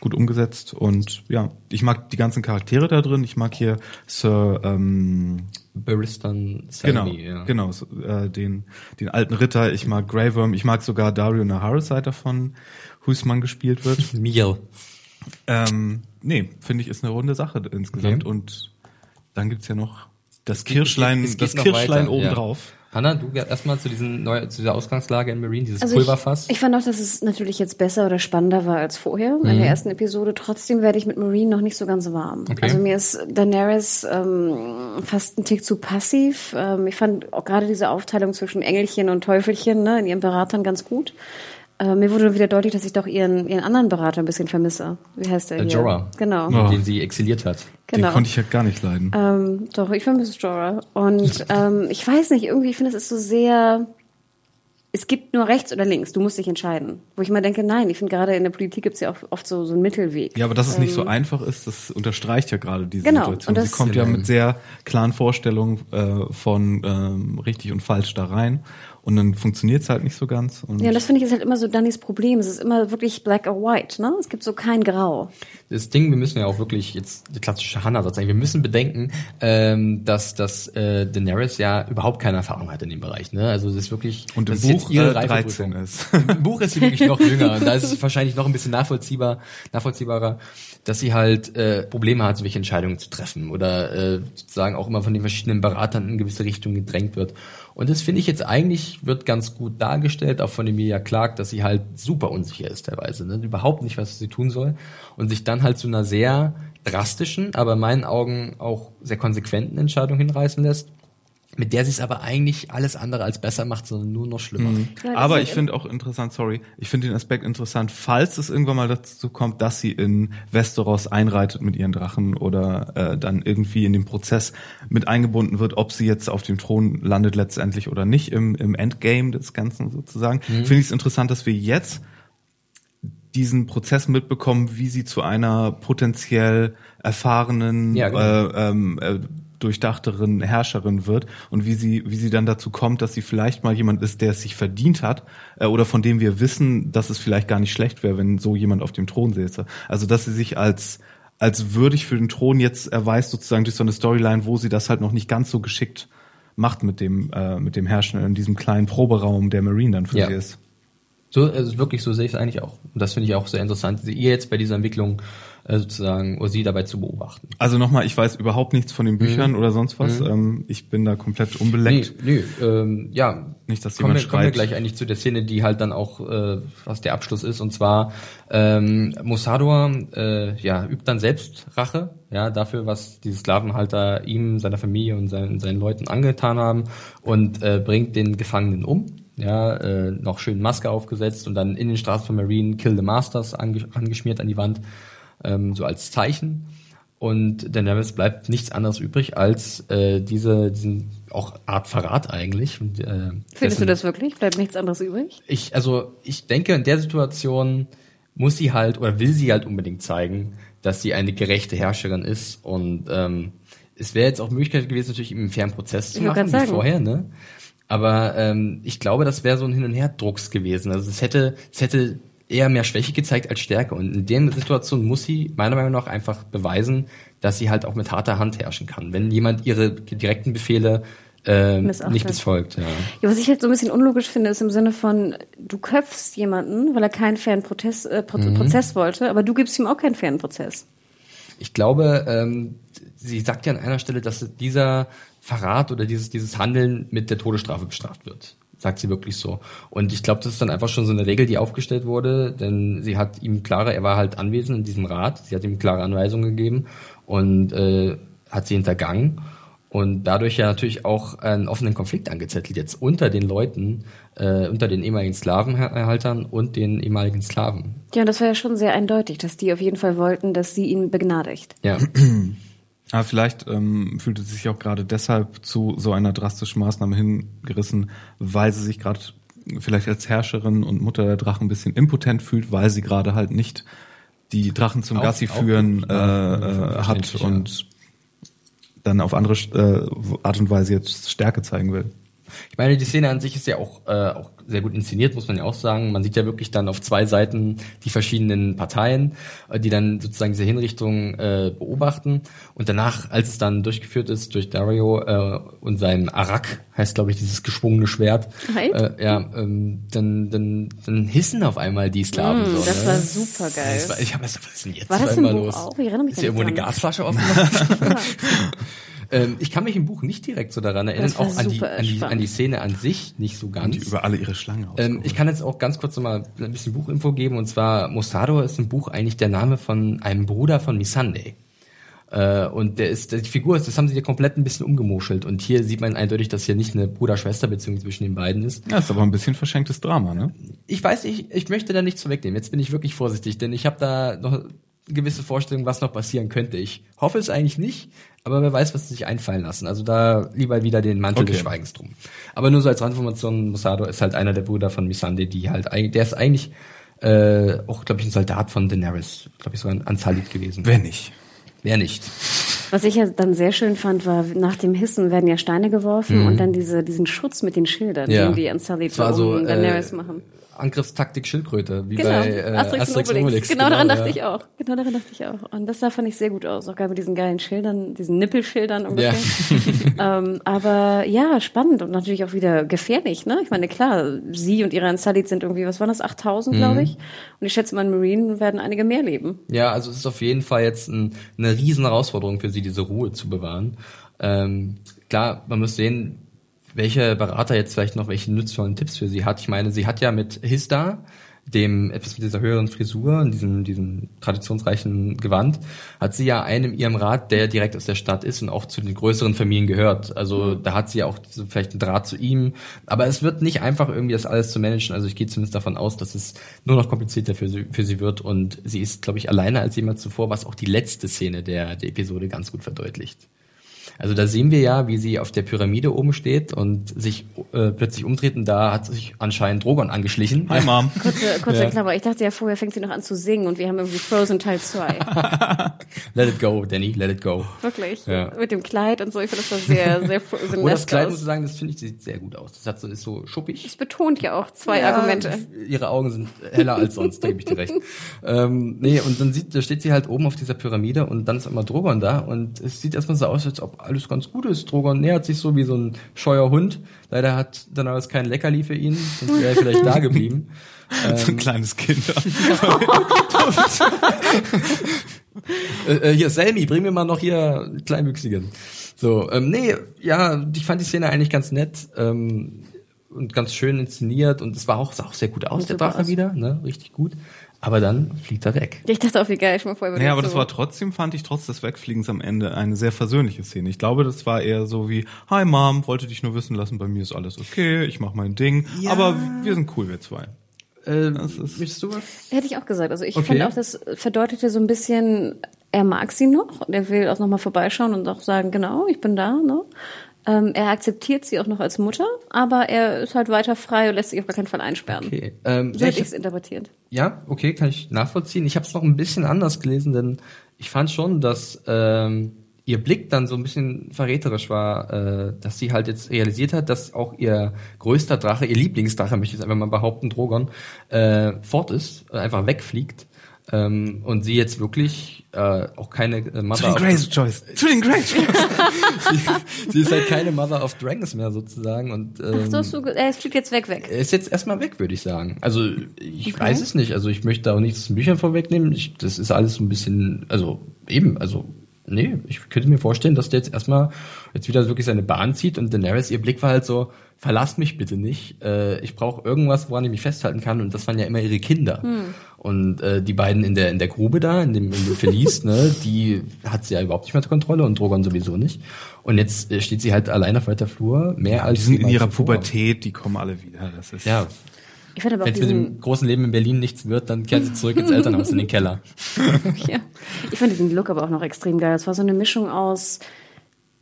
gut umgesetzt und ja, ich mag die ganzen Charaktere da drin. Ich mag hier Sir ähm, Baristan genau Selmy, ja. genau so, äh, den den alten Ritter. Ich mag Grey Worm. Ich mag sogar Dario Naharis seit davon Husman gespielt wird. Miel. ähm, nee, finde ich ist eine runde Sache insgesamt Okay. und dann gibt's ja noch das Kirschlein, das Kirschlein weiter, obendrauf. Hanna, du erstmal zu, diesen neu, zu dieser Ausgangslage in Marine, dieses Also Pulverfass. Ich, ich fand auch, dass es natürlich jetzt besser oder spannender war als vorher in Mhm. der ersten Episode. Trotzdem werde ich mit Marine noch nicht so ganz warm. Okay. Also mir ist Daenerys ähm, fast ein Tick zu passiv. Ähm, ich fand auch gerade diese Aufteilung zwischen Engelchen und Teufelchen ne, in ihren Beratern ganz gut. Äh, mir wurde wieder deutlich, dass ich doch ihren, ihren anderen Berater ein bisschen vermisse. Wie heißt der Äh, hier? Jorah. Genau. Oh. den sie exiliert hat. genau. Den konnte ich ja gar nicht leiden. Ähm, doch, ich vermisse Jorah. Und ähm, ich weiß nicht, irgendwie, ich finde, es ist so sehr. Es gibt nur rechts oder links, du musst dich entscheiden. Wo ich mal denke, nein, ich finde gerade in der Politik gibt es ja auch oft so, so einen Mittelweg. Ja, aber dass es nicht so einfach ist, das unterstreicht ja gerade diese Genau, Situation. und Sie das- kommt ja Genau. mit sehr klaren Vorstellungen äh, von ähm, richtig und falsch da rein. Und dann funktioniert es halt nicht so ganz. Und Ja, das finde ich ist halt immer so Dannys Problem. Es ist immer wirklich black or white, ne? Es gibt so kein Grau. Das Ding, wir müssen ja auch wirklich jetzt die klassische Hannah-Satz sagen. Wir müssen bedenken, ähm, dass, dass äh, Daenerys ja überhaupt keine Erfahrung hat in dem Bereich. Ne? Also das ist wirklich Und im das ist Buch ihre äh, 13 Reifeprüfung. ist. Im Buch ist sie wirklich noch jünger und da ist es wahrscheinlich noch ein bisschen nachvollziehbar, nachvollziehbarer, dass sie halt äh, Probleme hat, solche Entscheidungen zu treffen oder äh, sozusagen auch immer von den verschiedenen Beratern in gewisse Richtungen gedrängt wird. Und das finde ich jetzt eigentlich wird ganz gut dargestellt, auch von Emilia Clark, dass sie halt super unsicher ist teilweise, ne? überhaupt nicht, was sie tun soll und sich dann halt zu einer sehr drastischen, aber in meinen Augen auch sehr konsequenten Entscheidung hinreißen lässt, mit der sie es aber eigentlich alles andere als besser macht, sondern nur noch schlimmer. Ja, das Aber ich finde auch interessant, sorry, ich finde den Aspekt interessant, falls es irgendwann mal dazu kommt, dass sie in Westeros einreitet mit ihren Drachen oder äh, dann irgendwie in den Prozess mit eingebunden wird, ob sie jetzt auf dem Thron landet letztendlich oder nicht im, im Endgame des Ganzen sozusagen, Mhm. finde ich es interessant, dass wir jetzt diesen Prozess mitbekommen, wie sie zu einer potenziell erfahrenen, Ja, genau. äh, ähm, äh, durchdachteren Herrscherin wird und wie sie, wie sie dann dazu kommt, dass sie vielleicht mal jemand ist, der es sich verdient hat äh, oder von dem wir wissen, dass es vielleicht gar nicht schlecht wäre, wenn so jemand auf dem Thron säße. Also dass sie sich als als würdig für den Thron jetzt erweist sozusagen durch so eine Storyline, wo sie das halt noch nicht ganz so geschickt macht mit dem äh, mit dem Herrschen in diesem kleinen Proberaum, der Marine dann für Ja. sie ist. So, also wirklich so sehe ich es eigentlich auch. Und das finde ich auch sehr interessant, ihr jetzt bei dieser Entwicklung sozusagen oder sie dabei zu beobachten. Also nochmal, ich weiß überhaupt nichts von den Büchern oder sonst was. Ähm, ich bin da komplett unbeleckt. nee, ähm, ja. Nicht, dass kommen jemand wir, kommen wir gleich eigentlich zu der Szene, die halt dann auch, äh, was der Abschluss ist. Und zwar, ähm, Mossador äh, ja, übt dann selbst Rache, ja, dafür, was die Sklavenhalter ihm, seiner Familie und seinen, seinen Leuten angetan haben und äh, bringt den Gefangenen um. Ja, äh, noch schön Maske aufgesetzt und dann in den Straßen von Marine Kill the Masters ange angeschmiert an die Wand, ähm, so als Zeichen. Und Daenerys bleibt nichts anderes übrig als äh, diese, diesen auch Art Verrat eigentlich. Und, äh, Findest dessen- du das wirklich? Bleibt nichts anderes übrig? Ich, also ich denke, in der Situation muss sie halt oder will sie halt unbedingt zeigen, dass sie eine gerechte Herrscherin ist. Und ähm, es wäre jetzt auch Möglichkeit gewesen, natürlich einen fairen Prozess zu Ich machen, wie vorher, ne? Aber ähm, ich glaube, das wäre so ein Hin- und Her-Drucks gewesen. Also es hätte, es hätte eher mehr Schwäche gezeigt als Stärke. Und in der Situation muss sie meiner Meinung nach einfach beweisen, dass sie halt auch mit harter Hand herrschen kann. Wenn jemand ihre direkten Befehle äh, nicht befolgt. Ja. Ja, was ich halt so ein bisschen unlogisch finde, ist im Sinne von, du köpfst jemanden, weil er keinen fairen Protest, äh, Pro Mhm. Prozess wollte, aber du gibst ihm auch keinen fairen Prozess. Ich glaube, ähm, sie sagt ja an einer Stelle, dass dieser Verrat oder dieses, dieses Handeln mit der Todesstrafe bestraft wird. Sagt sie wirklich so. Und ich glaube, das ist dann einfach schon so eine Regel, die aufgestellt wurde, denn sie hat ihm klare, er war halt anwesend in diesem Rat, sie hat ihm klare Anweisungen gegeben und äh, hat sie hintergangen und dadurch ja natürlich auch einen offenen Konflikt angezettelt jetzt unter den Leuten, äh, unter den ehemaligen Sklavenerhaltern und den ehemaligen Sklaven. Ja, und das war ja schon sehr eindeutig, dass die auf jeden Fall wollten, dass sie ihn begnadigt. Ja. Aber vielleicht ähm, fühlte sie sich auch gerade deshalb zu so einer drastischen Maßnahme hingerissen, weil sie sich gerade vielleicht als Herrscherin und Mutter der Drachen ein bisschen impotent fühlt, weil sie gerade halt nicht die Drachen zum Auch- Gassi auch führen äh, äh, hat und dann auf andere äh, Art und Weise jetzt Stärke zeigen will. Ich meine, die Szene an sich ist ja auch, äh, auch sehr gut inszeniert, muss man ja auch sagen. Man sieht ja wirklich dann auf zwei Seiten die verschiedenen Parteien, äh, die dann sozusagen diese Hinrichtung äh, beobachten. Und danach, als es dann durchgeführt ist durch Dario äh, und sein Arak, heißt glaube ich dieses geschwungene Schwert, Right. äh, ja, ähm, dann, dann, dann hissen auf einmal die Sklaven. Mm, so, das ne? war super geil. Das war, ich habe was ist denn jetzt War das im Buch los? auch? Ich erinnere mich ist hier irgendwo eine. Gasflasche aufgemacht? Ähm, ich kann mich im Buch nicht direkt so daran erinnern, auch an die, an, die, an die Szene an sich nicht so ganz. Die über alle ihre Schlange Ähm, ich kann jetzt auch ganz kurz noch mal ein bisschen Buchinfo geben. Und zwar, Mostado ist im Buch eigentlich der Name von einem Bruder von Missandei. Äh, und der ist, die Figur ist, das haben sie ja komplett ein bisschen umgemoschelt. Und hier sieht man eindeutig, dass hier nicht eine Bruder-Schwester-Beziehung zwischen den beiden ist. ja, ist aber ein bisschen verschenktes Drama, ne? Ich weiß nicht, ich möchte da nichts vorwegnehmen. Jetzt bin ich wirklich vorsichtig, denn ich habe da noch gewisse Vorstellung, was noch passieren könnte. Ich hoffe es eigentlich nicht, aber wer weiß, was sie sich einfallen lassen. Also da lieber wieder den Mantel des Okay. Schweigens drum. Aber nur so als Randinformation, Mosado ist halt einer der Brüder von Missande, die halt eigentlich, der ist eigentlich äh, auch, glaube ich, ein Soldat von Daenerys, glaube ich, sogar ein Ansalit gewesen. Wer nicht? Wer nicht? Was ich ja dann sehr schön fand, war, nach dem Hissen werden ja Steine geworfen und dann diese, diesen Schutz mit den Schildern, Mhm. Ja. den die an Sully Es war so, Daenerys äh, machen. Angriffstaktik Schildkröte, wie Genau, bei äh, Asterix, und Obelix. Genau, daran dachte ja. ich auch. Genau daran dachte ich auch. Und das sah fand ich sehr gut aus, auch gerade mit diesen geilen Schildern, diesen Nippelschildern ungefähr. ähm, aber ja, spannend und natürlich auch wieder gefährlich, ne? Ich meine, klar, sie und ihre Unsullied sind irgendwie, was waren das, 8000, Mhm. glaube ich. Und ich schätze mal, in Marine werden einige mehr leben. Ja, also es ist auf jeden Fall jetzt ein, eine riesen Herausforderung für sie, diese Ruhe zu bewahren. Ähm, klar, man muss sehen, welcher Berater jetzt vielleicht noch welche nützvollen Tipps für sie hat. Ich meine, sie hat ja mit Hista, dem etwas mit dieser höheren Frisur und diesem, diesem traditionsreichen Gewand, hat sie ja einen in ihrem Rat, der direkt aus der Stadt ist und auch zu den größeren Familien gehört. Also da hat sie ja auch vielleicht einen Draht zu ihm. Aber es wird nicht einfach irgendwie das alles zu managen. Also ich gehe zumindest davon aus, dass es nur noch komplizierter für sie, für sie wird und sie ist, glaube ich, alleiner als jemals zuvor, was auch die letzte Szene der, der Episode ganz gut verdeutlicht. Also da sehen wir ja, wie sie auf der Pyramide oben steht und sich äh, plötzlich umdreht und da hat sich anscheinend Drogon angeschlichen. Hi, Mom. Kurze, kurze Ja. Klammer. Ich dachte ja vorher fängt sie noch an zu singen und wir haben irgendwie Frozen Teil 2. Let it go, Danny, let it go. Wirklich. Ja. Mit dem Kleid und so. Ich finde das sehr, sehr Frozen Oh, das Kleid, muss aus. ich sagen, das finde ich, sieht sehr gut aus. Das hat so, ist so schuppig. Es betont ja auch zwei Ja, Argumente. Ihre Augen sind heller als sonst, da gebe ich dir recht. Ähm, nee, und dann sieht, da steht sie halt oben auf dieser Pyramide und dann ist immer Drogon da und es sieht erstmal so aus, als ob alles ganz gut ist. Drogon nähert sich so wie so ein scheuer Hund. Leider hat Daenerys kein Leckerli für ihn, sonst wäre er vielleicht da geblieben. so ein kleines Kind. Äh, äh, hier, Selmi, bring mir mal noch hier einen Kleinwüchsigen. So, ähm, nee, ja, ich fand die Szene eigentlich ganz nett ähm, und ganz schön inszeniert und es war auch, sah auch sehr gut aus, der Drache wieder, ne, richtig gut. Aber dann fliegt er weg. Ich dachte auch, wie geil, ich mal vorher Naja, aber so. das war trotzdem, fand ich, trotz des Wegfliegens am Ende eine sehr versöhnliche Szene. Ich glaube, das war eher so wie, hi Mom, wollte dich nur wissen lassen, bei mir ist alles okay, ich mach mein Ding, Ja. aber wir sind cool, wir zwei. Äh, Das ist- möchtest du was? Hätte ich auch gesagt. Also ich Okay. fand auch, das verdeutete so ein bisschen, er mag sie noch und er will auch nochmal vorbeischauen und auch sagen, genau, ich bin da. Ne? Ähm, er akzeptiert sie auch noch als Mutter, aber er ist halt weiter frei und lässt sich auf gar keinen Fall einsperren. Okay. Ähm, So ja, hätte ich, ich es interpretiert. ja, okay, kann ich nachvollziehen. Ich habe es noch ein bisschen anders gelesen, denn ich fand schon, dass ähm, ihr Blick dann so ein bisschen verräterisch war, äh, dass sie halt jetzt realisiert hat, dass auch ihr größter Drache, ihr Lieblingsdrache, möchte ich jetzt einfach mal behaupten, Drogon, äh, fort ist, äh, einfach wegfliegt. Ähm, und sie jetzt wirklich äh, auch keine äh, Mother Zu den Joyce, zu den Grace Joyce. sie ist halt keine Mother of Dragons mehr sozusagen und ähm, Ach, so hast du, ge- er fliegt jetzt weg, weg. er ist jetzt erstmal weg, würde ich sagen. Also ich Okay. weiß es nicht. Also ich möchte da auch nichts aus den Büchern vorwegnehmen. Ich, das ist alles so ein bisschen, also eben, also nee, ich könnte mir vorstellen, dass der jetzt erstmal jetzt wieder wirklich seine Bahn zieht und Daenerys, ihr Blick war halt so, verlasst mich bitte nicht. Äh, ich brauche irgendwas, woran ich mich festhalten kann und das waren ja immer ihre Kinder. Und äh, die beiden in der in der Grube da, in dem, in dem Verlies, ne, die hat sie ja überhaupt nicht mehr unter Kontrolle und Drogon sowieso nicht. Und jetzt äh, steht sie halt allein auf weiter Flur, mehr Die als sind in ihrer zuvor. Pubertät, die kommen alle wieder. Das ist Ja, Ich fand aber wenn es mit dem großen Leben in Berlin nichts wird, dann kehrt sie zurück ins Elternhaus in den Keller. ja. Ich fand diesen Look aber auch noch extrem geil. Es war so eine Mischung aus,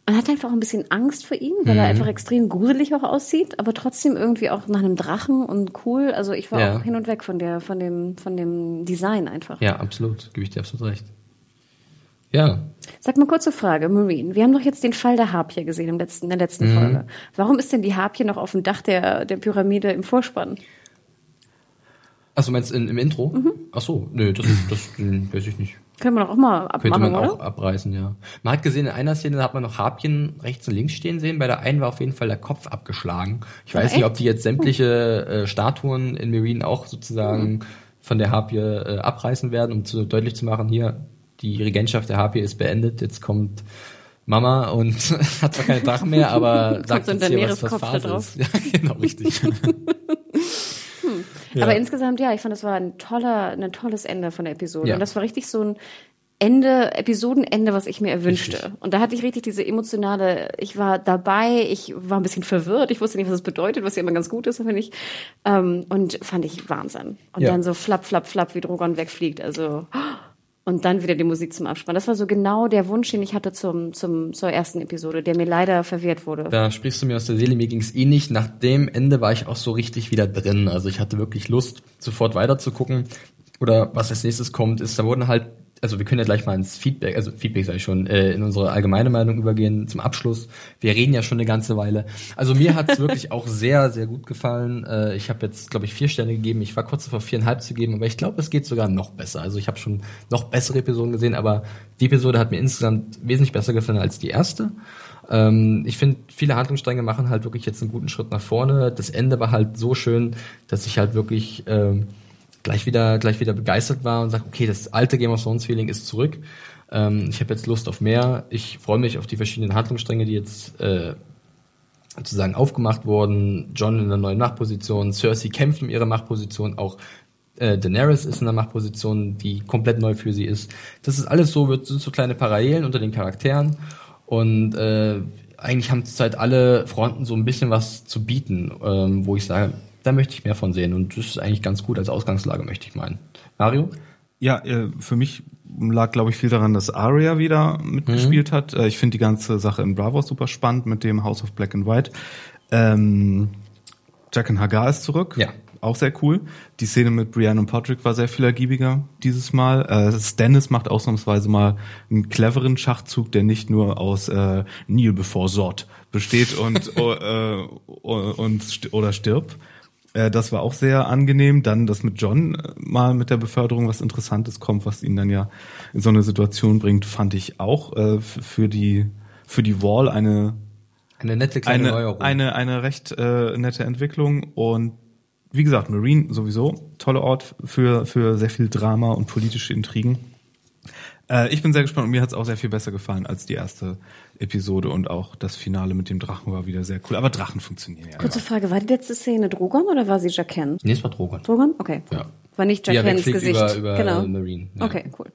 man hat einfach auch ein bisschen Angst vor ihm, weil Mhm. er einfach extrem gruselig auch aussieht, aber trotzdem irgendwie auch nach einem Drachen und cool. Also ich war Ja. auch hin und weg von der, von dem, von dem Design einfach. Ja, absolut. Gebe ich dir absolut recht. Ja. Sag mal kurze Frage, Marine. Wir haben doch jetzt den Fall der Harpie gesehen im letzten, in der Mhm. letzten Folge. Warum ist denn die Harpie noch auf dem Dach der, der Pyramide im Vorspann? Achso, meinst du in, im Intro? Mhm. Ach so, nö, das, das hm, weiß ich nicht. Wir doch auch mal Könnte abmachen, man oder? auch abreißen, ja. Man hat gesehen, in einer Szene hat man noch Harpien rechts und links stehen sehen. Bei der einen war auf jeden Fall der Kopf abgeschlagen. Ich weiß echt? nicht, ob die jetzt sämtliche äh, Statuen in Marine auch sozusagen von der Harpie äh, abreißen werden, um zu, deutlich zu machen, hier, die Regentschaft der Harpie ist beendet. Jetzt kommt Mama und hat zwar keine Drachen mehr, aber sagt jetzt hier, was, was Daenerys-Kopf da Phase drauf. ist. Ja, genau, richtig. Aber insgesamt, ja, ich fand, das war ein toller, ein tolles Ende von der Episode. Ja. Und das war richtig so ein Ende, Episodenende, was ich mir erwünschte. Richtig. Und da hatte ich richtig diese emotionale, ich war dabei, ich war ein bisschen verwirrt, ich wusste nicht, was es bedeutet, was ja immer ganz gut ist, finde ich. Ähm, und fand ich Wahnsinn. Und Ja. dann so flapp, flapp, flapp, wie Drogon wegfliegt. Also, und dann wieder die Musik zum Abspann. Das war so genau der Wunsch, den ich hatte zum, zum, zur ersten Episode, der mir leider verwehrt wurde. Da sprichst du mir aus der Seele, mir ging's ähnlich. Nach dem Ende war ich auch so richtig wieder drin. Also ich hatte wirklich Lust, sofort weiter zu gucken. Oder was als nächstes kommt, ist, da wurden halt, also wir können ja gleich mal ins Feedback, also Feedback sage ich schon, äh, in unsere allgemeine Meinung übergehen zum Abschluss. Wir reden ja schon eine ganze Weile. Also mir hat's wirklich auch sehr, sehr gut gefallen. Äh, ich habe jetzt, glaube ich, vier Sterne gegeben. Ich war kurz davor, viereinhalb zu geben, aber ich glaube, es geht sogar noch besser. Also ich habe schon noch bessere Episoden gesehen, aber die Episode hat mir insgesamt wesentlich besser gefallen als die erste. Ähm, ich finde, viele Handlungsstränge machen halt wirklich jetzt einen guten Schritt nach vorne. Das Ende war halt so schön, dass ich halt wirklich ähm, gleich wieder gleich wieder begeistert war und sage, okay, das alte Game of Thrones Feeling ist zurück. Ähm, ich habe jetzt Lust auf mehr. Ich freue mich auf die verschiedenen Handlungsstränge, die jetzt äh, sozusagen aufgemacht wurden. John in der neuen Machtposition, Cersei kämpft um ihre Machtposition, auch äh, Daenerys ist in einer Machtposition, die komplett neu für sie ist. Das ist alles so, wird sind so kleine Parallelen unter den Charakteren und äh, eigentlich haben zurzeit alle Fronten so ein bisschen was zu bieten, ähm, wo ich sage, da möchte ich mehr von sehen und das ist eigentlich ganz gut als Ausgangslage, möchte ich meinen. Mario? Ja, äh, für mich lag, glaube ich, viel daran, dass Arya wieder mitgespielt hat. Äh, Ich finde die ganze Sache in Bravo super spannend mit dem House of Black and White. Ähm, Jack and Hagar ist zurück. Ja. Auch sehr cool. Die Szene mit Brienne und Podrick war sehr viel ergiebiger dieses Mal. Äh, Stannis macht ausnahmsweise mal einen cleveren Schachzug, der nicht nur aus äh, Kneel before Sort besteht und, äh, und st- oder stirb. Äh, Das war auch sehr angenehm. Dann, dass mit John äh, mal mit der Beförderung was Interessantes kommt, was ihn dann ja in so eine Situation bringt, fand ich auch äh, für die für die Wall eine Eine nette kleine eine Neuerung. eine eine recht äh, nette Entwicklung und wie gesagt, Marine sowieso toller Ort für für sehr viel Drama und politische Intrigen. Äh, ich bin sehr gespannt und mir hat es auch sehr viel besser gefallen als die erste Episode und auch das Finale mit dem Drachen war wieder sehr cool. Aber Drachen funktionieren ja. Kurze Frage, war die letzte Szene Drogon oder war sie Jaqen? nee, es war Drogon. Drogon? Okay. Ja. War nicht Jaqens Gesicht. über, über genau. Marine. Ja. Okay, cool.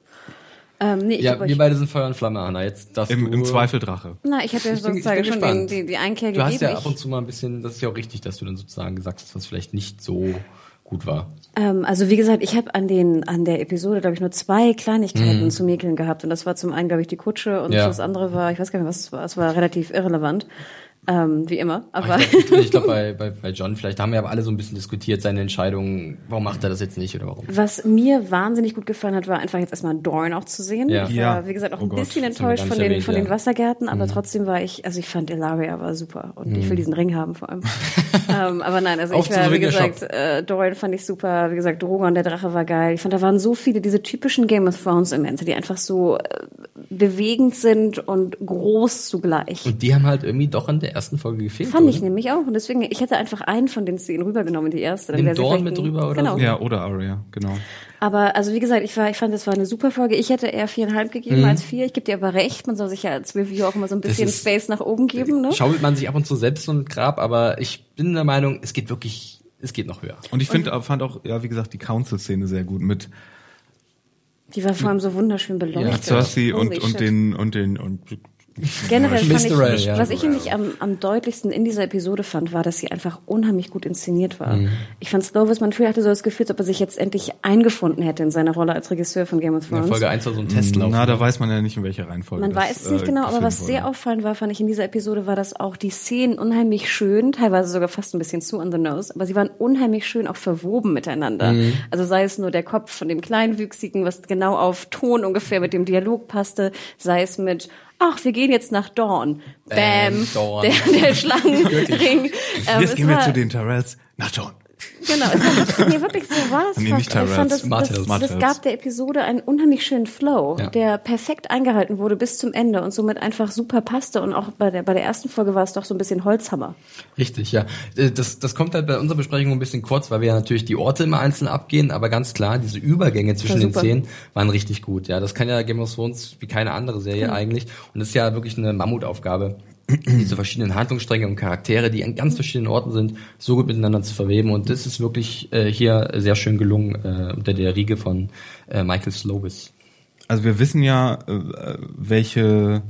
Ähm, nee, ich Ja, wir beide sind Feuer und Flamme, Anna. Jetzt darfst Im, du, Im Zweifel Drache. na, ich hatte ja Ich bin- ich sozusagen bin schon den, die, die Einkehr Du gegeben. hast ja ab und zu mal ein bisschen, das ist ja auch richtig, dass du dann sozusagen gesagt hast, was vielleicht nicht so gut war. Ähm, also wie gesagt, ich habe an den an der Episode, glaube ich, nur zwei Kleinigkeiten Mhm. zu mäkeln gehabt. Und das war zum einen, glaube ich, die Kutsche und Ja. das andere war, ich weiß gar nicht, was es war. Es war relativ irrelevant. Ähm, wie immer. Aber Ich glaube, glaub, bei, bei, bei John, vielleicht haben wir aber alle so ein bisschen diskutiert, seine Entscheidung, warum macht er das jetzt nicht oder warum. was mir wahnsinnig gut gefallen hat, war einfach jetzt erstmal Dorn auch zu sehen. Ja. Ich war, wie gesagt, auch Oh ein Gott, bisschen enttäuscht von den, erwähnt, von den. Wassergärten, aber Mhm. trotzdem war ich, also ich fand Ilaria war super und ich will diesen Ring haben vor allem. ähm, aber nein, also ich war, wie gesagt, äh, Doran fand ich super, wie gesagt, Drogon, der Drache war geil. Ich fand, da waren so viele, diese typischen Game of Thrones Elemente, die einfach so äh, bewegend sind und groß zugleich. Und die haben halt irgendwie doch in der ersten Folge gefehlt. Fand ich oder? nämlich auch. Und deswegen, ich hätte einfach einen von den Szenen rübergenommen, die erste. Dann Nimm vielleicht mit ein- rüber oder genau. so? Ja, oder Arya, genau. Aber also wie gesagt, ich war, ich fand, das war eine super Folge. Ich hätte eher viereinhalb gegeben als vier. Ich gebe dir aber recht. Man soll sich ja als Review auch immer so ein bisschen ist- Space nach oben geben. Ne? Schaufelt man sich ab und zu selbst so ein Grab, aber ich bin der Meinung, es geht wirklich, es geht noch höher. Und ich finde, fand auch, ja, wie gesagt, die Council-Szene sehr gut mit Die war vor allem so wunderschön beleuchtet. Cersei Holy und, und den, und den, und Generell fand ich, was ich nämlich am, am deutlichsten in dieser Episode fand, war, dass sie einfach unheimlich gut inszeniert war. Mhm. Ich fand Slovis, man hatte so das Gefühl, als ob er sich jetzt endlich eingefunden hätte in seiner Rolle als Regisseur von Game of In Thrones. Folge 1 war so ein Testlauf. na, da weiß man ja nicht, in welcher Reihenfolge Man das, weiß es nicht äh, genau, aber gefilmt was sehr auffallend war, fand ich in dieser Episode, war, dass auch die Szenen unheimlich schön, teilweise sogar fast ein bisschen zu on the nose, aber sie waren unheimlich schön auch verwoben miteinander. Mhm. Also sei es nur der Kopf von dem Kleinwüchsigen, was genau auf Ton ungefähr mit dem Dialog passte, sei es mit Ach, wir gehen jetzt nach Dawn. Bam, Bam, Dawn. der, der Schlangenring. Ähm, Jetzt es gehen wir war- zu den Tyrells nach John. Genau, es war wirklich, nee, wirklich so war es Nee, fast. nicht Ich fand, das, Tyrells, das, Smart das gab der Episode einen unheimlich schönen Flow, Ja. der perfekt eingehalten wurde bis zum Ende und somit einfach super passte. Und auch bei der, bei der ersten Folge war es doch so ein bisschen Holzhammer. Richtig, ja. Äh, Das, das kommt halt bei unserer Besprechung ein bisschen kurz, weil wir ja natürlich die Orte immer einzeln abgehen, aber ganz klar, diese Übergänge zwischen den. Szenen waren richtig gut. Ja, das kann ja Game of Thrones wie keine andere Serie eigentlich. Und das ist ja wirklich eine Mammutaufgabe, diese verschiedenen Handlungsstränge und Charaktere, die an ganz verschiedenen Orten sind, so gut miteinander zu verweben. Und das ist wirklich äh, hier sehr schön gelungen äh, unter der Riege von äh, Michael Slovis. Also wir wissen ja, äh, welche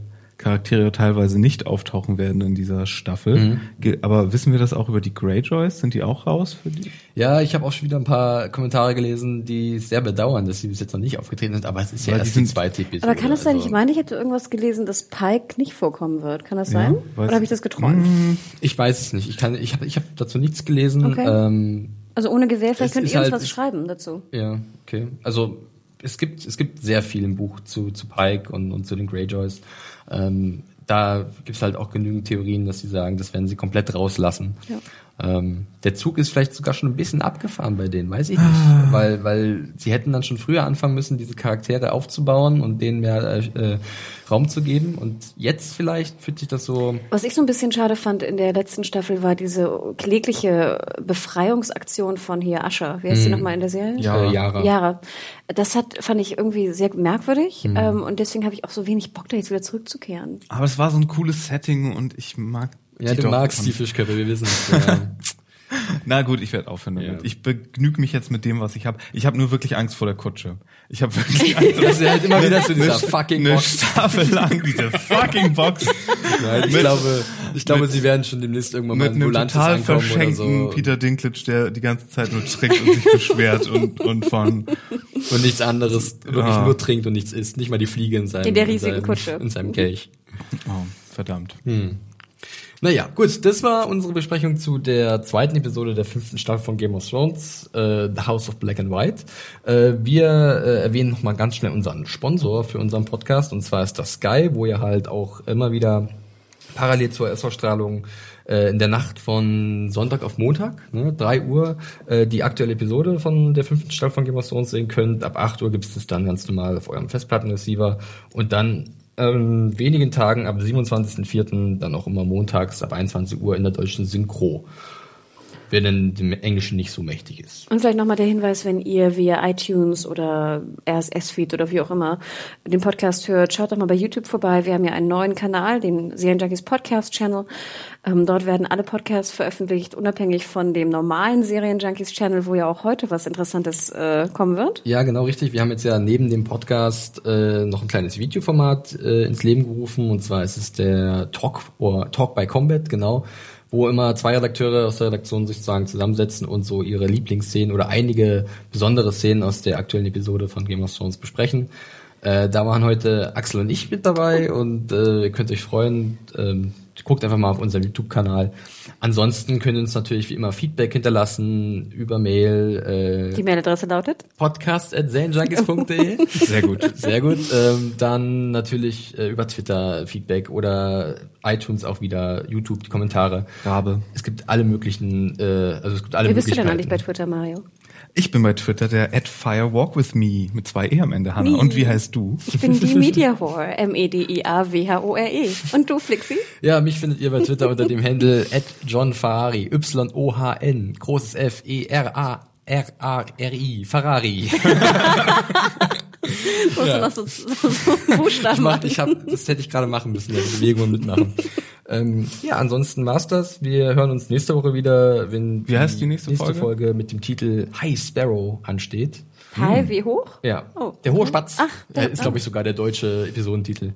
Charaktere teilweise nicht auftauchen werden in dieser Staffel. Mhm. Aber wissen wir das auch über die Greyjoys? Sind die auch raus für die? Ja, ich habe auch schon wieder ein paar Kommentare gelesen, die sehr bedauern, dass sie bis jetzt noch nicht aufgetreten sind, aber es ist ja die erst die sind- zweite Episode. Aber kann das sein? also- Ich meine, ich hätte irgendwas gelesen, dass Pike nicht vorkommen wird. Kann das Ja, sein? weiß Oder habe ich das geträumt? Ich weiß es nicht. Ich kann, ich habe, ich habe dazu nichts gelesen. Okay. Ähm, Also ohne Gewehr, vielleicht könnt ihr uns halt- was schreiben dazu. ja, okay. Also es gibt, es gibt sehr viel im Buch zu, zu Pike und, und zu den Greyjoys. Ähm, da gibt's halt auch genügend Theorien, dass sie sagen, das werden sie komplett rauslassen. Ja. Ähm, der Zug ist vielleicht sogar schon ein bisschen abgefahren bei denen, weiß ich nicht. Weil, weil sie hätten dann schon früher anfangen müssen, diese Charaktere aufzubauen und denen mehr äh, äh, Raum zu geben. Und jetzt vielleicht fühlt sich das so Was ich so ein bisschen schade fand in der letzten Staffel war diese klägliche Befreiungsaktion von hier Ascher. Wie heißt sie nochmal in der Serie? Ja. Äh, Yara. Yara. Das hat, fand ich irgendwie sehr merkwürdig. Mhm. Ähm, und deswegen habe ich auch so wenig Bock, da jetzt wieder zurückzukehren. Aber es war so ein cooles Setting und ich mag Ja, die du magst die Fischköpfe, wir wissen es. Ja. Na gut, ich werde aufhören damit. Ja. Ich begnüge mich jetzt mit dem, was ich habe. Ich habe nur wirklich Angst vor der Kutsche. Ich habe wirklich Angst. Das ist halt immer wieder zu dieser fucking eine Box. Staffel lang diese fucking Box Nein, ich Mit- glaube, ich glaube, mit- sie werden schon demnächst irgendwann mal mit ein einem total verschenkten so. Peter Dinklage, der die ganze Zeit nur trinkt und sich beschwert und und von Und nichts anderes, wirklich Ja. nur trinkt und nichts isst. Nicht mal die Fliege in seinem, In der riesigen seinem, Kutsche. In seinem Kelch. oh, verdammt. Naja, gut, das war unsere Besprechung zu der zweiten Episode der fünften Staffel von Game of Thrones, äh, The House of Black and White. Äh, wir äh, erwähnen nochmal ganz schnell unseren Sponsor für unseren Podcast, und zwar ist das Sky, wo ihr halt auch immer wieder parallel zur Erstausstrahlung äh, in der Nacht von Sonntag auf Montag, ne, 3 Uhr, äh, die aktuelle Episode von der fünften Staffel von Game of Thrones sehen könnt. Ab 8 Uhr gibt es das dann ganz normal auf eurem Festplattenreceiver und dann ähm, wenigen Tagen ab 27.04. dann auch immer montags ab 21 Uhr in der deutschen Synchro. Wer denn dem Englischen nicht so mächtig ist. Und vielleicht nochmal der Hinweis, wenn ihr via iTunes oder RSS-Feed oder wie auch immer den Podcast hört, schaut doch mal bei YouTube vorbei. Wir haben ja einen neuen Kanal, den Serienjunkies Podcast Channel. Ähm, dort werden alle Podcasts veröffentlicht, unabhängig von dem normalen Serienjunkies Channel, wo ja auch heute was Interessantes äh, kommen wird. Ja, genau richtig. Wir haben jetzt ja neben dem Podcast äh, noch ein kleines Videoformat äh, ins Leben gerufen. Und zwar ist es der Talk oder Talk by Combat, genau, wo immer zwei Redakteure aus der Redaktion sich sozusagen zusammensetzen und so ihre Lieblingsszenen oder einige besondere Szenen aus der aktuellen Episode von Game of Thrones besprechen. Äh, da waren heute Axel und ich mit dabei und äh, ihr könnt euch freuen. Ähm, guckt einfach mal auf unserem YouTube-Kanal. Ansonsten könnt ihr uns natürlich wie immer Feedback hinterlassen über Mail, äh, Die Mailadresse lautet podcast.zanejunkies.de. Sehr gut. Sehr gut. Ähm, dann natürlich äh, über Twitter Feedback oder iTunes auch wieder, YouTube die Kommentare. Rabe. Es gibt alle möglichen, äh, also es gibt alle Wie bist du denn eigentlich bei Twitter, Mario? Ich bin bei Twitter der at firewalkwithme mit zwei E am Ende, Hanna. Nie. Und wie heißt du? Ich bin die Media Whore, E M-E-D-I-A-W-H-O-R-E. Und du, Flixi? Ja, mich findet ihr bei Twitter unter dem Handle at John Ferrari, Y-O-H-N, großes F, E, E-R-A-R-A-R-I, Ferrari. Du musst noch so, Buchstaben Ich, mach, machen. ich hab, das hätte ich gerade machen müssen, ja, die Bewegungen mitmachen. ähm, ja, ansonsten war's das. Wir hören uns nächste Woche wieder, wenn Wie heißt die nächste Folge? Folge mit dem Titel High Sparrow ansteht. Hi, wie hoch? Ja, Oh. der hohe Spatz. Ach, äh, ist glaube ich sogar der deutsche Episodentitel.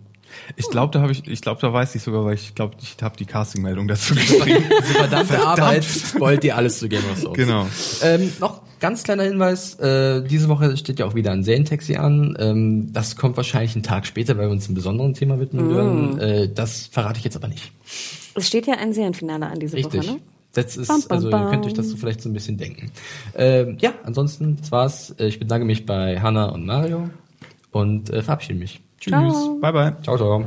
Ich glaube, da habe ich, ich glaube, da weiß ich sogar, weil ich glaube, ich habe die Castingmeldung dazu geschrieben. Verdammte Arbeit spoilt dir alles zu Game of Thrones. genau. Ähm, noch ganz kleiner Hinweis, äh, diese Woche steht ja auch wieder ein Serientaxi an. Ähm, das kommt wahrscheinlich einen Tag später, weil wir uns einem besonderen Thema widmen Mm. würden. Äh, das verrate ich jetzt aber nicht. Es steht ja ein Serienfinale an diese Richtig. Woche, ne? Das ist, Bam, bam, also ihr könnt euch das so vielleicht so ein bisschen denken. Ähm, ja, ansonsten, das war's. Äh, Ich bedanke mich bei Hanna und Mario und äh, verabschiede mich. Tschüss. Ciao. Bye bye. Ciao, ciao.